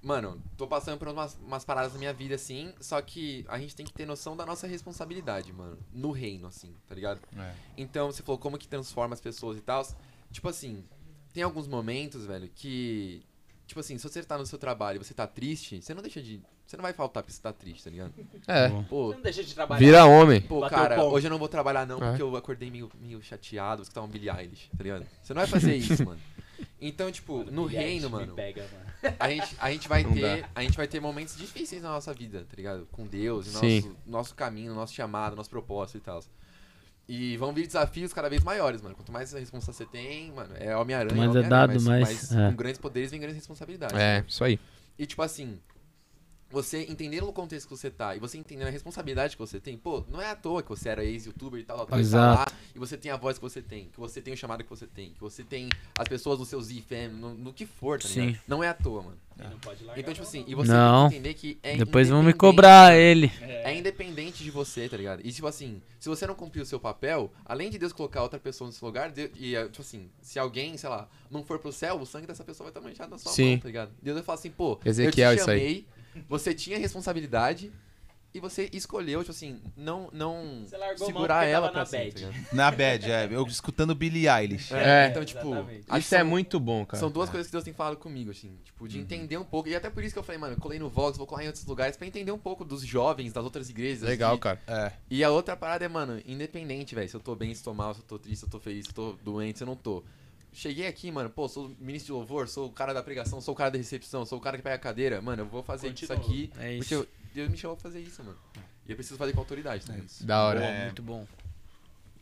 Mano, tô passando por umas, umas paradas na minha vida assim, só que a gente tem que ter noção da nossa responsabilidade, mano. No reino, assim, tá ligado? É. Então, você falou como que transforma as pessoas e tal. Tipo assim, tem alguns momentos, velho, que. Tipo assim, se você tá no seu trabalho e você tá triste, você não deixa de. Você não vai faltar porque você tá triste, tá ligado? É. Pô, Você não deixa de trabalhar. Vira homem. pô Bateu cara, hoje eu não vou trabalhar não É. porque eu acordei meio, meio chateado, você tá um Billie Eilish, tá ligado? Você não vai fazer isso, mano. Então, tipo, Mano, no reino, mano, Pega, mano. <laughs> a gente, a gente vai Não ter. dá. A gente vai ter momentos difíceis na nossa vida, tá ligado? Com Deus, nosso, nosso caminho, nosso chamado, nosso propósito e tal. E vão vir desafios cada vez maiores, mano. Quanto mais responsa você tem, mano, é Homem-Aranha. Mais é dado, mas, mais- mas é. com grandes poderes vem grandes responsabilidades. É, isso aí. E tipo assim, você entendendo o contexto que você tá e você entendendo a responsabilidade que você tem, pô, não é à toa que você era ex-youtuber e tal, tal, tal, e tá Exato. lá, e você tem a voz que você tem, que você tem o chamado que você tem, que você tem as pessoas no seu ZFM, no, no que for, tá ligado? Sim. Não é à toa, mano. Não pode largar Então, tipo assim, e você Não. tem que entender que é Depois vão me independente- cobrar ele. É independente de você, tá ligado? E tipo assim, se você não cumprir o seu papel, além de Deus colocar outra pessoa nesse lugar, Deus, e é, tipo assim, se alguém, sei lá, não for pro céu, o sangue dessa pessoa vai estar manchado na sua Sim. mão, tá ligado? Deus vai falar assim, pô, Ezequiel, eu te isso aí. Você tinha responsabilidade e você escolheu, tipo assim, não, não segurar ela tava pra na sempre, bad. ligado? Na bad, é. Eu escutando Billie Eilish. É, então, tipo, exatamente. acho Isso é são- muito bom, cara. São duas coisas que Deus tem falado comigo, assim, tipo, de entender um pouco. E até por isso que eu falei, mano, eu colei no Vox, vou colar em outros lugares pra entender um pouco dos jovens, das outras igrejas. Legal, de- cara. É. E a outra parada é, mano, independente, velho. Se eu tô bem, se eu tô mal, se eu tô triste, se eu tô feliz, se eu tô doente, se eu não tô. Cheguei aqui, mano, pô, sou ministro de louvor, sou o cara da pregação, sou o cara da recepção, sou o cara que pega a cadeira. Mano, eu vou fazer Continua. isso aqui. É Porque isso. eu- Deus me chamou pra fazer isso, mano. E eu preciso fazer com autoridade, tá ligado? Da hora. É. Muito bom.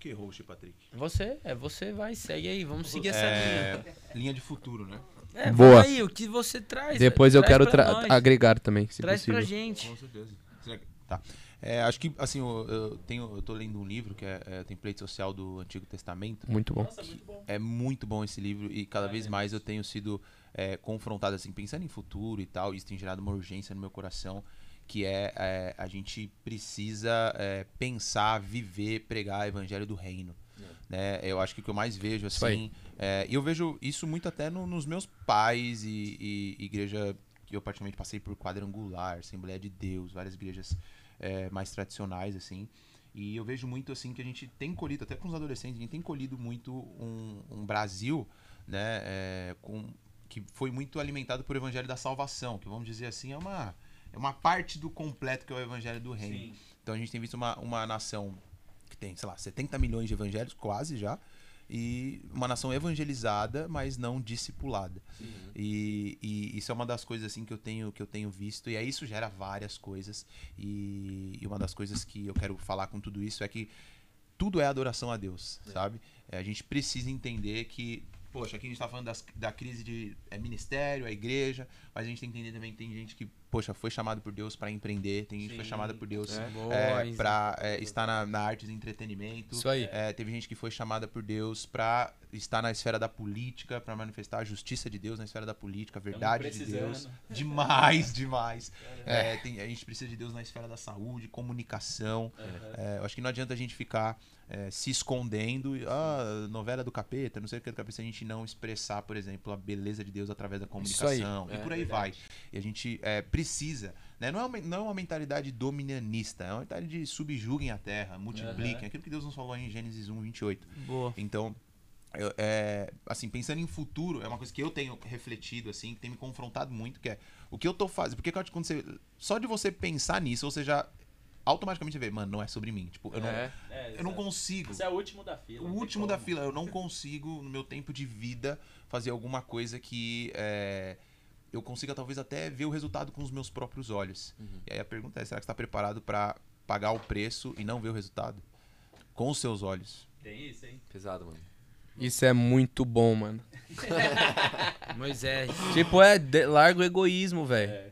Que host, Patrick. Você, é você, vai, segue aí, vamos seguir essa É, linha. linha de futuro, né? É, Boa. aí, o que você traz. Depois eu quero traz tra- nós. agregar também, se Traz possível. pra gente. Com certeza. Será que- Tá. É, acho que, assim, eu, eu tenho, eu tô lendo um livro que é, é Template Social do Antigo Testamento. Muito bom. Nossa, muito bom. É muito bom esse livro e cada vez mais eu tenho sido é, confrontado, assim, pensando em futuro e tal. Isso tem gerado uma urgência no meu coração, que é, é, a gente precisa é, pensar, viver, pregar o evangelho do reino. Né? Eu acho que o que eu mais vejo, assim, é, e eu vejo isso muito até no- nos meus pais e, e igreja que eu praticamente passei por quadrangular, Assembleia de Deus, várias igrejas é, mais tradicionais, assim. E eu vejo muito, assim, que a gente tem colhido, até com os adolescentes, a gente tem colhido muito um, um Brasil, né, é, com, que foi muito alimentado por evangelho da salvação, que vamos dizer assim, é uma, é uma parte do completo que é o evangelho do reino. Sim. Então a gente tem visto uma, uma nação que tem, sei lá, 70 milhões de evangélicos, quase já, e uma nação evangelizada, mas não discipulada. E, e isso é uma das coisas assim que eu tenho que eu tenho visto e aí isso gera várias coisas e, e uma das coisas que eu quero falar com tudo isso é que tudo é adoração a Deus, sabe? É, a gente precisa entender que poxa, aqui a gente tá falando das- da crise de é, ministério, a igreja, mas a gente tem que entender também que tem gente que, poxa, foi chamado por Deus para empreender, tem gente que foi chamada por Deus É. É, para estar na, na arte e entretenimento. Isso aí. É, teve gente que foi chamada por Deus para estar na esfera da política, para manifestar a justiça de Deus na esfera da política, a verdade de. Deus. Demais, <laughs> demais. É, tem- a gente precisa de Deus na esfera da saúde, comunicação. É, eu acho que não adianta a gente ficar é, se escondendo, e, ah, novela do capeta, não sei o que é do capeta, se a gente não expressar, por exemplo, a beleza de Deus através da comunicação. aí. E É, por aí vai. E a gente é, precisa. Né? Não, é uma, não é uma mentalidade dominanista, é uma mentalidade de subjuguem a terra, multipliquem, Aham. aquilo que Deus nos falou em Gênesis 1, 28. Boa. Então, eu- é, assim, pensando em futuro, é uma coisa que eu tenho refletido, assim, que tem me confrontado muito, que é o que eu tô fazendo. Porque quando você. Só de você pensar nisso, você já automaticamente vê, mano, não é sobre mim. Tipo, eu não, É. É, eu não consigo. Você é o último da fila. O último da fila, eu não consigo, no meu tempo de vida, fazer alguma coisa que é, eu consiga talvez até ver o resultado com os meus próprios olhos. E aí a pergunta é: será que você está preparado para pagar o preço e não ver o resultado? Com os seus olhos. Tem isso, hein? Pesado, mano. Isso é muito bom, mano. <laughs> Moisés. Tipo, é de- larga o egoísmo, velho. É.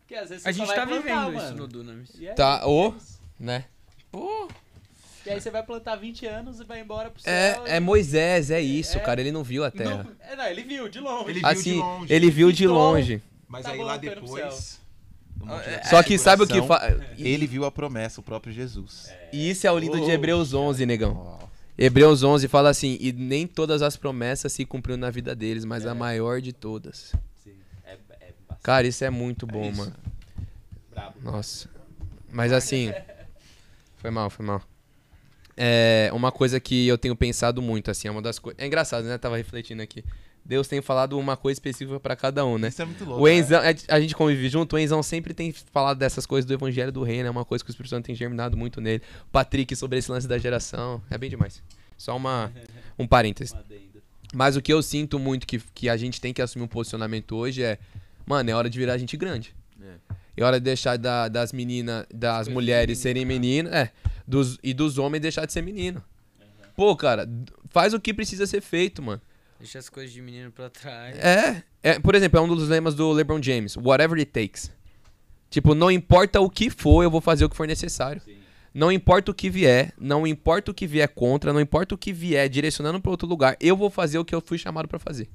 Porque às vezes A gente tá plantar, vivendo mano. isso no Dunamis. É Tá, isso, ô. é. Né? E aí você vai plantar 20 anos e vai embora pro céu. É, é e- Moisés, é isso, É. cara. Ele não viu a terra. Não, é, não, ele viu de longe. Ele viu de Assim, longe. ele viu de Então, longe. Mas Tá aí bom, lá depois. da Só que sabe o que fa... <laughs> Ele viu a promessa, o próprio Jesus. E isso é o lindo de Poxa. Hebreus 11, negão. Hebreus 11 fala assim: E nem todas as promessas se cumpriram na vida deles, mas a maior de todas. Sim, é, é bastante Cara, isso é muito bom, mano. brabo. Nossa. Mas assim. <laughs> Foi mal, foi mal. É uma coisa que eu tenho pensado muito, assim, é uma das coisas. É engraçado, né? Tava refletindo aqui. Deus tem falado uma coisa específica pra cada um, né? Isso é muito louco. O né? Enzão, a- a gente convive junto, o Enzão sempre tem falado dessas coisas do Evangelho do Reino, é uma coisa que o Espírito Santo tem germinado muito nele. O Patrick sobre esse lance da geração, é bem demais. Só uma, um parênteses. <laughs> Mas o que eu sinto muito que, que a gente tem que assumir um posicionamento hoje é, mano, é hora de virar gente grande. É hora de deixar da- das meninas, das mulheres serem meninas, é, dos, e dos homens deixar de ser menino. Pô, cara, faz o que precisa ser feito, mano. Deixa as coisas de menino pra trás. É, é, por exemplo, é um dos lemas do LeBron James, whatever it takes. Tipo, não importa o que for, eu vou fazer o que for necessário. Não importa o que vier, não importa o que vier contra, não importa o que vier direcionando pra outro lugar, eu vou fazer o que eu fui chamado pra fazer.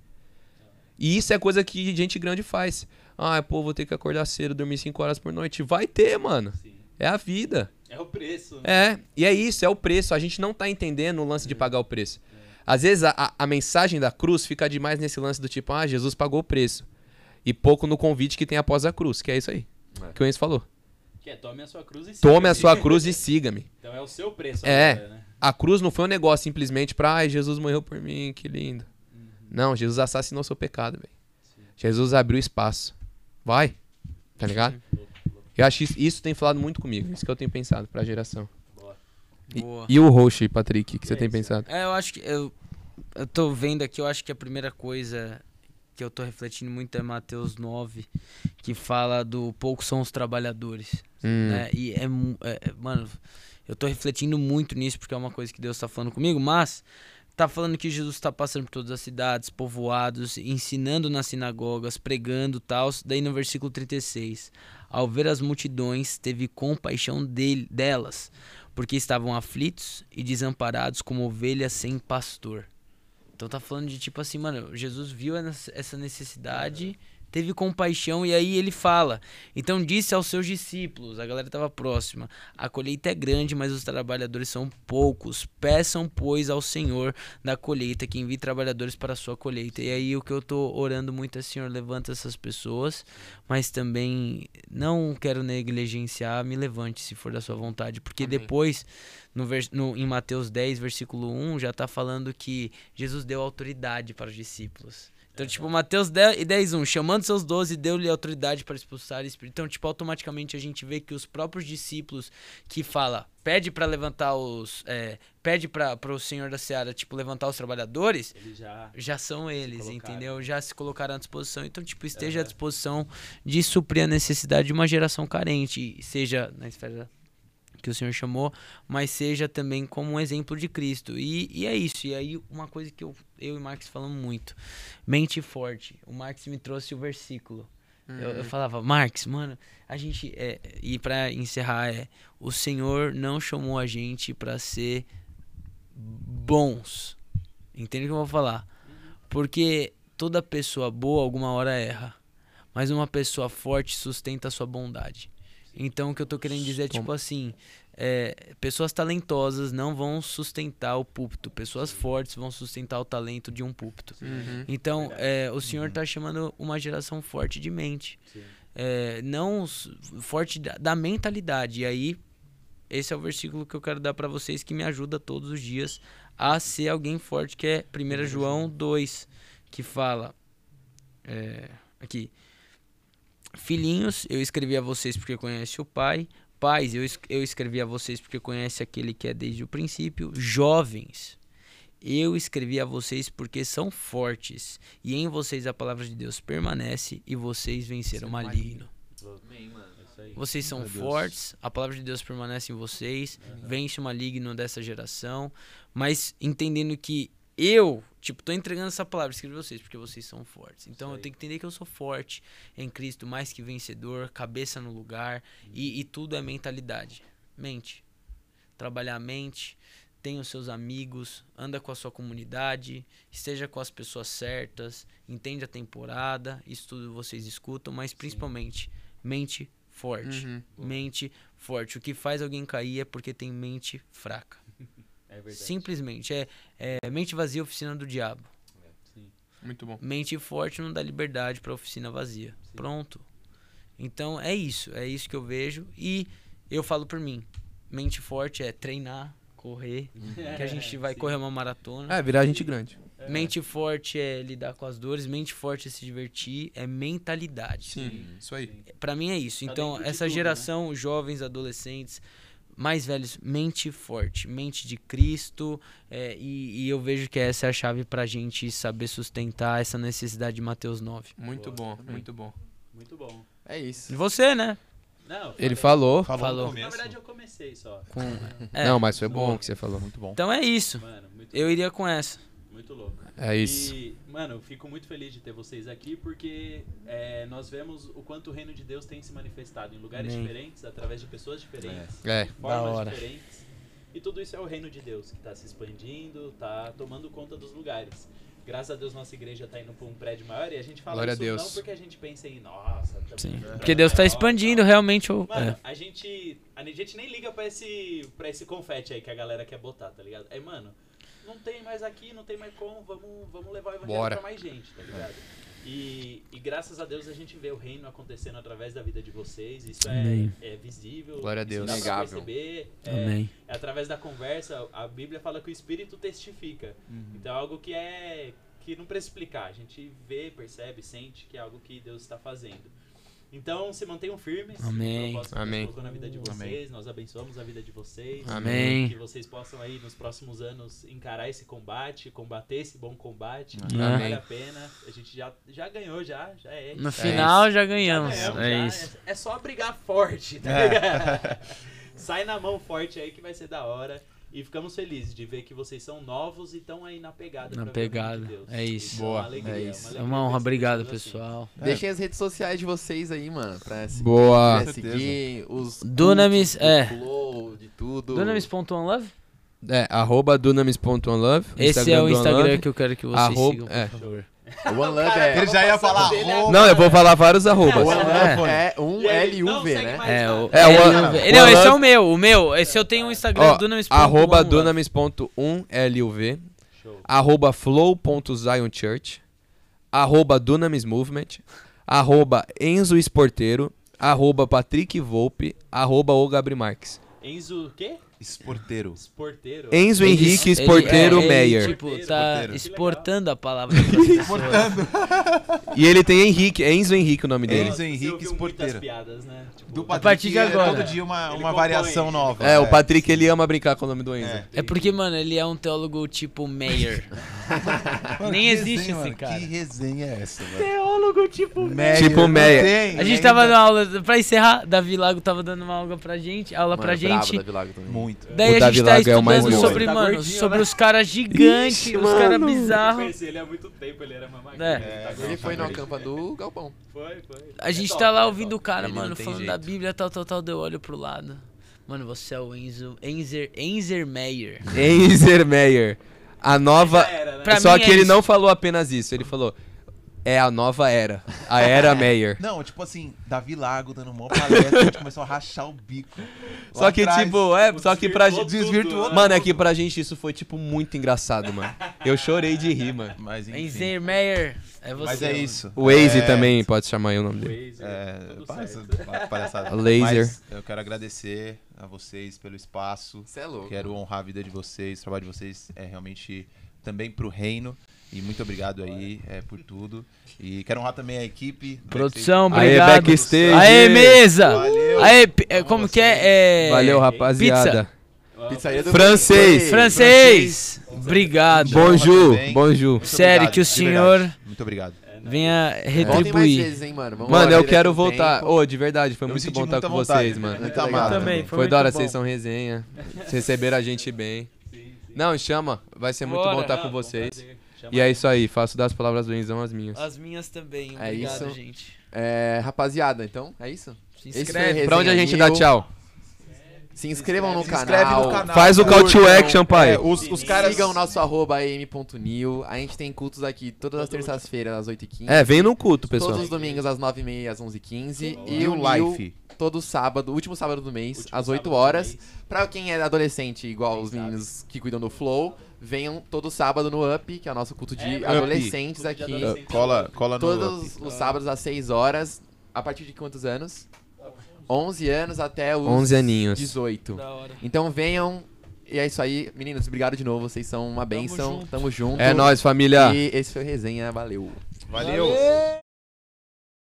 E isso é coisa que gente grande faz. Ah, pô, vou ter que acordar cedo, dormir 5 horas por noite. Vai ter, mano. É a vida. É o preço. né? É, e é isso, é o preço. A gente não tá entendendo o lance de pagar o preço. Às vezes a, a, mensagem da cruz fica demais nesse lance do tipo, ah, Jesus pagou o preço. E pouco no convite que tem após a cruz, que é isso aí. É. Que o Enzo falou. Que é tome a sua cruz e Tome a siga-me. sua <laughs> cruz e siga-me. Então é o seu preço É. agora, né? A cruz não foi um negócio simplesmente pra, ai, Jesus morreu por mim, que lindo. Não, Jesus assassinou seu pecado, velho. Jesus abriu espaço. Vai. Tá ligado? Eu acho que isso, isso tem falado muito comigo. Isso que eu tenho pensado pra geração. E, Boa. e o host, Patrick, que você tem aí, pensado? É, eu acho que. Eu, eu tô vendo aqui, eu acho que a primeira coisa que eu tô refletindo muito é Mateus 9, que fala do poucos são os trabalhadores. Hum. né? E é, é- é- Mano, eu tô refletindo muito nisso porque é uma coisa que Deus tá falando comigo, mas. Tá falando que Jesus tá passando por todas as cidades, povoados, ensinando nas sinagogas, pregando tal. Daí no versículo 36. Ao ver as multidões, teve compaixão dele, delas, porque estavam aflitos e desamparados como ovelhas sem pastor. Então tá falando de tipo assim, mano, Jesus viu essa necessidade, teve compaixão e aí ele fala. Então disse aos seus discípulos, a galera tava próxima: A colheita é grande, mas os trabalhadores são poucos. Peçam, pois, ao Senhor da colheita que envie trabalhadores para a sua colheita. E aí o que eu tô orando muito é, Senhor, levanta essas pessoas, mas também não quero negligenciar, me levante se for da sua vontade, porque depois no, no- em Mateus 10, versículo 1, já tá falando que Jesus deu autoridade para os discípulos. Então, tipo, Mateus 10, 10 1, chamando seus doze, deu-lhe autoridade para expulsar espírito. Então, tipo, automaticamente a gente vê que os próprios discípulos que fala, pede para levantar os, é, pede para o Senhor da Seara, tipo, levantar os trabalhadores, Ele já. já são eles, entendeu? Já se colocaram à disposição. Então, tipo, esteja à disposição de suprir a necessidade de uma geração carente, seja na esfera que o Senhor chamou, mas seja também como um exemplo de Cristo. E, e é isso. E aí, uma coisa que eu, eu e o Marx falamos muito: mente forte. O Marx me trouxe o versículo. Eu, eu falava, Marx, mano, a gente. É, e pra encerrar, é: o Senhor não chamou a gente pra ser bons. Entende o que eu vou falar? Porque toda pessoa boa alguma hora erra. Mas uma pessoa forte sustenta a sua bondade. Então o que eu tô querendo dizer é tipo assim, é, pessoas talentosas não vão sustentar o púlpito, pessoas fortes vão sustentar o talento de um púlpito. Então é, o Senhor tá chamando uma geração forte de mente, É, não forte da, da mentalidade. E aí esse é o versículo que eu quero dar pra vocês que me ajuda todos os dias a ser alguém forte, que é 1 João 2, que fala é, aqui Filhinhos, eu escrevi a vocês porque conhece o Pai. Pais, eu, eu escrevi a vocês porque conhece aquele que é desde o princípio. Jovens, eu escrevi a vocês porque são fortes. E em vocês a palavra de Deus permanece e vocês venceram o maligno. Aí. Vocês são fortes, a palavra de Deus permanece em vocês, vence o maligno dessa geração, mas entendendo que eu, tipo, tô entregando essa palavra, escrevi vocês, porque vocês são fortes. Então eu tenho que entender que eu sou forte em Cristo, mais que vencedor, cabeça no lugar, e, e tudo é mentalidade. Mente. Trabalhar a mente, tenha os seus amigos, anda com a sua comunidade, esteja com as pessoas certas, entende a temporada, isso tudo vocês escutam, mas principalmente, mente forte. Uhum. Mente forte. O que faz alguém cair é porque tem mente fraca. É verdade. Simplesmente. É, é mente vazia, oficina do diabo. Muito bom. Mente forte não dá liberdade pra oficina vazia. Pronto. Então é isso. É isso que eu vejo. E eu falo por mim. Mente forte é treinar, correr. Que a gente <laughs> vai Sim. correr uma maratona. É, virar gente grande. Mente forte é lidar com as dores. Mente forte é se divertir. É mentalidade. Sim, isso aí. Pra mim é isso. Tá Então, essa tudo, geração, jovens, adolescentes, mais velhos, mente forte, mente de Cristo, é, e, e eu vejo que essa é a chave pra gente saber sustentar essa necessidade de Mateus 9. Muito bom, muito bom. Muito bom. É isso. E você, né? Não, Ele falei- falou. Falou. no Na verdade, eu comecei só. Com, <laughs> é, Não, mas foi bom o que você falou. Muito bom. Então é isso. Mano, muito, Eu iria com essa. Muito louco. É isso. E, mano, eu fico muito feliz de ter vocês aqui porque é, nós vemos o quanto o reino de Deus tem se manifestado em lugares Amém. diferentes, através de pessoas diferentes, É. de formas diferentes. E tudo isso é o reino de Deus que está se expandindo, está tomando conta dos lugares. Graças a Deus nossa igreja está indo para um prédio maior e a gente fala Glória a isso Deus. não porque a gente pensa em nossa, tá Sim. Porque Deus tá maior, expandindo tal. realmente o. Mano, É. a gente. A gente nem liga pra esse, pra esse confete aí que a galera quer botar, tá ligado? É, mano, não tem mais aqui, não tem mais como, vamos, vamos levar o evangelho Bora. pra mais gente, tá ligado? E, e graças a Deus a gente vê o reino acontecendo através da vida de vocês. Isso é, Amém. é visível. Glória a isso Deus. dá pra Inegável. perceber. É, Amém. é através da conversa. A Bíblia fala que o Espírito testifica. Então é algo que é que não precisa explicar. A gente vê, percebe, sente que é algo que Deus está fazendo. Então se mantenham firmes. Amém. que Amém. colocou na vida de vocês. Amém. Nós abençoamos a vida de vocês. Amém. Que vocês possam aí nos próximos anos encarar esse combate, combater esse bom combate. Amém. Vale a pena. A gente já, já ganhou, já, já é. No final já ganhamos. Já ganhamos, É já. isso. É, é só brigar forte, tá É. <laughs> Sai na mão forte aí que vai ser da hora. E ficamos felizes de ver que vocês são novos e estão aí na pegada. Na pra pegada. de Deus. É isso. Boa. É uma alegria. É uma isso. É alegria uma honra. Obrigado, assim. pessoal. Deixem as redes sociais de vocês aí, mano. Pra se Boa. quiser seguir os. Dunamis, cultos, é. Flow, de tudo. Dunamis.onlove? É, arroba dunamis.onlove. Esse é o Instagram que eu quero que vocês Arroba- sigam, por é. favor. O One Love é. Ele já ia falar arroba. Não, eu vou falar vários arrobas. O One Love É. é um E L-U-V, né? É, o, É, o- LUV. o- Não, o- esse é o meu. O meu, esse eu tenho um Instagram, Ó, dunamis.onlove. arroba dunamis.1luv. Show. Arroba flow.zionchurch. Arroba dunamis movement. Arroba Enzo Esporteiro. Arroba Patrick Volpe. Arroba o Gabri Marques. Enzo, o quê? Esporteiro. Esporteiro. Enzo Ele- Henrique ele- Esporteiro é, Meyer. tipo, tá esporteiro. exportando a palavra <laughs> pessoas. <laughs> E ele tem Henrique, é Enzo Henrique o nome dele. Enzo Você Henrique ouviu Esporteiro. piadas, né? Tipo, Do A partir de é agora. Todo dia uma, uma compõe. variação nova. É, o Patrick ele ama brincar com o nome do Enzo. É. É porque, mano, ele é um teólogo tipo Meyer. <laughs> Mano, Nem existe resenha, esse mano. cara. Que resenha é essa, velho? Teólogo, tipo. Meyer, Tipo Meyer. tem A gente ainda. tava dando aula, pra encerrar, Davi Lago tava dando uma aula pra gente, aula pra Mano, brabo, gente. Davi Lago também. Muito. Daí O a Davi gente tá Lago é o mais estudando gordo. sobre, Tá mano, gordinho, sobre né? os caras gigantes, os caras mano. Eu bizarros. conheci ele há muito tempo, ele era mamaquinho. É. ele tá Ele foi gordinho. acampa do Galpão. Foi, foi. A É gente top, tá lá é ouvindo o top. cara, Ele mano, falando da jeito. Bíblia, tal, tal, tal, deu olho pro lado. Mano, você é o Enzo, Enzer, Enzer Meyer. Enzer Meyer. A nova. Era, né? Só que é ele isso. não falou apenas isso, ele falou. É a nova era. A era <laughs> Meyer. Não, tipo assim, Davi Lago dando uma palestra, a gente começou a rachar o bico. Só que, atrás, tipo, é, só que pra gente. tudo, desvirtuou né? Mano, é que pra gente isso foi, tipo, muito engraçado, mano. Eu chorei de rir, mano. Mas enfim. Enzer Meyer, é você. Mas é isso. O Waze É, também pode chamar aí o nome dele. Waze, É, tudo essa palhaçada. <laughs> Laser. Mas eu quero agradecer a vocês pelo espaço. Você é louco. Quero honrar a vida de vocês. O trabalho de vocês é realmente também pro reino. E muito obrigado aí é, por tudo. E quero honrar também a equipe. Produção, Backstage. Aê, obrigado. backstage. Aê, mesa! Valeu. Aê, é, como que é? é... Valeu, rapaziada. Pizzaria do Francês. Francês! Obrigado. Bonjour, bonjour. Muito Sério, obrigado, que o senhor. Muito obrigado. venha Voltem mais retribuir. vezes, hein, mano. Vamos Mano, eu quero voltar. Ô, de verdade, foi Eu muito bom estar com vontade. vocês, mano. Muito Eu amado. também, Foi, muito da hora, bom. vocês são resenha. Vocês receberam a gente bem. Não, chama. Vai ser muito Bora. bom estar Não, com vocês. Chama E é isso aí, faço das palavras do Enzão as minhas. As minhas também, É obrigado, isso. gente. É, rapaziada, então, é isso? Se inscreve. Pra onde a gente dá tchau? Se inscrevam no Se canal. inscreve no canal. Faz o call to action, pai. É, os, os caras. Sigam o nosso arroba am.new. A gente tem cultos aqui todas as terças-feiras às 8h15. É, vem no culto, pessoal. Todos os domingos às 9h30 às 11h15. E E o. Life. todo sábado, último sábado do mês, Último às 8 sábado do horas. Pra quem é adolescente, igual os sabe. meninos que cuidam do Flow, venham todo sábado no Up, que é o nosso culto de É, adolescentes Culto de aqui. adolescentes. Cola, cola no. Todos os sábados às 6 horas. A partir de quantos anos? 11 anos até os 11 aninhos. 18. Da hora. Então venham. E é isso aí, meninos. Obrigado de novo. Vocês são uma bênção. junto. Tamo junto. É nóis, família. E esse foi o Resenha. Valeu. Valeu.